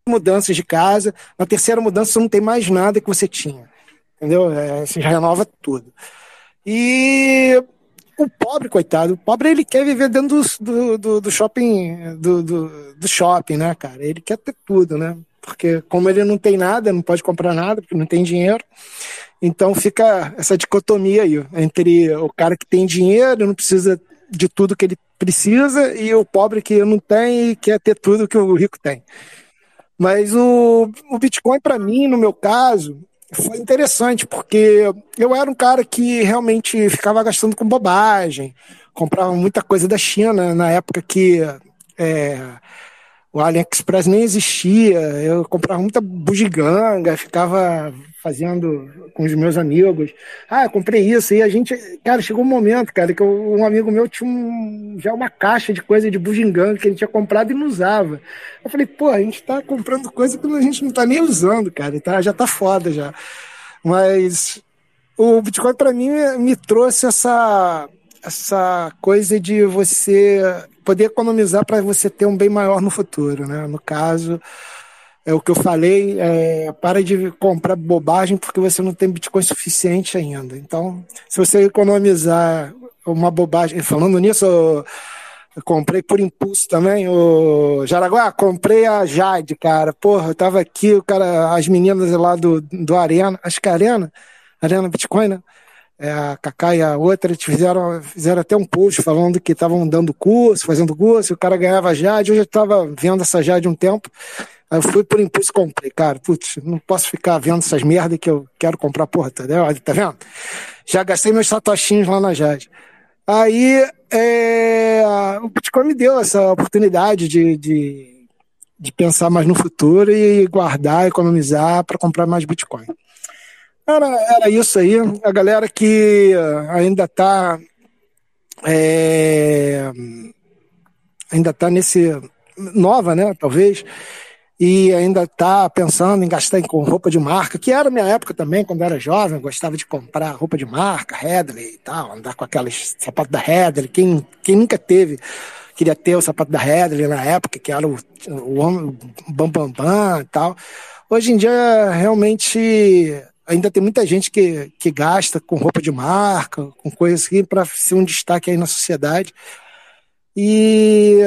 Mudanças de casa, na terceira mudança você não tem mais nada que você tinha. Entendeu? É, você já renova tudo. E o pobre, coitado, o pobre ele quer viver dentro do, do, do shopping, do, do, do, shopping, né, cara? Ele quer ter tudo, né? Porque como ele não tem nada, não pode comprar nada, porque não tem dinheiro, então fica essa dicotomia aí, entre o cara que tem dinheiro, não precisa de tudo que ele precisa, e o pobre que não tem e quer ter tudo que o rico tem. Mas o, o Bitcoin, para mim, no meu caso, foi interessante, porque eu era um cara que realmente ficava gastando com bobagem, comprava muita coisa da China na época que é, o AliExpress nem existia, eu comprava muita bugiganga, ficava fazendo com os meus amigos. Ah, comprei isso. E a gente, cara, chegou um momento, cara, que um amigo meu tinha um, já uma caixa de coisa de bugiganga que ele tinha comprado e não usava. Eu falei, pô, a gente tá comprando coisa que a gente não tá nem usando, cara, tá, já tá foda já. Mas o Bitcoin para mim me trouxe essa essa coisa de você poder economizar para você ter um bem maior no futuro, né? No caso, é o que eu falei, é, para de comprar bobagem porque você não tem Bitcoin suficiente ainda. Então, se você economizar uma bobagem, falando nisso, eu, eu comprei por impulso também, o Jaraguá, comprei a Jade, cara. Porra, eu tava aqui, o cara, as meninas lá do, do Arena, acho que é Arena, Arena Bitcoin, né? é, a Cacá e a outra, fizeram, fizeram até um post falando que estavam dando curso, fazendo curso, o cara ganhava Jade, eu já estava vendo essa Jade um tempo, aí eu fui por impulso e comprei, cara, putz, não posso ficar vendo essas merdas que eu quero comprar, porra, tá, tá vendo? Já gastei meus satoshinhos lá na Jade. Aí é, o Bitcoin me deu essa oportunidade de, de, de pensar mais no futuro e guardar, economizar para comprar mais Bitcoin. Era, era isso aí. A galera que ainda está é, ainda está nesse nova, né? Talvez e ainda está pensando em gastar com roupa de marca, que era minha época também, quando eu era jovem, gostava de comprar roupa de marca, Headley e tal, andar com aqueles sapatos da Headley. Quem, quem nunca teve, queria ter o sapato da Headley na época, que era o, o, o bam, bam, bam e tal. Hoje em dia, realmente, ainda tem muita gente que, que gasta com roupa de marca, com coisas assim, para ser um destaque aí na sociedade. E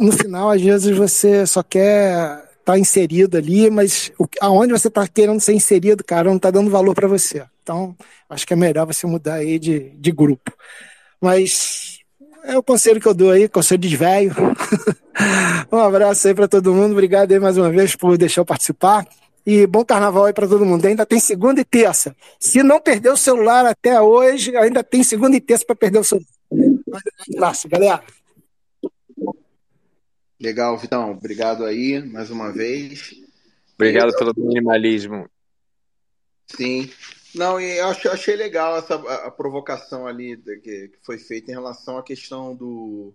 no final, às vezes, você só quer tá inserido ali, mas aonde você está querendo ser inserido, cara, não está dando valor para você. Então, acho que é melhor você mudar aí de, de grupo. Mas é o conselho que eu dou aí, conselho de velho. um abraço aí para todo mundo. Obrigado aí mais uma vez por deixar eu participar. E bom carnaval aí para todo mundo. Ainda tem segunda e terça. Se não perder o celular até hoje, ainda tem segunda e terça para perder o celular. Um abraço, galera. Legal, Vitão. Obrigado aí mais uma vez. Obrigado e... pelo minimalismo. Sim. Não, e eu achei, achei legal essa a, a provocação ali que, que, foi feita em relação à questão do,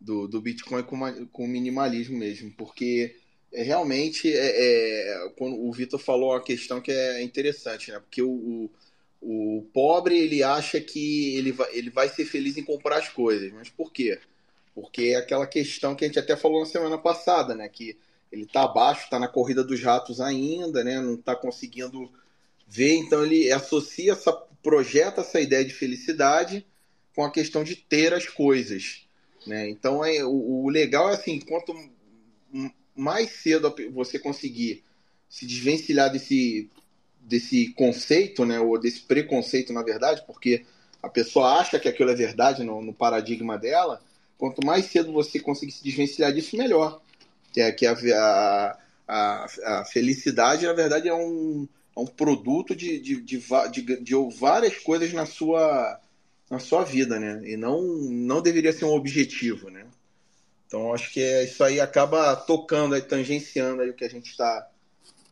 do, do Bitcoin com, com minimalismo mesmo, porque é, realmente, é, é, quando o Vitor falou uma questão que é interessante, né? Porque o, o, o, pobre ele acha que ele vai, ele vai ser feliz em comprar as coisas, mas por quê? Porque é aquela questão que a gente até falou na semana passada, né? Que ele está abaixo, está na corrida dos ratos ainda, né? Não está conseguindo ver, então ele associa essa projeta essa ideia de felicidade com a questão de ter as coisas, né? Então é o, o legal é assim, quanto mais cedo você conseguir se desvencilhar desse, desse conceito, né, ou desse preconceito, na verdade, porque a pessoa acha que aquilo é verdade no, no paradigma dela, quanto mais cedo você conseguir se desvencilhar disso, melhor. Que, é, que a, a, a, a felicidade, na verdade, é um, é um produto de, de, de, de, de várias coisas na sua, na sua vida, né? E não, não deveria ser um objetivo, né? Então acho que é, isso aí acaba tocando, aí, tangenciando aí o que a gente está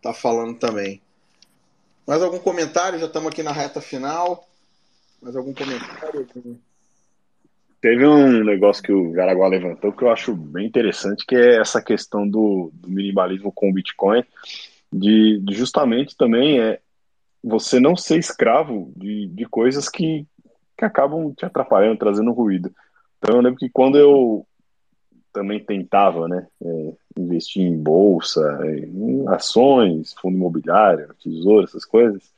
tá falando também. Mais algum comentário? Já estamos aqui na reta final. Mais algum comentário? Teve um negócio que o Garaguá levantou que eu acho bem interessante, que é essa questão do, do minimalismo com o Bitcoin, de, de, justamente também é você não ser escravo de, de coisas que, que acabam te atrapalhando, trazendo ruído. Então eu lembro que quando eu também tentava né, é, investir em bolsa, em ações, fundo imobiliário, tesouro, essas coisas,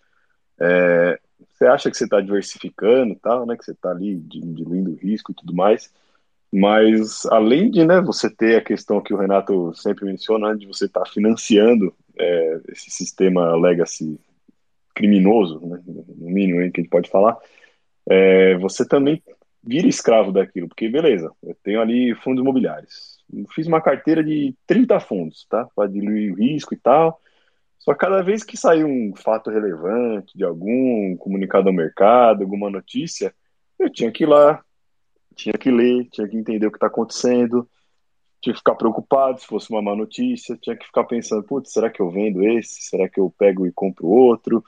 é, você acha que você está diversificando tal, né, que você está ali diluindo o risco e tudo mais, mas além de né, você ter a questão que o Renato sempre menciona, né, de você estar tá financiando é, esse sistema legacy criminoso, né, no mínimo que a gente pode falar, é, você também vira escravo daquilo, porque beleza, eu tenho ali fundos imobiliários. fiz uma carteira de 30 fundos, tá? Para diluir o risco e tal. Só cada vez que sair um fato relevante de algum comunicado ao mercado, alguma notícia, eu tinha que ir lá, tinha que ler, tinha que entender o que está acontecendo. tinha que ficar preocupado se fosse uma má notícia, tinha que ficar pensando, putz, será que eu vendo esse? Será que eu pego e compro outro?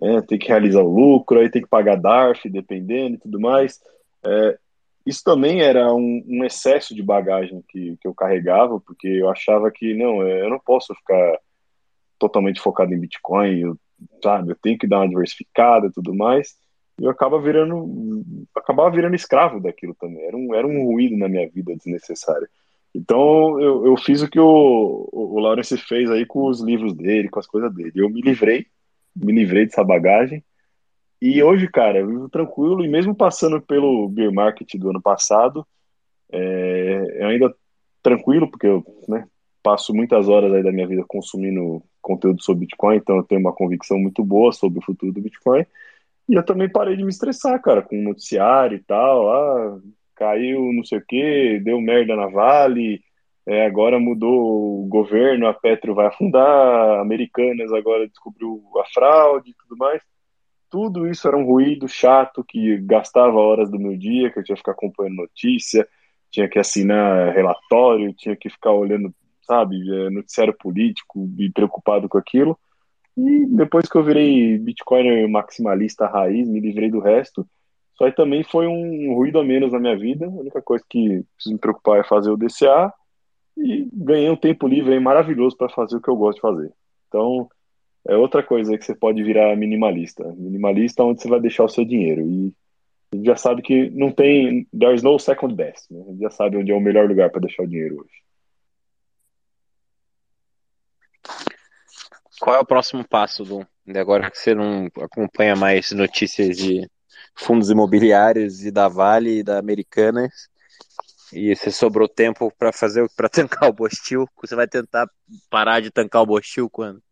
É, tem que realizar o lucro, aí tem que pagar DARF, dependendo e tudo mais. É, isso também era um, um, excesso de bagagem que, que eu carregava, porque eu achava que, não, é, eu não posso ficar totalmente focado em Bitcoin, eu, sabe, eu tenho que dar uma diversificada e tudo mais, eu acaba virando, acabava virando escravo daquilo também, era um, era um ruído na minha vida desnecessário. Então eu, eu fiz o que o, o Lawrence fez aí com os livros dele, com as coisas dele. Eu me livrei, me livrei dessa bagagem. E hoje, cara, eu vivo tranquilo, e mesmo passando pelo beer market do ano passado, é, eu ainda tranquilo, porque eu né, passo muitas horas aí da minha vida consumindo conteúdo sobre Bitcoin, então eu tenho uma convicção muito boa sobre o futuro do Bitcoin. E eu também parei de me estressar, cara, com o noticiário e tal. Ah, caiu não sei o que, deu merda na Vale, é, agora mudou o governo, a Petro vai afundar, Americanas agora descobriu a fraude e tudo mais. Tudo isso era um ruído chato que gastava horas do meu dia, que eu tinha que ficar acompanhando notícia, tinha que assinar relatório, tinha que ficar olhando, sabe, é, noticiário político e preocupado com aquilo. E depois que eu virei Bitcoiner maximalista raiz, me livrei do resto, só aí também foi um ruído a menos na minha vida. A única coisa que preciso me preocupar é fazer o DCA e ganhei um tempo livre maravilhoso para fazer o que eu gosto de fazer. Então, é outra coisa que você pode virar minimalista. Minimalista é onde você vai deixar o seu dinheiro. E a gente já sabe que não tem. There's no second best. Né? A gente já sabe onde é o melhor lugar para deixar o dinheiro hoje. Qual é o próximo passo, do agora que você não acompanha mais notícias de fundos imobiliários e da Vale e da Americanas. E você sobrou tempo para fazer para tancar o Bostil. Você vai tentar parar de tancar o Bostil quando?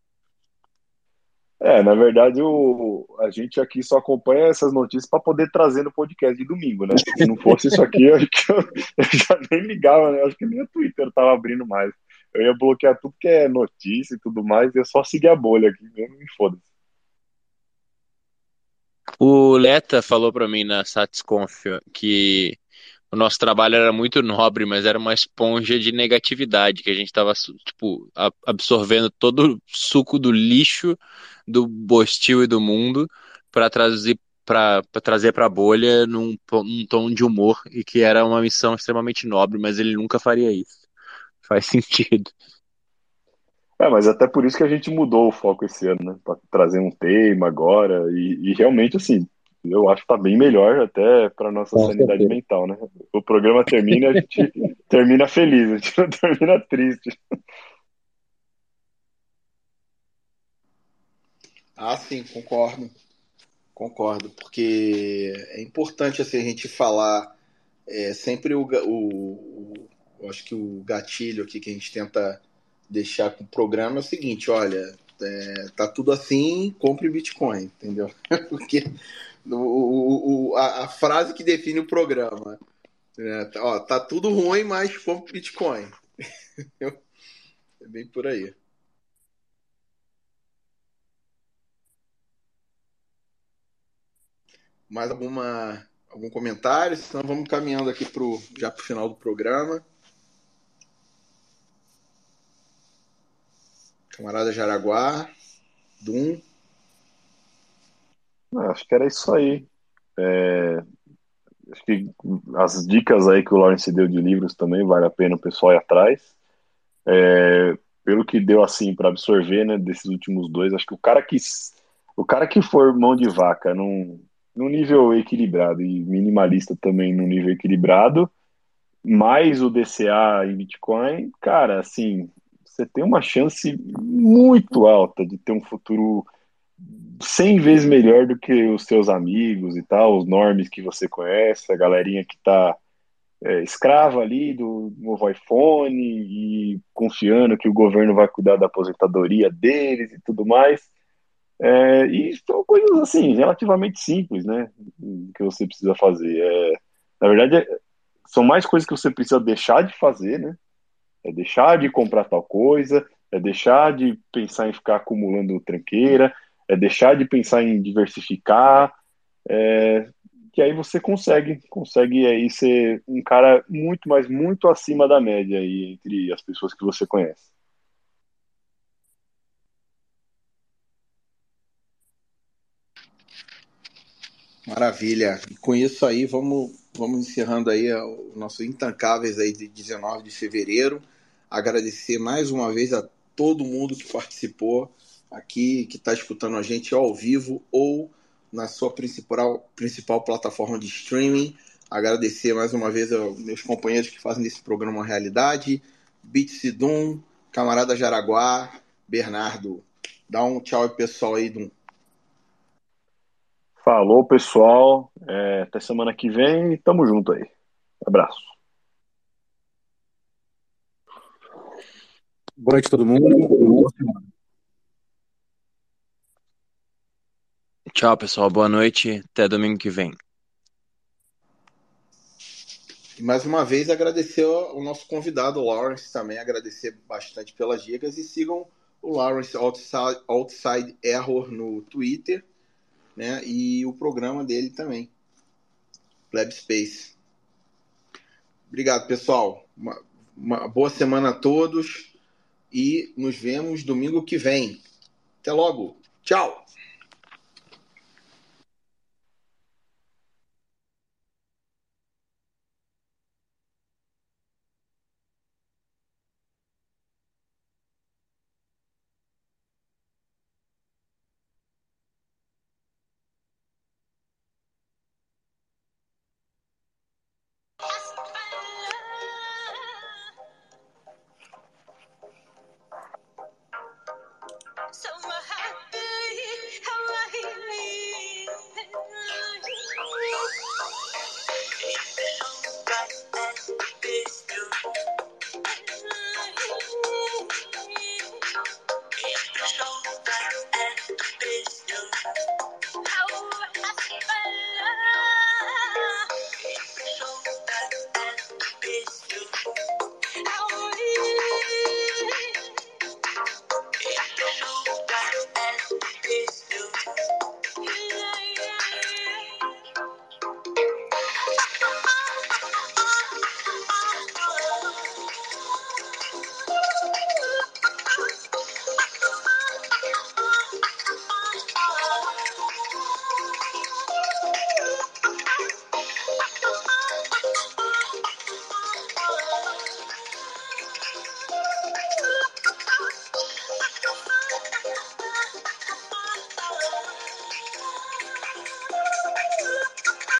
É, na verdade, o, a gente aqui só acompanha essas notícias para poder trazer no podcast de domingo, né? Se não fosse isso aqui, eu, eu já nem ligava, né? Acho que nem o Twitter tava abrindo mais. Eu ia bloquear tudo que é notícia e tudo mais, eu só seguir a bolha aqui mesmo e foda-se. O Leta falou para mim na Satisconf que o nosso trabalho era muito nobre, mas era uma esponja de negatividade, que a gente estava tipo, absorvendo todo o suco do lixo do Bostil e do mundo para trazer para trazer para a bolha num, num tom de humor e que era uma missão extremamente nobre, mas ele nunca faria isso. Faz sentido. É, mas até por isso que a gente mudou o foco esse ano, né? Pra trazer um tema agora. E, e realmente, assim, eu acho que tá bem melhor até para nossa Com sanidade certeza. mental, né? O programa termina, a gente termina feliz, a gente não termina triste. Ah, sim, concordo. Concordo, porque é importante assim, a gente falar é, sempre o, o, o, eu acho que o gatilho aqui que a gente tenta deixar com o programa é o seguinte, olha, é, tá tudo assim, compre Bitcoin, entendeu? Porque o, o, a, a, frase que define o programa, é, tá, ó, tá tudo ruim, mas compre Bitcoin. é bem por aí. Mais alguma algum comentário? Senão vamos caminhando aqui pro, já para o final do programa. Camarada Jaraguá, Dum. Acho que era isso aí. É, acho que as dicas aí que o Lawrence deu de livros também vale a pena o pessoal ir atrás. É, pelo que deu assim para absorver, né, desses últimos dois, acho que o cara que o cara que for mão de vaca num, num nível equilibrado e minimalista também num nível equilibrado, mais o DCA em Bitcoin, cara, assim, você tem uma chance muito alta de ter um futuro 100 vezes melhor do que os seus amigos e tal, os normes que você conhece, a galerinha que está é, escrava ali do novo iPhone e confiando que o governo vai cuidar da aposentadoria deles e tudo mais. É, e são coisas assim, relativamente simples, né? Que você precisa fazer. É, na verdade, é, são mais coisas que você precisa deixar de fazer, né? É deixar de comprar tal coisa, é deixar de pensar em ficar acumulando tranqueira, é deixar de pensar em diversificar. É, que aí você consegue, consegue aí ser um cara muito, mas muito acima da média aí entre as pessoas que você conhece. Maravilha. E com isso aí, vamos, vamos encerrando aí o nosso Intancáveis aí de 19 de fevereiro. Agradecer mais uma vez a todo mundo que participou aqui, que está escutando a gente ao vivo ou na sua principal, principal plataforma de streaming. Agradecer mais uma vez aos meus companheiros que fazem desse programa uma realidade. Beat Sidum, camarada Jaraguá, Bernardo. Dá um tchau aí, pessoal aí. Falou, pessoal. É, até semana que vem e tamo junto aí. Abraço. Boa noite, todo mundo. Tchau, pessoal. Boa noite. Até domingo que vem. E mais uma vez agradecer o nosso convidado, o Lawrence, também agradecer bastante pelas dicas e sigam o Lawrence Outside, Outside Error no Twitter, né? E o programa dele também, Lab Space. Obrigado, pessoal. Uma, uma boa semana a todos e nos vemos domingo que vem. Até logo. Tchau.